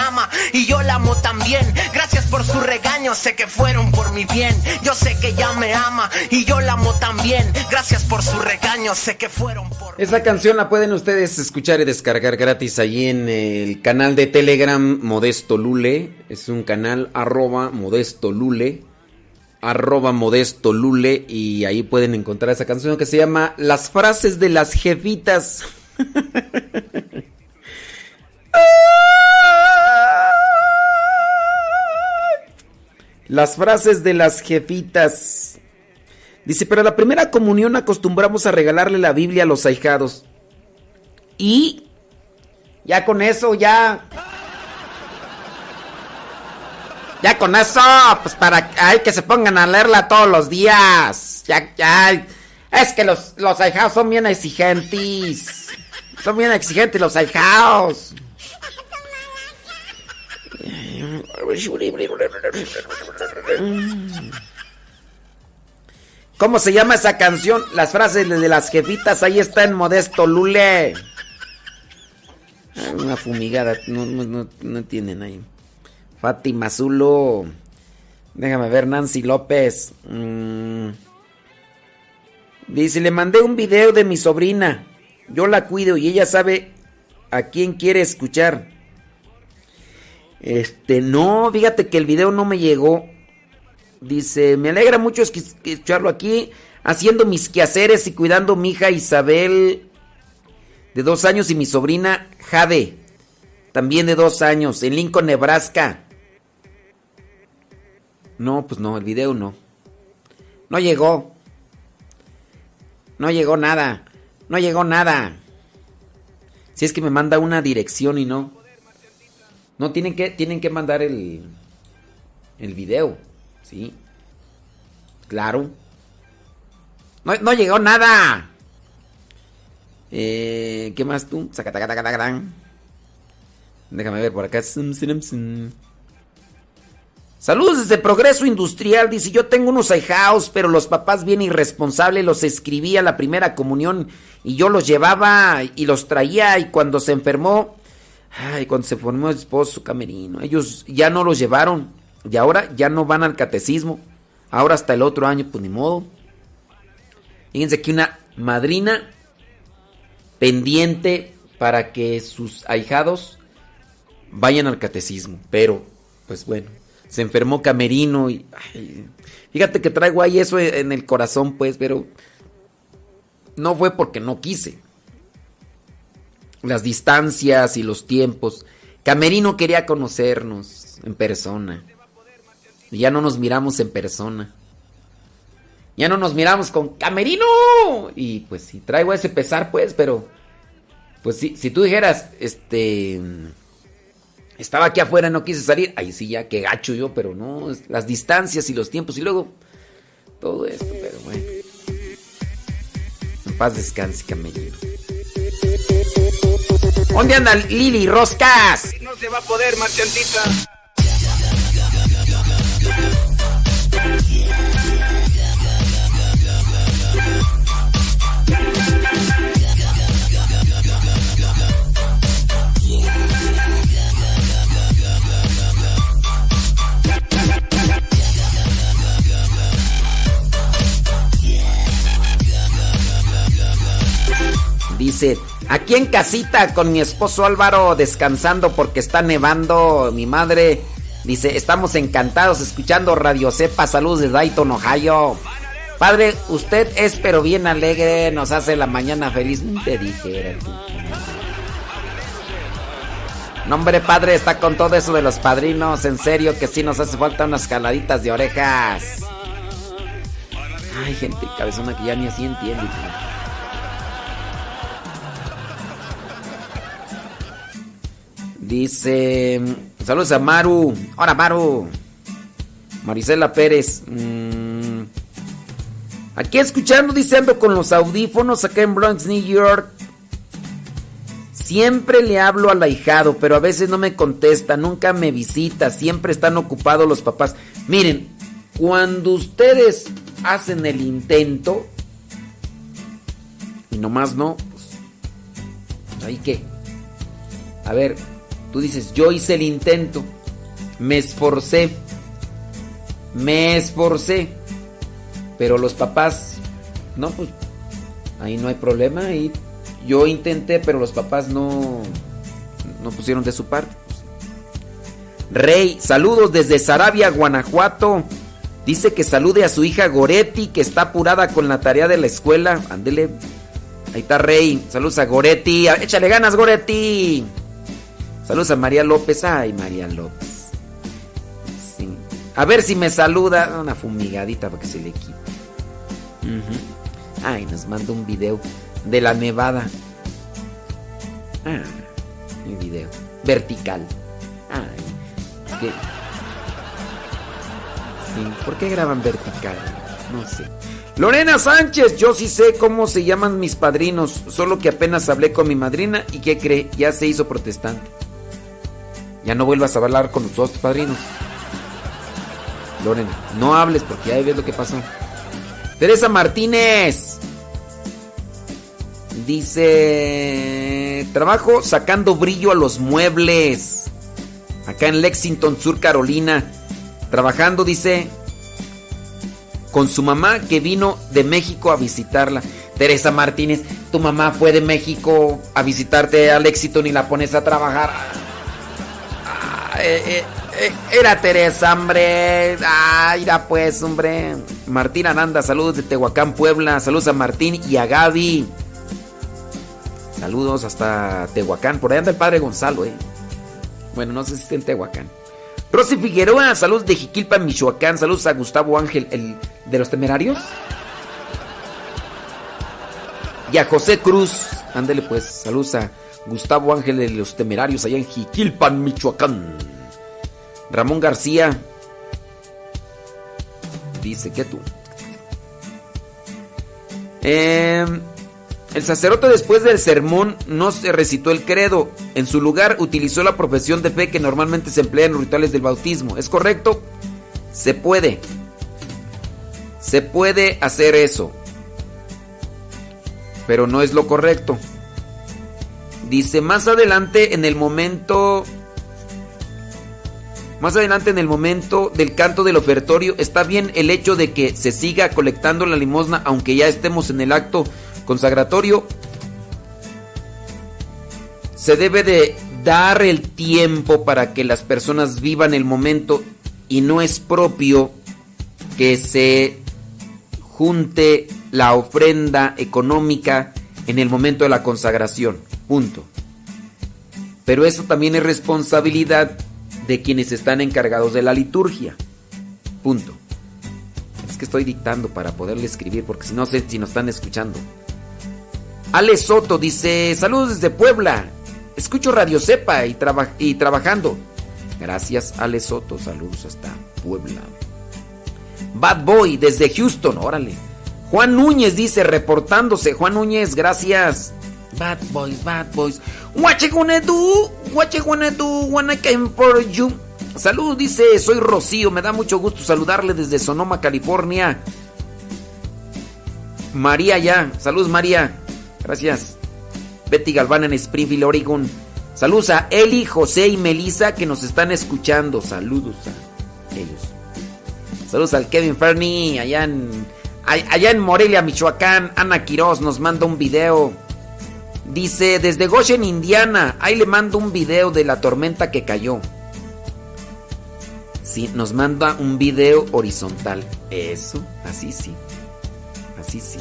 ama y yo la amo también. Gracias por su regaño, sé que fueron por mi bien. Yo sé que ya me ama y yo la amo también. Gracias por su regaño, sé que fueron por Esa canción la pueden ustedes escuchar y descargar gratis ahí en el canal de Telegram Modesto Lule. Es un canal arroba Modesto Lule. Arroba Modesto Lule. Y ahí pueden encontrar esa canción que se llama Las frases de las jefitas. Las frases de las jefitas. Dice, pero la primera comunión acostumbramos a regalarle la Biblia a los ahijados. Y ya con eso, ya. Ya con eso, pues para ay, que se pongan a leerla todos los días. Ya, ya. Es que los, los ahijados son bien exigentes. Son bien exigentes los ahijados. ¿Cómo se llama esa canción? Las frases de las jefitas, ahí está en Modesto Lule. Una fumigada, no, no, no, no tienen ahí. Fátima Zulo. Déjame ver, Nancy López. Mm. Dice, le mandé un video de mi sobrina. Yo la cuido y ella sabe a quién quiere escuchar. Este, no, fíjate que el video no me llegó. Dice, me alegra mucho escucharlo aquí, haciendo mis quehaceres y cuidando a mi hija Isabel, de dos años, y mi sobrina Jade, también de dos años, en Lincoln, Nebraska. No, pues no, el video no. No llegó. No llegó nada. No llegó nada. Si es que me manda una dirección y no. No, tienen que, tienen que mandar el, el video. Sí. Claro. No, no llegó nada. Eh, ¿Qué más tú? Déjame ver por acá. Saludos desde Progreso Industrial. Dice, yo tengo unos ahijados, pero los papás bien irresponsables los escribía la primera comunión y yo los llevaba y los traía y cuando se enfermó, ay, cuando se formó el esposo camerino, ellos ya no los llevaron y ahora ya no van al catecismo. Ahora hasta el otro año, pues ni modo. Fíjense que una madrina pendiente para que sus ahijados vayan al catecismo, pero pues bueno se enfermó Camerino y fíjate que traigo ahí eso en el corazón pues, pero no fue porque no quise. Las distancias y los tiempos. Camerino quería conocernos en persona. Y ya no nos miramos en persona. Ya no nos miramos con Camerino. Y pues sí, traigo ese pesar pues, pero pues si tú dijeras, este estaba aquí afuera, no quise salir. Ahí sí, ya que gacho yo, pero no, las distancias y los tiempos y luego todo esto, pero bueno. En paz descanse, camello. ¿Dónde anda Lili Roscas? No se va a poder, marchantita. Dice, aquí en casita con mi esposo Álvaro descansando porque está nevando. Mi madre dice, estamos encantados escuchando Radio Cepa. Saludos de Dayton, Ohio. Padre, usted es pero bien alegre, nos hace la mañana feliz. Te dijera tú. No, hombre, padre, está con todo eso de los padrinos. En serio que sí nos hace falta unas caladitas de orejas. Ay, gente cabezona que ya ni así entiende. Dice, saludos a Maru. Hola, Maru. Marisela Pérez. mm, aquí escuchando, diciendo con los audífonos acá en Bronx, New York. Siempre le hablo al ahijado, pero a veces no me contesta, nunca me visita, siempre están ocupados los papás. Miren, cuando ustedes hacen el intento y nomás no, pues, ahí qué. A ver, tú dices, yo hice el intento, me esforcé, me esforcé, pero los papás, no, pues ahí no hay problema, y yo intenté, pero los papás no, no pusieron de su parte. Rey, saludos desde Sarabia, Guanajuato. Dice que salude a su hija Goretti, que está apurada con la tarea de la escuela. Ándele. Ahí está Rey. Saludos a Goretti. Échale ganas, Goretti. Saludos a María López. Ay, María López. A ver si me saluda. Una fumigadita para que se le quite. Ay, nos manda un video de la nevada. Ah, un video. Vertical. Ay, ¿por qué graban vertical? No sé. Lorena Sánchez, yo sí sé cómo se llaman mis padrinos, solo que apenas hablé con mi madrina y ¿qué cree? Ya se hizo protestante. Ya no vuelvas a hablar con tus padrinos. Lorena, no hables porque ya ves lo que pasó. Teresa Martínez. Dice, trabajo sacando brillo a los muebles. Acá en Lexington, Sur Carolina. Trabajando, dice, con su mamá que vino de México a visitarla. Teresa Martínez, tu mamá fue de México a visitarte al Lexington y la pones a trabajar. Eh, eh, eh, era Teresa, hombre. Ah, mira pues, hombre. Martín Ananda, saludos de Tehuacán, Puebla. Saludos a Martín y a Gaby. Saludos hasta Tehuacán. Por ahí anda el padre Gonzalo, eh. Bueno, no sé si está en Tehuacán. Rosy Figueroa, saludos de Jiquilpa, Michoacán. Saludos a Gustavo Ángel, el de los temerarios. Y a José Cruz. Ándele pues, saludos a Gustavo Ángel de los temerarios allá en Jiquilpan, Michoacán. Ramón García. Dice que tú. Eh, el sacerdote después del sermón no se recitó el credo. En su lugar utilizó la profesión de fe que normalmente se emplea en los rituales del bautismo. ¿Es correcto? Se puede. Se puede hacer eso. Pero no es lo correcto. Dice más adelante en el momento... Más adelante en el momento del canto del ofertorio está bien el hecho de que se siga colectando la limosna aunque ya estemos en el acto consagratorio, se debe de dar el tiempo para que las personas vivan el momento y no es propio que se junte la ofrenda económica en el momento de la consagración. Punto. Pero eso también es responsabilidad de quienes están encargados de la liturgia. Punto. Es que estoy dictando para poderle escribir porque si no sé si nos están escuchando. Ale Soto dice, saludos desde Puebla. Escucho Radio Cepa y, traba y trabajando. Gracias Ale Soto, saludos hasta Puebla. Bad Boy desde Houston, órale. Juan Núñez dice, reportándose. Juan Núñez, gracias. Bad Boys, Bad Boys. What you gonna do? What you gonna do when I came for you? Saludos, dice, soy Rocío. Me da mucho gusto saludarle desde Sonoma, California. María ya. Saludos, María. Gracias. Betty Galván en Springfield, Oregon. Saludos a Eli, José y Melissa que nos están escuchando. Saludos a ellos. Saludos al Kevin Fernie allá en, allá en Morelia, Michoacán. Ana Quiroz nos manda un video. Dice, desde Goshen, Indiana. Ahí le mando un video de la tormenta que cayó. Sí, nos manda un video horizontal. Eso, así sí. Así sí.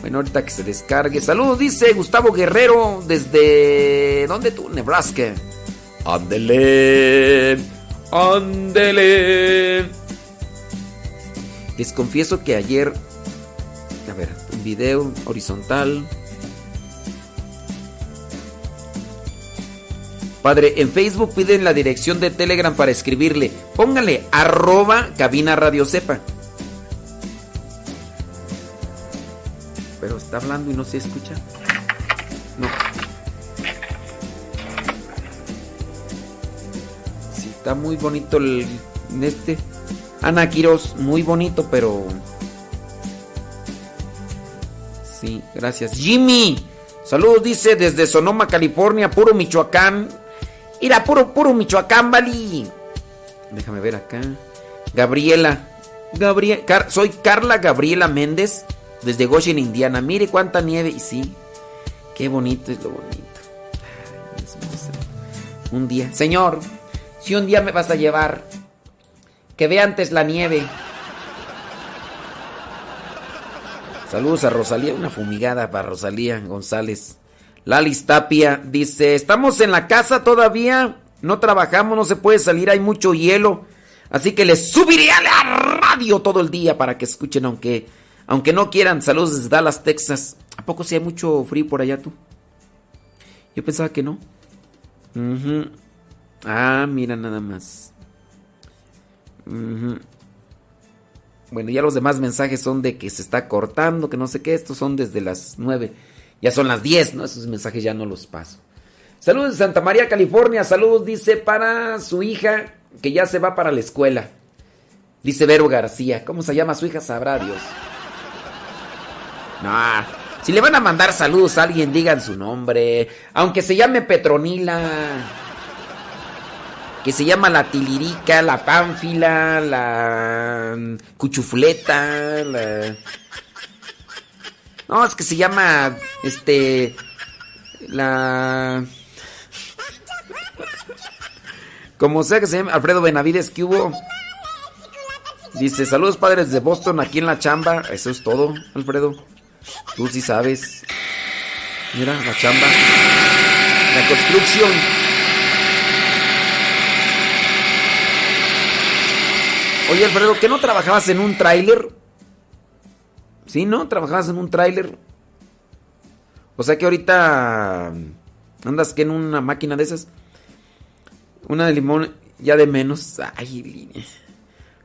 Bueno, ahorita que se descargue. Saludos, dice Gustavo Guerrero desde... ¿Dónde tú? Nebraska. Ándele. Ándele. Les confieso que ayer... A ver, un video horizontal. Padre, en Facebook piden la dirección de Telegram para escribirle. Póngale arroba cabina radio sepa. Pero está hablando y no se escucha. No. Sí, está muy bonito el este. Ana Quiroz, muy bonito, pero. Sí, gracias. Jimmy, saludos, dice desde Sonoma, California, puro Michoacán. Mira, puro, puro Michoacán, Vali. Déjame ver acá. Gabriela. Gabriel, soy Carla Gabriela Méndez desde Goshen, Indiana. Mire cuánta nieve. Y sí, qué bonito es lo bonito. un día. Señor, si un día me vas a llevar, que vea antes la nieve. Saludos a Rosalía, una fumigada para Rosalía González. Lalis Tapia dice, estamos en la casa todavía, no trabajamos, no se puede salir, hay mucho hielo. Así que les subiré a la radio todo el día para que escuchen, aunque, aunque no quieran. Saludos desde Dallas, Texas. ¿A poco si hay mucho frío por allá tú? Yo pensaba que no. Ah, mira nada más. Bueno, ya los demás mensajes son de que se está cortando, que no sé qué. Estos son desde las 9. Ya son las 10, ¿no? Esos mensajes ya no los paso. Saludos de Santa María, California. Saludos, dice, para su hija que ya se va para la escuela. Dice Vero García. ¿Cómo se llama su hija? Sabrá Dios. No, si le van a mandar saludos a alguien, digan su nombre. Aunque se llame Petronila. Que se llama la Tilirica, la Pánfila, la Cuchufleta, la... No, es que se llama. Este. La. Como sea que se llame Alfredo Benavides, que hubo. Dice: Saludos padres de Boston aquí en la chamba. Eso es todo, Alfredo. Tú sí sabes. Mira, la chamba. La construcción. Oye, Alfredo, ¿que no trabajabas en un tráiler? Sí, ¿no? Trabajabas en un tráiler. O sea que ahorita andas que en una máquina de esas. Una de limón ya de menos. Ay,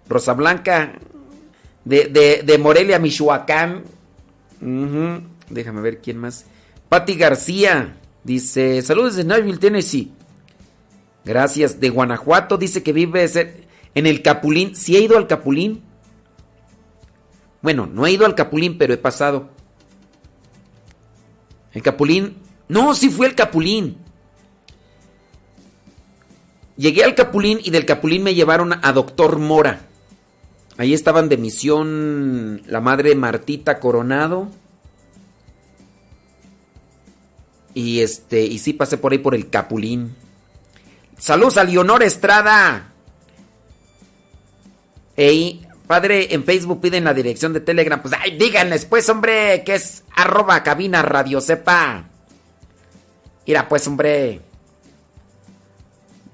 Rosa Blanca de, de, Morelia, Michoacán. Déjame ver quién más. Patti García dice: Saludos de Nashville, Tennessee. Gracias. De Guanajuato dice que vive en el Capulín. Si ¿Sí he ido al Capulín. Bueno, no he ido al Capulín, pero he pasado. El Capulín. No, sí fue el Capulín. Llegué al Capulín y del Capulín me llevaron a Doctor Mora. Ahí estaban de misión la madre Martita Coronado. Y este, y sí pasé por ahí por el Capulín. Saludos a Leonor Estrada. Ey, Padre, en Facebook piden la dirección de Telegram. Pues, ay, díganles, pues, hombre, que es arroba cabina radio sepa. Mira, pues, hombre.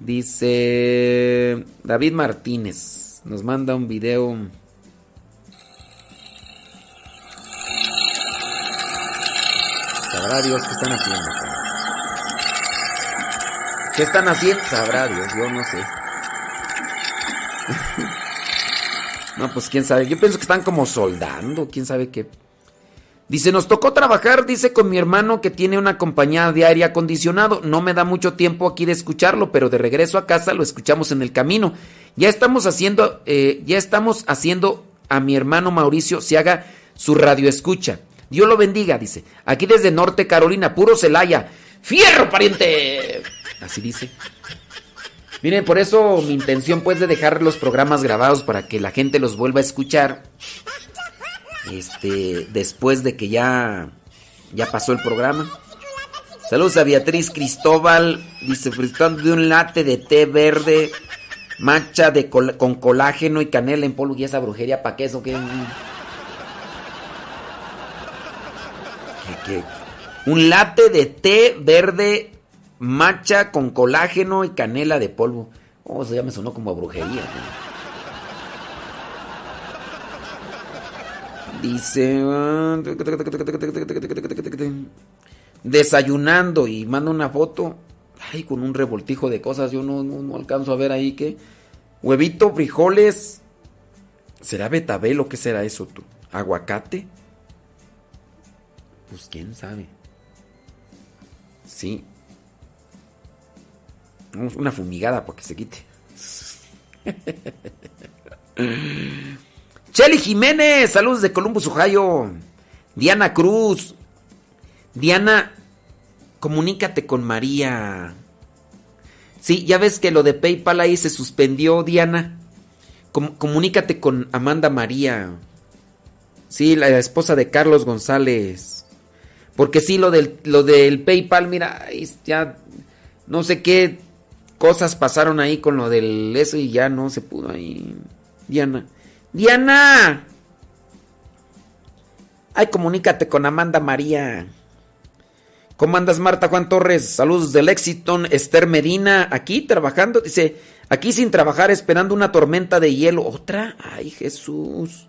Dice David Martínez. Nos manda un video. Sabrá Dios qué están haciendo. ¿Qué están haciendo? Sabrá Dios, yo no sé. No, pues quién sabe. Yo pienso que están como soldando, quién sabe qué. Dice, nos tocó trabajar, dice, con mi hermano que tiene una compañía de aire acondicionado. No me da mucho tiempo aquí de escucharlo, pero de regreso a casa lo escuchamos en el camino. Ya estamos haciendo, eh, ya estamos haciendo a mi hermano Mauricio se haga su radio escucha. Dios lo bendiga, dice. Aquí desde Norte Carolina, puro Celaya. ¡Fierro, pariente! Así dice. Miren, por eso mi intención pues de dejar los programas grabados para que la gente los vuelva a escuchar. Este, después de que ya ya pasó el programa. Saludos a Beatriz Cristóbal, disfrutando de un latte de té verde, mancha de con colágeno y canela en polvo y esa brujería para queso que un latte de té verde Macha con colágeno y canela de polvo. Oh, eso ya me sonó como a brujería. Dice. Desayunando y manda una foto. Ay, con un revoltijo de cosas, yo no, no, no alcanzo a ver ahí que. Huevito, frijoles. ¿Será betabel o qué será eso tú? ¿Aguacate? Pues quién sabe. Sí. Una fumigada para que se quite. Cheli Jiménez, saludos de Columbus, Ohio. Diana Cruz. Diana, comunícate con María. Sí, ya ves que lo de PayPal ahí se suspendió, Diana. Com- comunícate con Amanda María. Sí, la esposa de Carlos González. Porque sí, lo del, lo del PayPal, mira, ya no sé qué cosas pasaron ahí con lo del eso y ya no se pudo ahí. Diana. Diana. Ay, comunícate con Amanda María. ¿Cómo andas, Marta Juan Torres? Saludos del Lexington. Esther Medina, aquí trabajando. Dice, aquí sin trabajar, esperando una tormenta de hielo. ¿Otra? Ay, Jesús.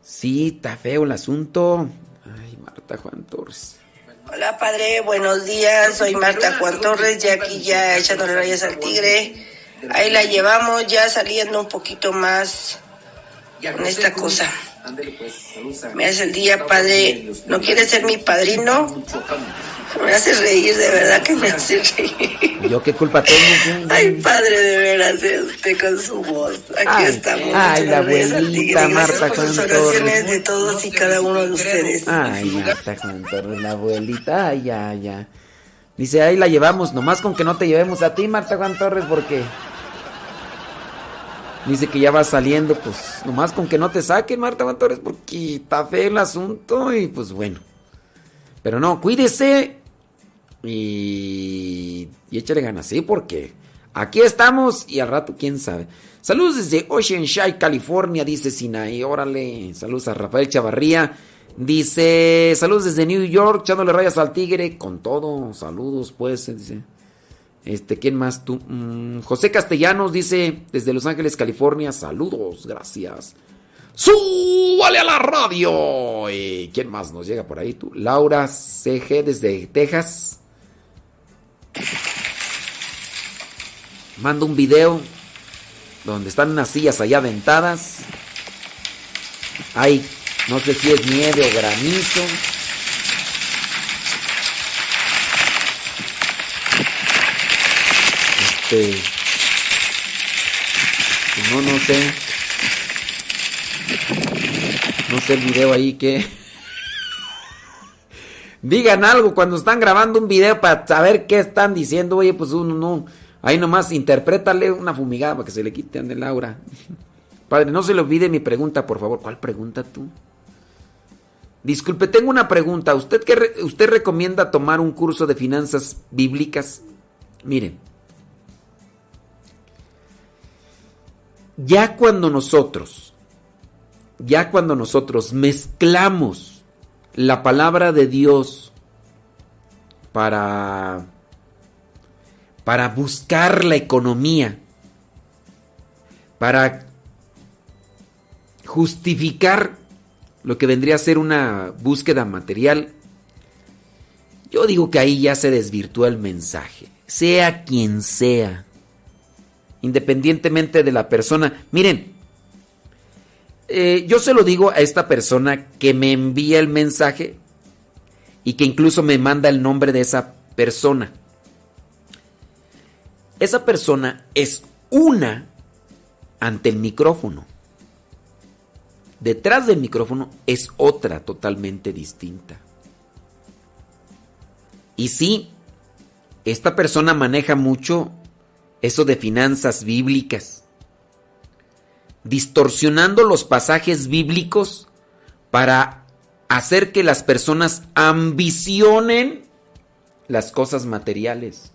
Sí, está feo el asunto. Ay, Marta Juan Torres. Hola padre, buenos días, soy Marta Juan Torres, ya aquí ya echándole rayas al tigre. Ahí la llevamos ya saliendo un poquito más con esta cosa. Me hace el día, padre. ¿No quieres ser mi padrino? Me hace reír, de verdad que me hace reír. ¿Yo qué culpa tengo? Ay, padre, de veras, usted con su voz. Aquí Ay, estamos. ay, la abuelita Marta oraciones Torres. de todos y cada uno de ustedes. Ay, Marta Juan Torres, la abuelita. Ay, ya, ya. Dice, ahí la llevamos, nomás con que no te llevemos a ti, Marta Juan Torres, porque... Dice que ya va saliendo, pues nomás con que no te saquen, Marta Juan Torres, porque está feo el asunto y pues bueno. Pero no, cuídese y, échale ganas, sí, porque aquí estamos y al rato quién sabe. Saludos desde Oceanside, California, dice Sinaí, órale. Saludos a Rafael Chavarría. Dice, saludos desde New York, echándole rayas al tigre, con todo, saludos pues, dice. Este, ¿quién más tú? Mm, José Castellanos dice, desde Los Ángeles, California, saludos, gracias. ¡Súbale a la radio! ¿Y quién más nos llega por ahí tú? Laura CG desde Texas. Manda un video donde están unas sillas allá aventadas. Hay, no sé si es nieve o granizo. Este. pues No, no sé. No sé el video ahí que. Digan algo cuando están grabando un video para saber qué están diciendo. Oye, pues uno no. Ahí nomás interprétale una fumigada para que se le quiten de Laura. Padre, no se le olvide mi pregunta, por favor. ¿Cuál pregunta tú? Disculpe, tengo una pregunta. ¿Usted qué usted recomienda tomar un curso de finanzas bíblicas? Miren. Ya cuando nosotros, ya cuando nosotros mezclamos la palabra de Dios para para buscar la economía, para justificar lo que vendría a ser una búsqueda material, yo digo que ahí ya se desvirtúa el mensaje, sea quien sea, independientemente de la persona. Miren, eh, yo se lo digo a esta persona que me envía el mensaje y que incluso me manda el nombre de esa persona. Esa persona es una ante el micrófono. Detrás del micrófono es otra totalmente distinta. Y sí, esta persona maneja mucho eso de finanzas bíblicas, distorsionando los pasajes bíblicos para hacer que las personas ambicionen las cosas materiales.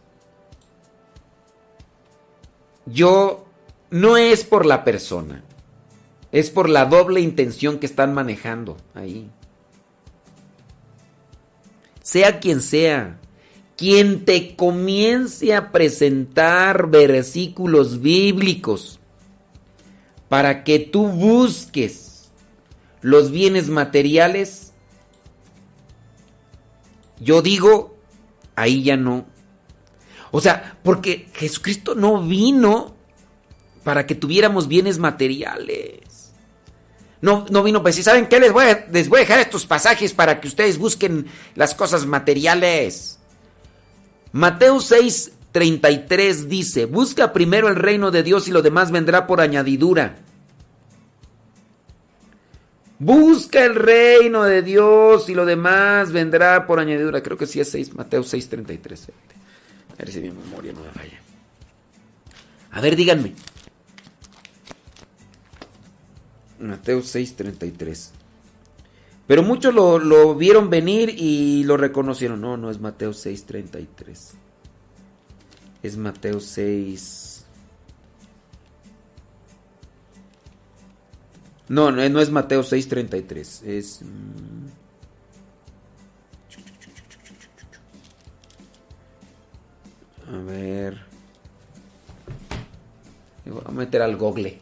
Yo no es por la persona, es por la doble intención que están manejando ahí. Sea quien sea, quien te comience a presentar versículos bíblicos para que tú busques los bienes materiales, yo digo, ahí ya no, O sea, porque Jesucristo no vino para que tuviéramos bienes materiales. No, no vino para decir, ¿saben qué? Les voy, a, les voy a dejar estos pasajes para que ustedes busquen las cosas materiales. Mateo 6, 33 dice, busca primero el reino de Dios y lo demás vendrá por añadidura. Busca el reino de Dios y lo demás vendrá por añadidura. Creo que sí es 6, Mateo 6, 33. A ver si mi memoria no me falla. A ver, díganme. Mateo 6:33. Pero muchos lo, lo, vieron venir y lo reconocieron. No, no es Mateo 6:33. Es Mateo 6. No, no, no es Mateo 6:33. Es... Mm, A ver. Voy a meter al google.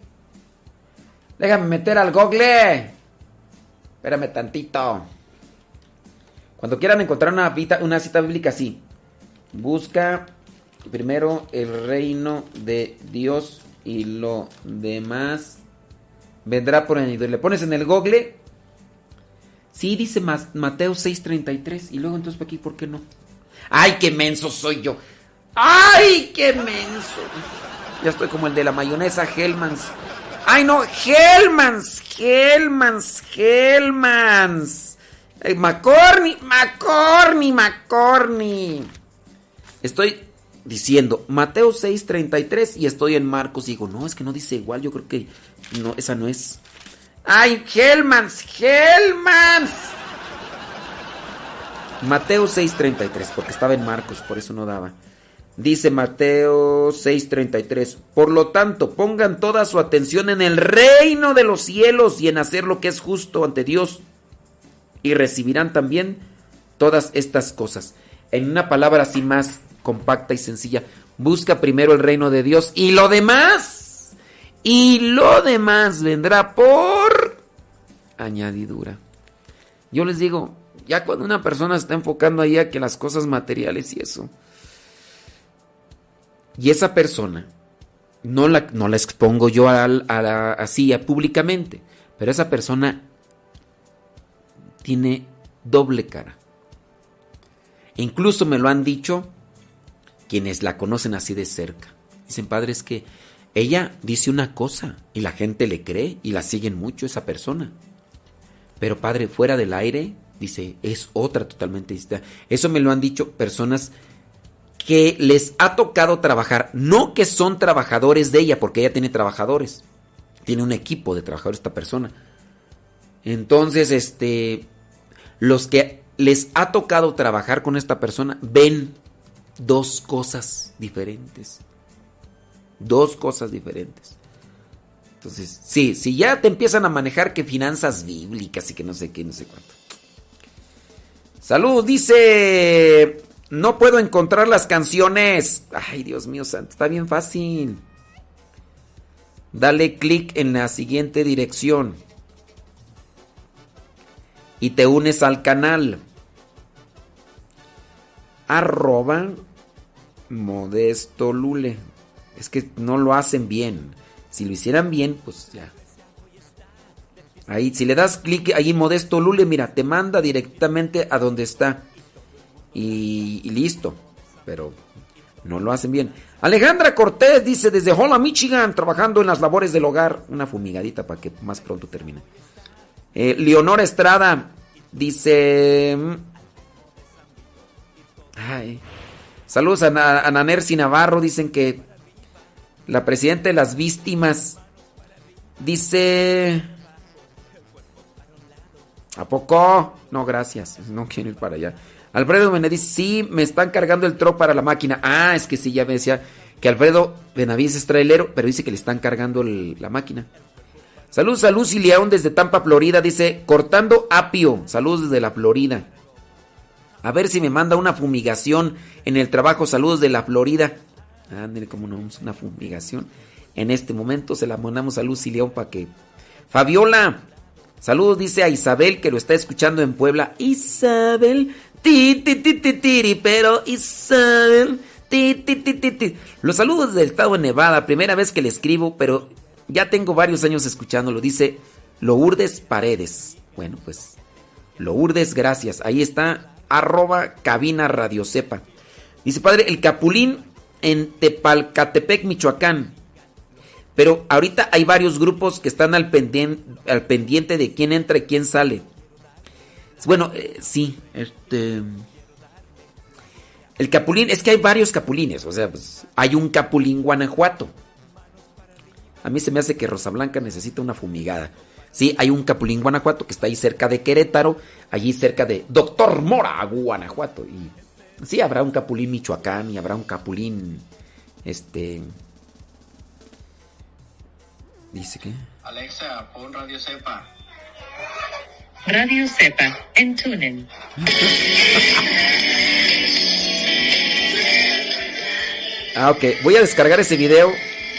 Déjame meter al google. Espérame tantito. Cuando quieran encontrar una, una cita bíblica así, busca primero el reino de Dios y lo demás vendrá por añadir. Le pones en el google. Sí, dice Mateo 6:33. Y luego entonces, aquí, ¿por qué no? ¡Ay, qué menso soy yo! ¡Ay, qué menso! Ya estoy como el de la mayonesa Hellmans. ¡Ay, no! ¡Hellmans! ¡Hellmans! ¡Hellmans! ¡Macorny! ¡Macorny! ¡Macorny! Estoy diciendo Mateo 6:33 y estoy en Marcos. Y digo, no, es que no dice igual. Yo creo que no, esa no es. ¡Ay, Hellmans! ¡Hellmans! Mateo 6:33, porque estaba en Marcos, por eso no daba. Dice Mateo 6:33, por lo tanto, pongan toda su atención en el reino de los cielos y en hacer lo que es justo ante Dios y recibirán también todas estas cosas. En una palabra así más compacta y sencilla, busca primero el reino de Dios y lo demás, y lo demás vendrá por añadidura. Yo les digo, ya cuando una persona está enfocando ahí a que las cosas materiales y eso, y esa persona, no la, no la expongo yo a, a, así públicamente, pero esa persona tiene doble cara. Incluso me lo han dicho quienes la conocen así de cerca. Dicen, padre, es que ella dice una cosa y la gente le cree y la siguen mucho esa persona. Pero padre, fuera del aire, dice, es otra totalmente distinta. Eso me lo han dicho personas que les ha tocado trabajar, no que son trabajadores de ella, porque ella tiene trabajadores, tiene un equipo de trabajadores esta persona. Entonces, este, los que les ha tocado trabajar con esta persona ven dos cosas diferentes. Dos cosas diferentes. Entonces, sí, si ya te empiezan a manejar que finanzas bíblicas y que no sé qué, no sé cuánto. Salud, dice no puedo encontrar las canciones. Ay, Dios mío santo, está bien fácil. Dale clic en la siguiente dirección. Y te unes al canal. Arroba Modesto Lule. Es que no lo hacen bien. Si lo hicieran bien, pues ya. Ahí, si le das clic ahí Modesto Lule, mira, te manda directamente a donde está y, listo. Pero no lo hacen bien. Alejandra Cortés dice desde Hola, Michigan, trabajando en las labores del hogar. Una fumigadita para que más pronto termine. Eh, Leonora Estrada dice... Saludos a, a Nanerci Navarro. Dicen que la presidenta de las víctimas dice... ¿A poco? No, gracias. No quiero ir para allá. Alfredo Benavides, sí, me están cargando el tro para la máquina. Ah, es que sí, ya me decía que Alfredo Benavides es trailero, pero dice que le están cargando la máquina. Saludos a Lucy León desde Tampa, Florida. Dice, cortando apio. Saludos desde la Florida. A ver si me manda una fumigación en el trabajo. Saludos de la Florida. Ah, mire cómo no, una fumigación. En este momento se la mandamos a Lucy León para que... Fabiola. Saludos, dice a Isabel que lo está escuchando en Puebla. Isabel, Ti, ti, ti, ti, tiri, pero Isabel. Ti, ti, ti, ti, ti. Los saludos del estado de Nevada, primera vez que le escribo, pero ya tengo varios años escuchándolo. Dice Lourdes Paredes. Bueno, pues Lourdes, gracias. Ahí está, arroba cabina radio sepa. Dice padre, el Capulín en Tepalcatepec, Michoacán. Pero ahorita hay varios grupos que están al pendiente, al pendiente de quién entra y quién sale. Bueno, eh, sí, este... El capulín, es que hay varios capulines, o sea, pues, hay un capulín Guanajuato. A mí se me hace que Rosa Blanca necesita una fumigada. Sí, hay un capulín Guanajuato que está ahí cerca de Querétaro, allí cerca de Doctor Mora, Guanajuato. Y sí, habrá un capulín Michoacán y habrá un capulín, este... Dice que... Alexa, pon Radio Cepa. Radio Cepa en TuneIn. Ah, ok. Voy a descargar ese video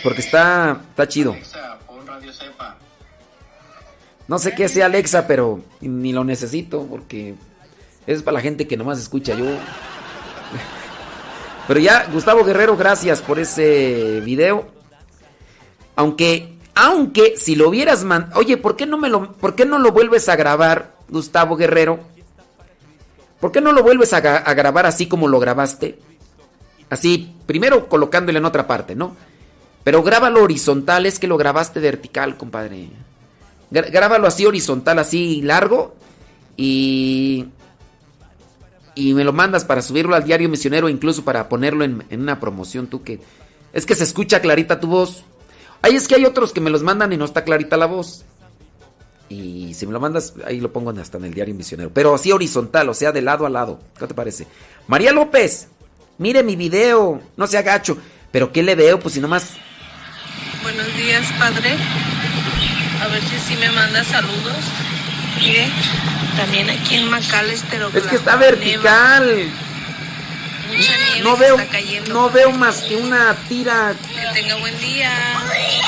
porque está, está chido. Alexa, pon Radio Cepa. No sé qué sea Alexa, pero ni lo necesito porque es para la gente que nomás escucha yo. Pero ya, Gustavo Guerrero, gracias por ese video. Aunque, aunque si lo hubieras mandado, oye, ¿por qué no me lo, por qué no lo vuelves a grabar, Gustavo Guerrero? ¿Por qué no lo vuelves a, a grabar así como lo grabaste? Así, primero colocándolo en otra parte, ¿no? Pero grábalo horizontal, es que lo grabaste vertical, compadre. Grábalo así horizontal, así largo. Y. Y me lo mandas para subirlo al diario misionero, incluso para ponerlo en, en una promoción, tú que. Es que se escucha clarita tu voz. Ay, es que hay otros que me los mandan y no está clarita la voz. Y si me lo mandas, ahí lo pongo hasta en el diario misionero. Pero así horizontal, o sea, de lado a lado. ¿Qué te parece? María López, mire mi video, no se agacho. ¿Pero qué le veo? Pues si nomás. Buenos días, padre. A ver si sí me manda saludos. Mire, también aquí en McAllister, Es que está vertical. neva. Mucha nieve No veo, está cayendo. no veo más que una tira. Que tenga buen día.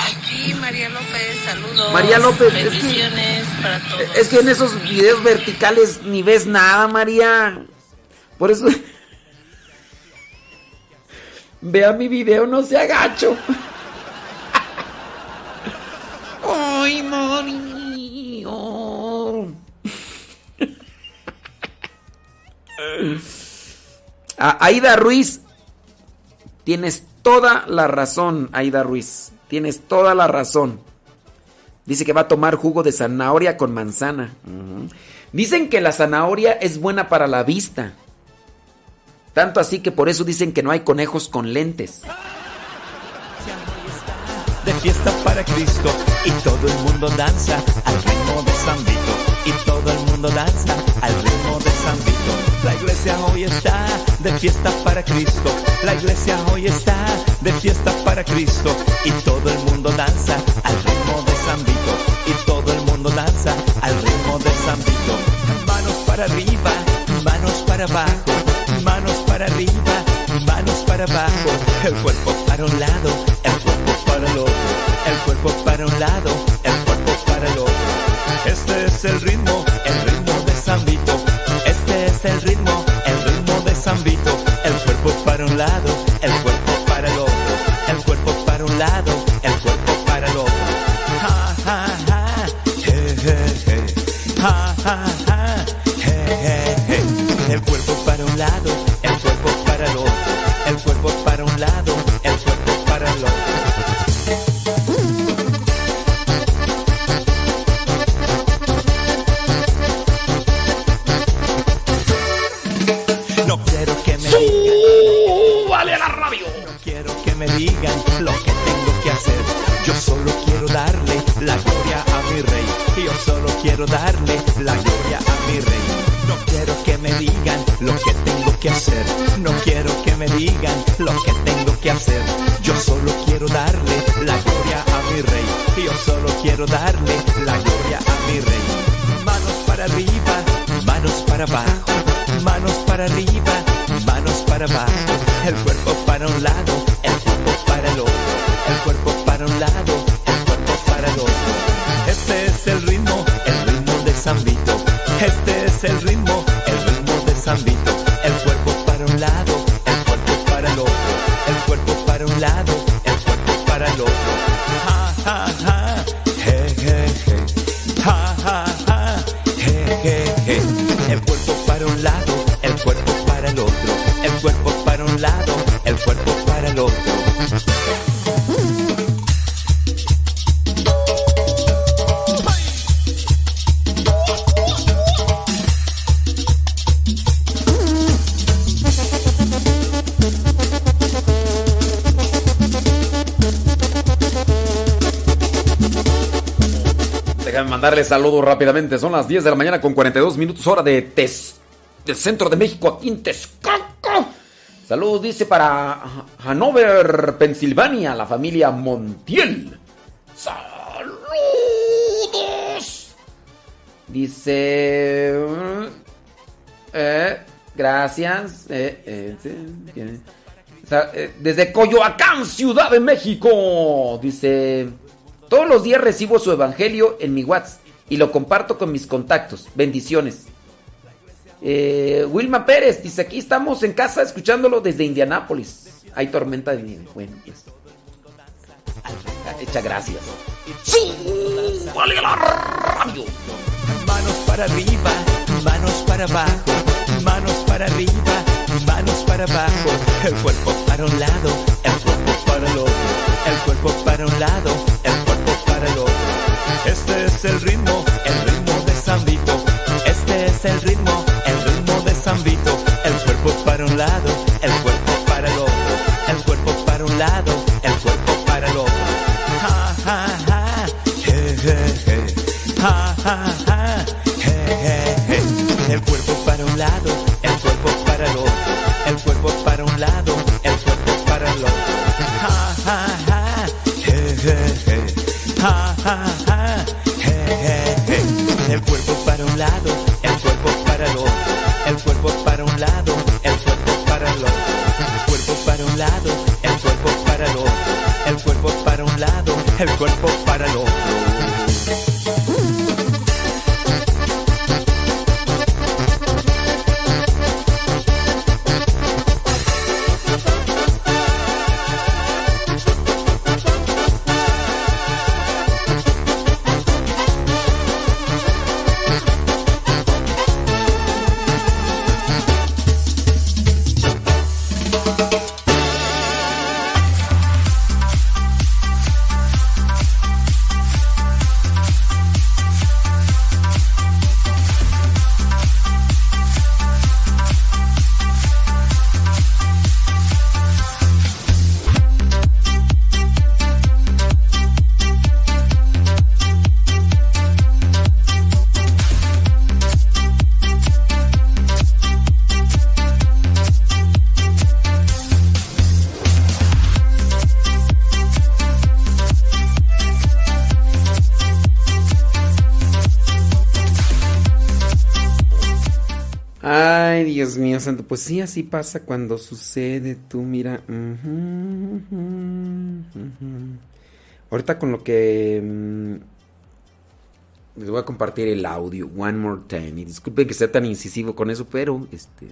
Aquí María López, saludos. María López, es que- Bendiciones para todos. Es que en esos videos verticales ni ves nada, María. Por eso. Vea mi video, no se agacho. Oh. A- Aida Ruiz, tienes toda la razón, Aida Ruiz. Tienes toda la razón. Dice que va a tomar jugo de zanahoria con manzana. Dicen que la zanahoria es buena para la vista. Tanto así que por eso dicen que no hay conejos con lentes. Fiesta para Cristo y todo el mundo danza al ritmo de San Vito y todo el mundo danza al ritmo de San Vito. La iglesia hoy está de fiesta para Cristo. La iglesia hoy está de fiesta para Cristo y todo el mundo danza al ritmo de San Vito y todo el mundo danza al ritmo de San Vito. Manos para arriba, manos para abajo, manos para arriba, manos para abajo, el cuerpo para un lado, el cuerpo para el otro, el cuerpo para un lado, el cuerpo para el otro. Este es el ritmo, el ritmo de San Vito. Este es el ritmo, el ritmo de San Vito. El cuerpo para un lado, el cuerpo para el otro, el cuerpo para un lado, el cuerpo para el otro. El cuerpo para un lado, me digan lo que tengo que hacer. Yo solo quiero darle la gloria a mi rey. Yo solo quiero darle la gloria a mi rey. No quiero que me digan lo que tengo que hacer. No quiero que me digan lo que tengo que hacer. Yo solo quiero darle la gloria a mi rey. Yo solo quiero darle la gloria a mi rey. Manos para arriba, manos para abajo, manos para arriba, manos para abajo, el cuerpo para un lado, saludos rápidamente. Son las 10 de la mañana con 42 minutos hora de Tes del centro de México, aquí en Texcoco. Saludos, dice, para Hanover, Pensilvania, la familia Montiel. Saludos. Dice... eh, gracias. eh, eh, desde Coyoacán, Ciudad de México. Dice... Todos los días recibo su evangelio en mi WhatsApp y lo comparto con mis contactos. Bendiciones. Eh, Wilma Pérez dice: Aquí estamos en casa escuchándolo desde Indianápolis. Hay tormenta de nieve. Bueno, pues. Hecha gracias. ¡Vale la radio! Manos para arriba, manos para abajo, manos para arriba, manos para abajo. El cuerpo para un lado, el cuerpo para el otro. El cuerpo para un lado, el cuerpo para el otro. Este es el ritmo, el ritmo de San Vito. Este es el ritmo, el ritmo de San Vito. El cuerpo para un lado, el cuerpo para un lado, el cuerpo para el otro. El cuerpo para un lado, el cuerpo para el otro. Ja, ja, ja. Ja, ja, ja. El cuerpo para un lado, el cuerpo para el otro. El cuerpo para un lado, el cuerpo para el otro. El cuerpo para un lado, el cuerpo para el otro. El cuerpo para un lado, el cuerpo para el otro. Pues sí, así pasa cuando sucede. Tú, mira. Ahorita con lo que. mm, les voy a compartir el audio. One more time. Y disculpen que sea tan incisivo con eso, pero este.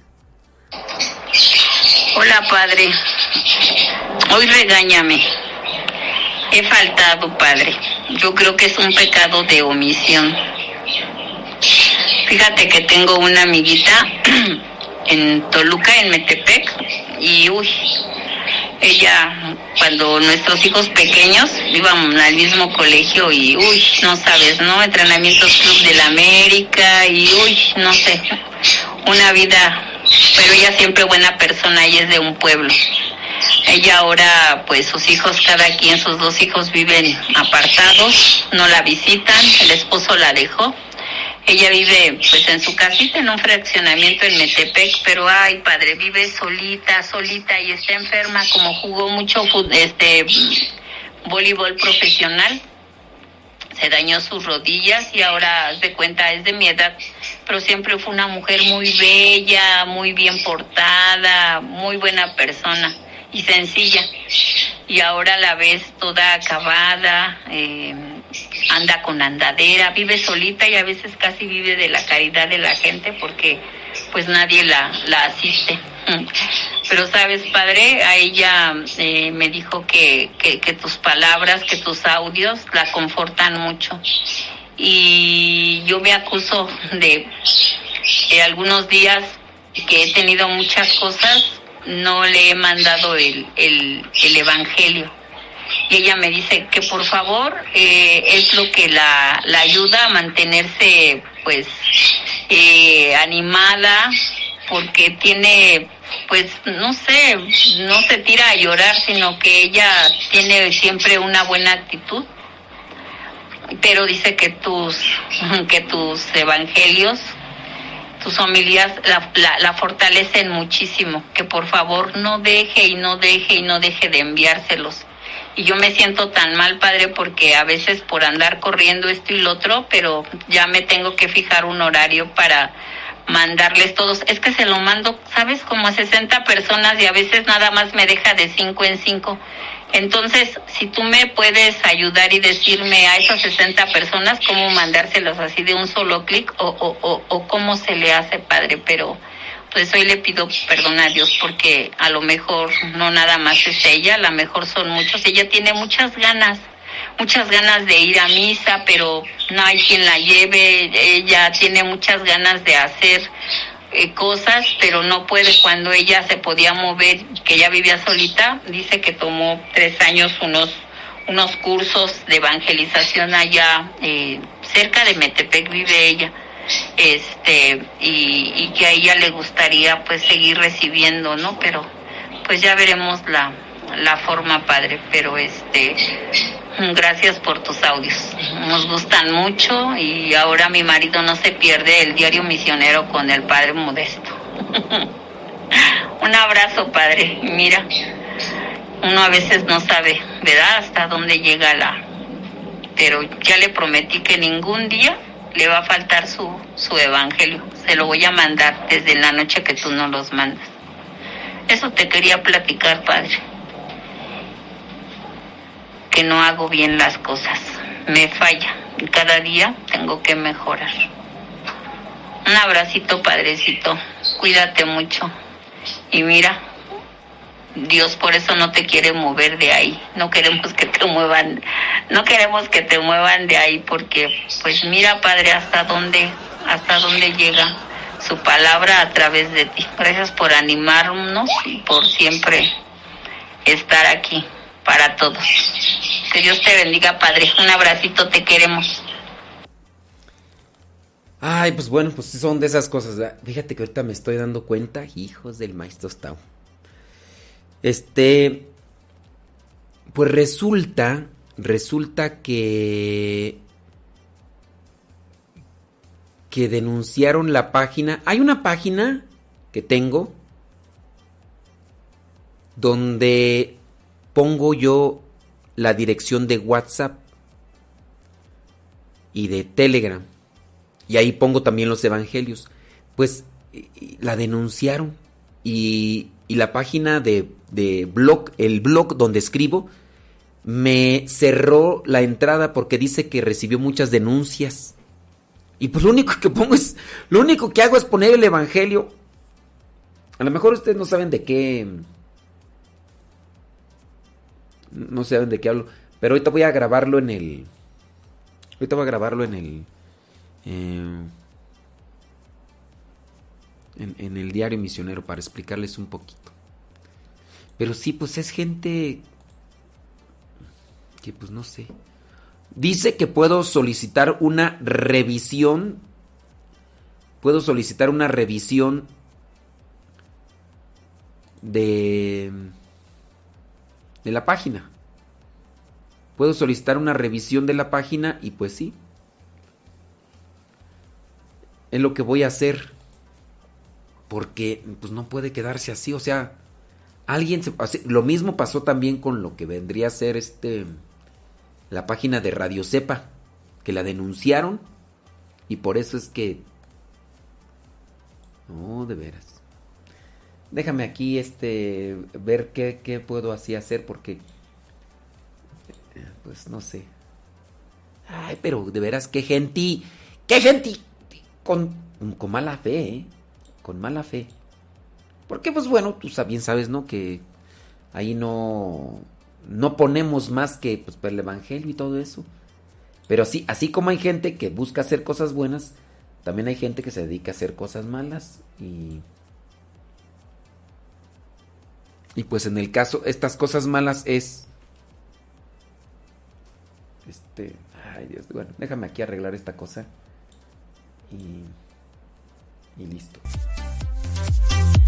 Hola, padre. Hoy regáñame. He faltado, padre. Yo creo que es un pecado de omisión. Fíjate que tengo una amiguita en Toluca, en Metepec, y uy, ella, cuando nuestros hijos pequeños íbamos al mismo colegio y uy, no sabes, ¿no? Entrenamientos Club de la América y uy, no sé, una vida, pero ella siempre buena persona y es de un pueblo. Ella ahora, pues sus hijos, cada quien, sus dos hijos viven apartados, no la visitan, el esposo la dejó. Ella vive pues en su casita en un fraccionamiento en Metepec, pero ay padre, vive solita, solita y está enferma como jugó mucho este voleibol profesional. Se dañó sus rodillas y ahora haz de cuenta es de mi edad, pero siempre fue una mujer muy bella, muy bien portada, muy buena persona y sencilla. Y ahora la ves toda acabada, eh, anda con andadera, vive solita y a veces casi vive de la caridad de la gente porque pues nadie la, la asiste. Pero sabes, padre, a ella eh, me dijo que, que, tus palabras, que tus audios la confortan mucho. Y yo me acuso de, de algunos días que he tenido muchas cosas, no le he mandado el, el, el Evangelio. Y ella me dice que por favor eh, es lo que la, la ayuda a mantenerse pues eh, animada porque tiene pues no sé, no se tira a llorar, sino que ella tiene siempre una buena actitud. Pero dice que tus que tus evangelios tus homilías la, la, la, fortalecen muchísimo, que por favor no deje y no deje y no deje de enviárselos. Y yo me siento tan mal, padre, porque a veces por andar corriendo esto y lo otro, pero ya me tengo que fijar un horario para mandarles todos. Es que se lo mando, ¿sabes? Como a 60 personas y a veces nada más me deja de 5 en 5. Entonces, si tú me puedes ayudar y decirme a esas 60 personas cómo mandárselos así de un solo clic o, o, o, o, cómo se le hace, padre, pero pues hoy le pido perdón a Dios porque a lo mejor no nada más es ella, a lo mejor son muchos. Ella tiene muchas ganas, muchas ganas de ir a misa, pero no hay quien la lleve. Ella tiene muchas ganas de hacer eh, cosas, pero no puede cuando ella se podía mover, que ella vivía solita, dice que tomó tres años unos unos cursos de evangelización allá eh, cerca de Metepec vive ella este y, que a ella le gustaría pues seguir recibiendo no pero pues ya veremos la la forma padre pero este Gracias por tus audios. Nos gustan mucho y ahora mi marido no se pierde el diario misionero con el Padre Modesto. Un abrazo, Padre. Mira, uno a veces no sabe, ¿verdad? Hasta dónde llega la... Pero ya le prometí que ningún día le va a faltar su, su evangelio. Se lo voy a mandar desde la noche que tú no los mandas. Eso te quería platicar, Padre que no hago bien las cosas. Me falla. Y cada día tengo que mejorar. Un abracito, padrecito. Cuídate mucho. Y mira, Dios por eso no te quiere mover de ahí. No queremos que te muevan. No queremos que te muevan de ahí porque, pues mira, Padre, hasta dónde, hasta dónde llega su palabra a través de ti. Gracias por animarnos y por siempre estar aquí para todos. Que Dios te bendiga, Padre. Un abracito, te queremos. Ay, pues bueno, pues son de esas cosas. Fíjate que ahorita me estoy dando cuenta, hijos del maestro Stau. Este, pues resulta, resulta que que denunciaron la página. Hay una página que tengo donde pongo yo la dirección de WhatsApp y de Telegram. Y ahí pongo también los evangelios. Pues la denunciaron. Y, y la página de, de, blog, el blog donde escribo, me cerró la entrada porque dice que recibió muchas denuncias. Y pues lo único que pongo es, lo único que hago es poner el evangelio. A lo mejor ustedes no saben de qué no saben de qué hablo. Pero ahorita voy a grabarlo en el. Ahorita voy a grabarlo en el. Eh, en, el diario misionero para explicarles un poquito. Pero sí, pues es gente. Que pues no sé. Dice que puedo solicitar una revisión. Puedo solicitar una revisión de de la página. Puedo solicitar una revisión de la página y pues sí. Es lo que voy a hacer. Porque pues no puede quedarse así, o sea, alguien se, lo mismo pasó también con lo que vendría a ser este la página de Radio Cepa, que la denunciaron y por eso es que no, de veras. Déjame aquí este ver qué, qué puedo así hacer porque pues no sé. Ay, pero de veras qué gente, qué gente con, con mala fe, ¿eh? Con mala fe. Porque pues bueno, tú bien sabes, ¿no? Que ahí no, no ponemos más que pues, el Evangelio y todo eso. Pero así, así como hay gente que busca hacer cosas buenas, también hay gente que se dedica a hacer cosas malas y... Y pues en el caso, estas cosas malas es... Este... Ay Dios, bueno, déjame aquí arreglar esta cosa. Y... Y listo. Thank you.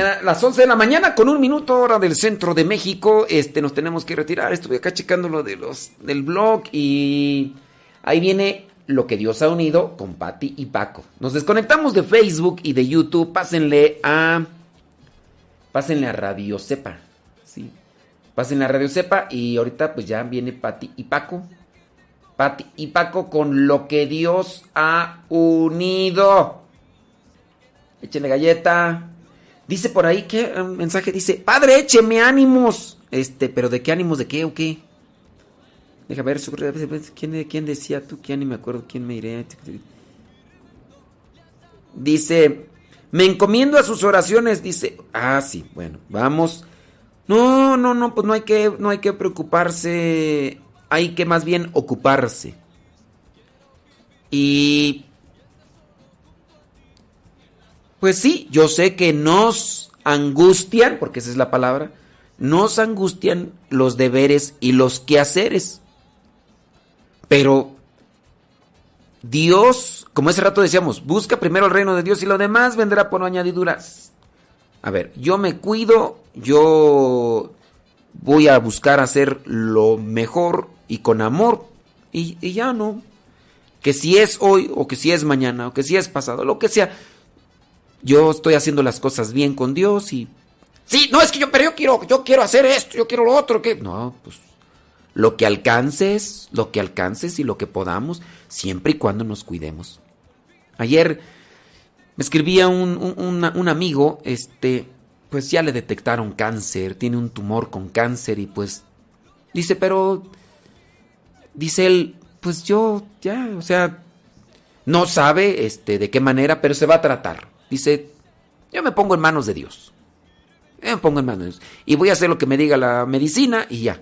Las 11 de la mañana con un minuto hora del centro de México. Este, nos tenemos que retirar. Estuve acá checando lo de los del blog y ahí viene lo que Dios ha unido con Patti y Paco. Nos desconectamos de Facebook y de YouTube. Pásenle a pásenle a Radio Cepa. Sí. Pásenle a Radio Cepa y ahorita pues ya viene Patti y Paco. Patti y Paco con lo que Dios ha unido. Échenle galleta. Dice por ahí que un mensaje dice, "Padre, écheme ánimos." Este, pero ¿de qué ánimos de qué o qué? Deja ver, ¿quién, quién decía tú? ¿Quién? Ni me acuerdo quién me iré. Dice, "Me encomiendo a sus oraciones." Dice, "Ah, sí, bueno, vamos." No, no, no, pues no hay que no hay que preocuparse, hay que más bien ocuparse. Y pues sí, yo sé que nos angustian, porque esa es la palabra, nos angustian los deberes y los quehaceres. Pero Dios, como ese rato decíamos, busca primero el reino de Dios y lo demás vendrá por añadiduras. A ver, yo me cuido, yo voy a buscar hacer lo mejor y con amor y, y ya no. Que si es hoy o que si es mañana o que si es pasado, lo que sea, yo estoy haciendo las cosas bien con Dios y Sí, no, es que yo, pero yo quiero, yo quiero hacer esto, yo quiero lo otro, que. No, pues. Lo que alcances, lo que alcances y lo que podamos, siempre y cuando nos cuidemos. Ayer me escribía un, un, amigo, este, pues ya le detectaron cáncer, tiene un tumor con cáncer y pues dice, pero dice él, pues yo ya, o sea, no sabe este de qué manera, pero se va a tratar. Dice, yo me pongo en manos de Dios. Yo me pongo en manos de Dios y voy a hacer lo que me diga la medicina y ya.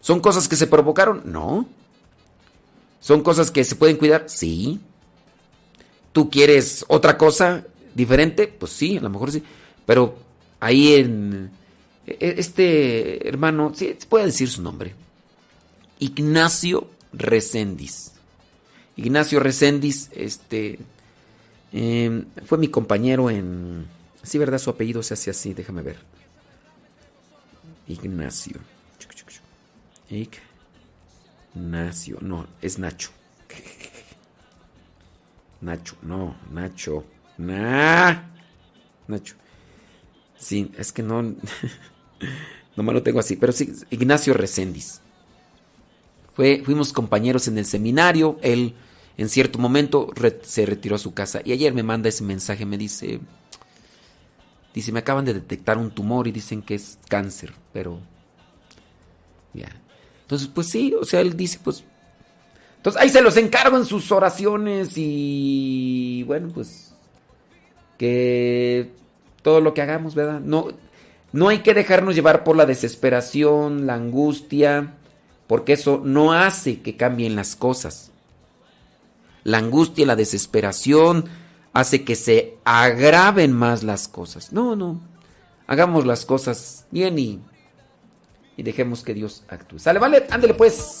¿Son cosas que se provocaron? No. ¿Son cosas que se pueden cuidar? Sí. ¿Tú quieres otra cosa diferente? Pues sí, a lo mejor sí. Pero ahí en... E, e, este hermano, sí, puede decir su nombre. Ignacio Recendis. Ignacio Recendis, este... Em, fue mi compañero en... Sí, ¿verdad? Su apellido se hace así, déjame ver. Ignacio. Ignacio, no, es Nacho. Nacho, no, Nacho. Nah. Nacho. Sí, es que no. no me lo tengo así. Pero sí, Ignacio Recendis. Fue, fuimos compañeros en el seminario. Él, en cierto momento, se retiró a su casa. Y ayer me manda ese mensaje. Me dice. Dice: Me acaban de detectar un tumor y dicen que es cáncer. Pero. Ya. Entonces, pues sí, o sea, él dice: Pues. Entonces, ahí se los encargo en sus oraciones. Y. Bueno, pues. Que todo lo que hagamos, ¿verdad? No, no hay que dejarnos llevar por la desesperación, la angustia, porque eso no hace que cambien las cosas. La angustia la desesperación hace que se agraven más las cosas. No, no. Hagamos las cosas bien y, y dejemos que Dios actúe. Sale, vale, ándele pues.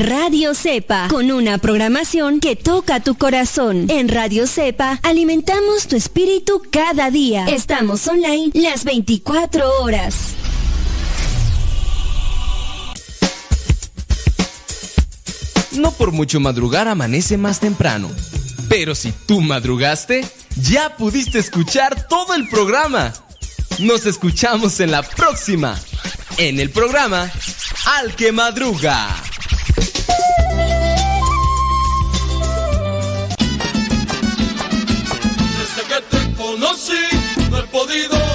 Radio Cepa, con una programación que toca tu corazón. En Radio Cepa alimentamos tu espíritu cada día. Estamos online las 24 horas. No por mucho madrugar amanece más temprano. Pero si tú madrugaste, ya pudiste escuchar todo el programa. Nos escuchamos en la próxima, en el programa Al que Madruga.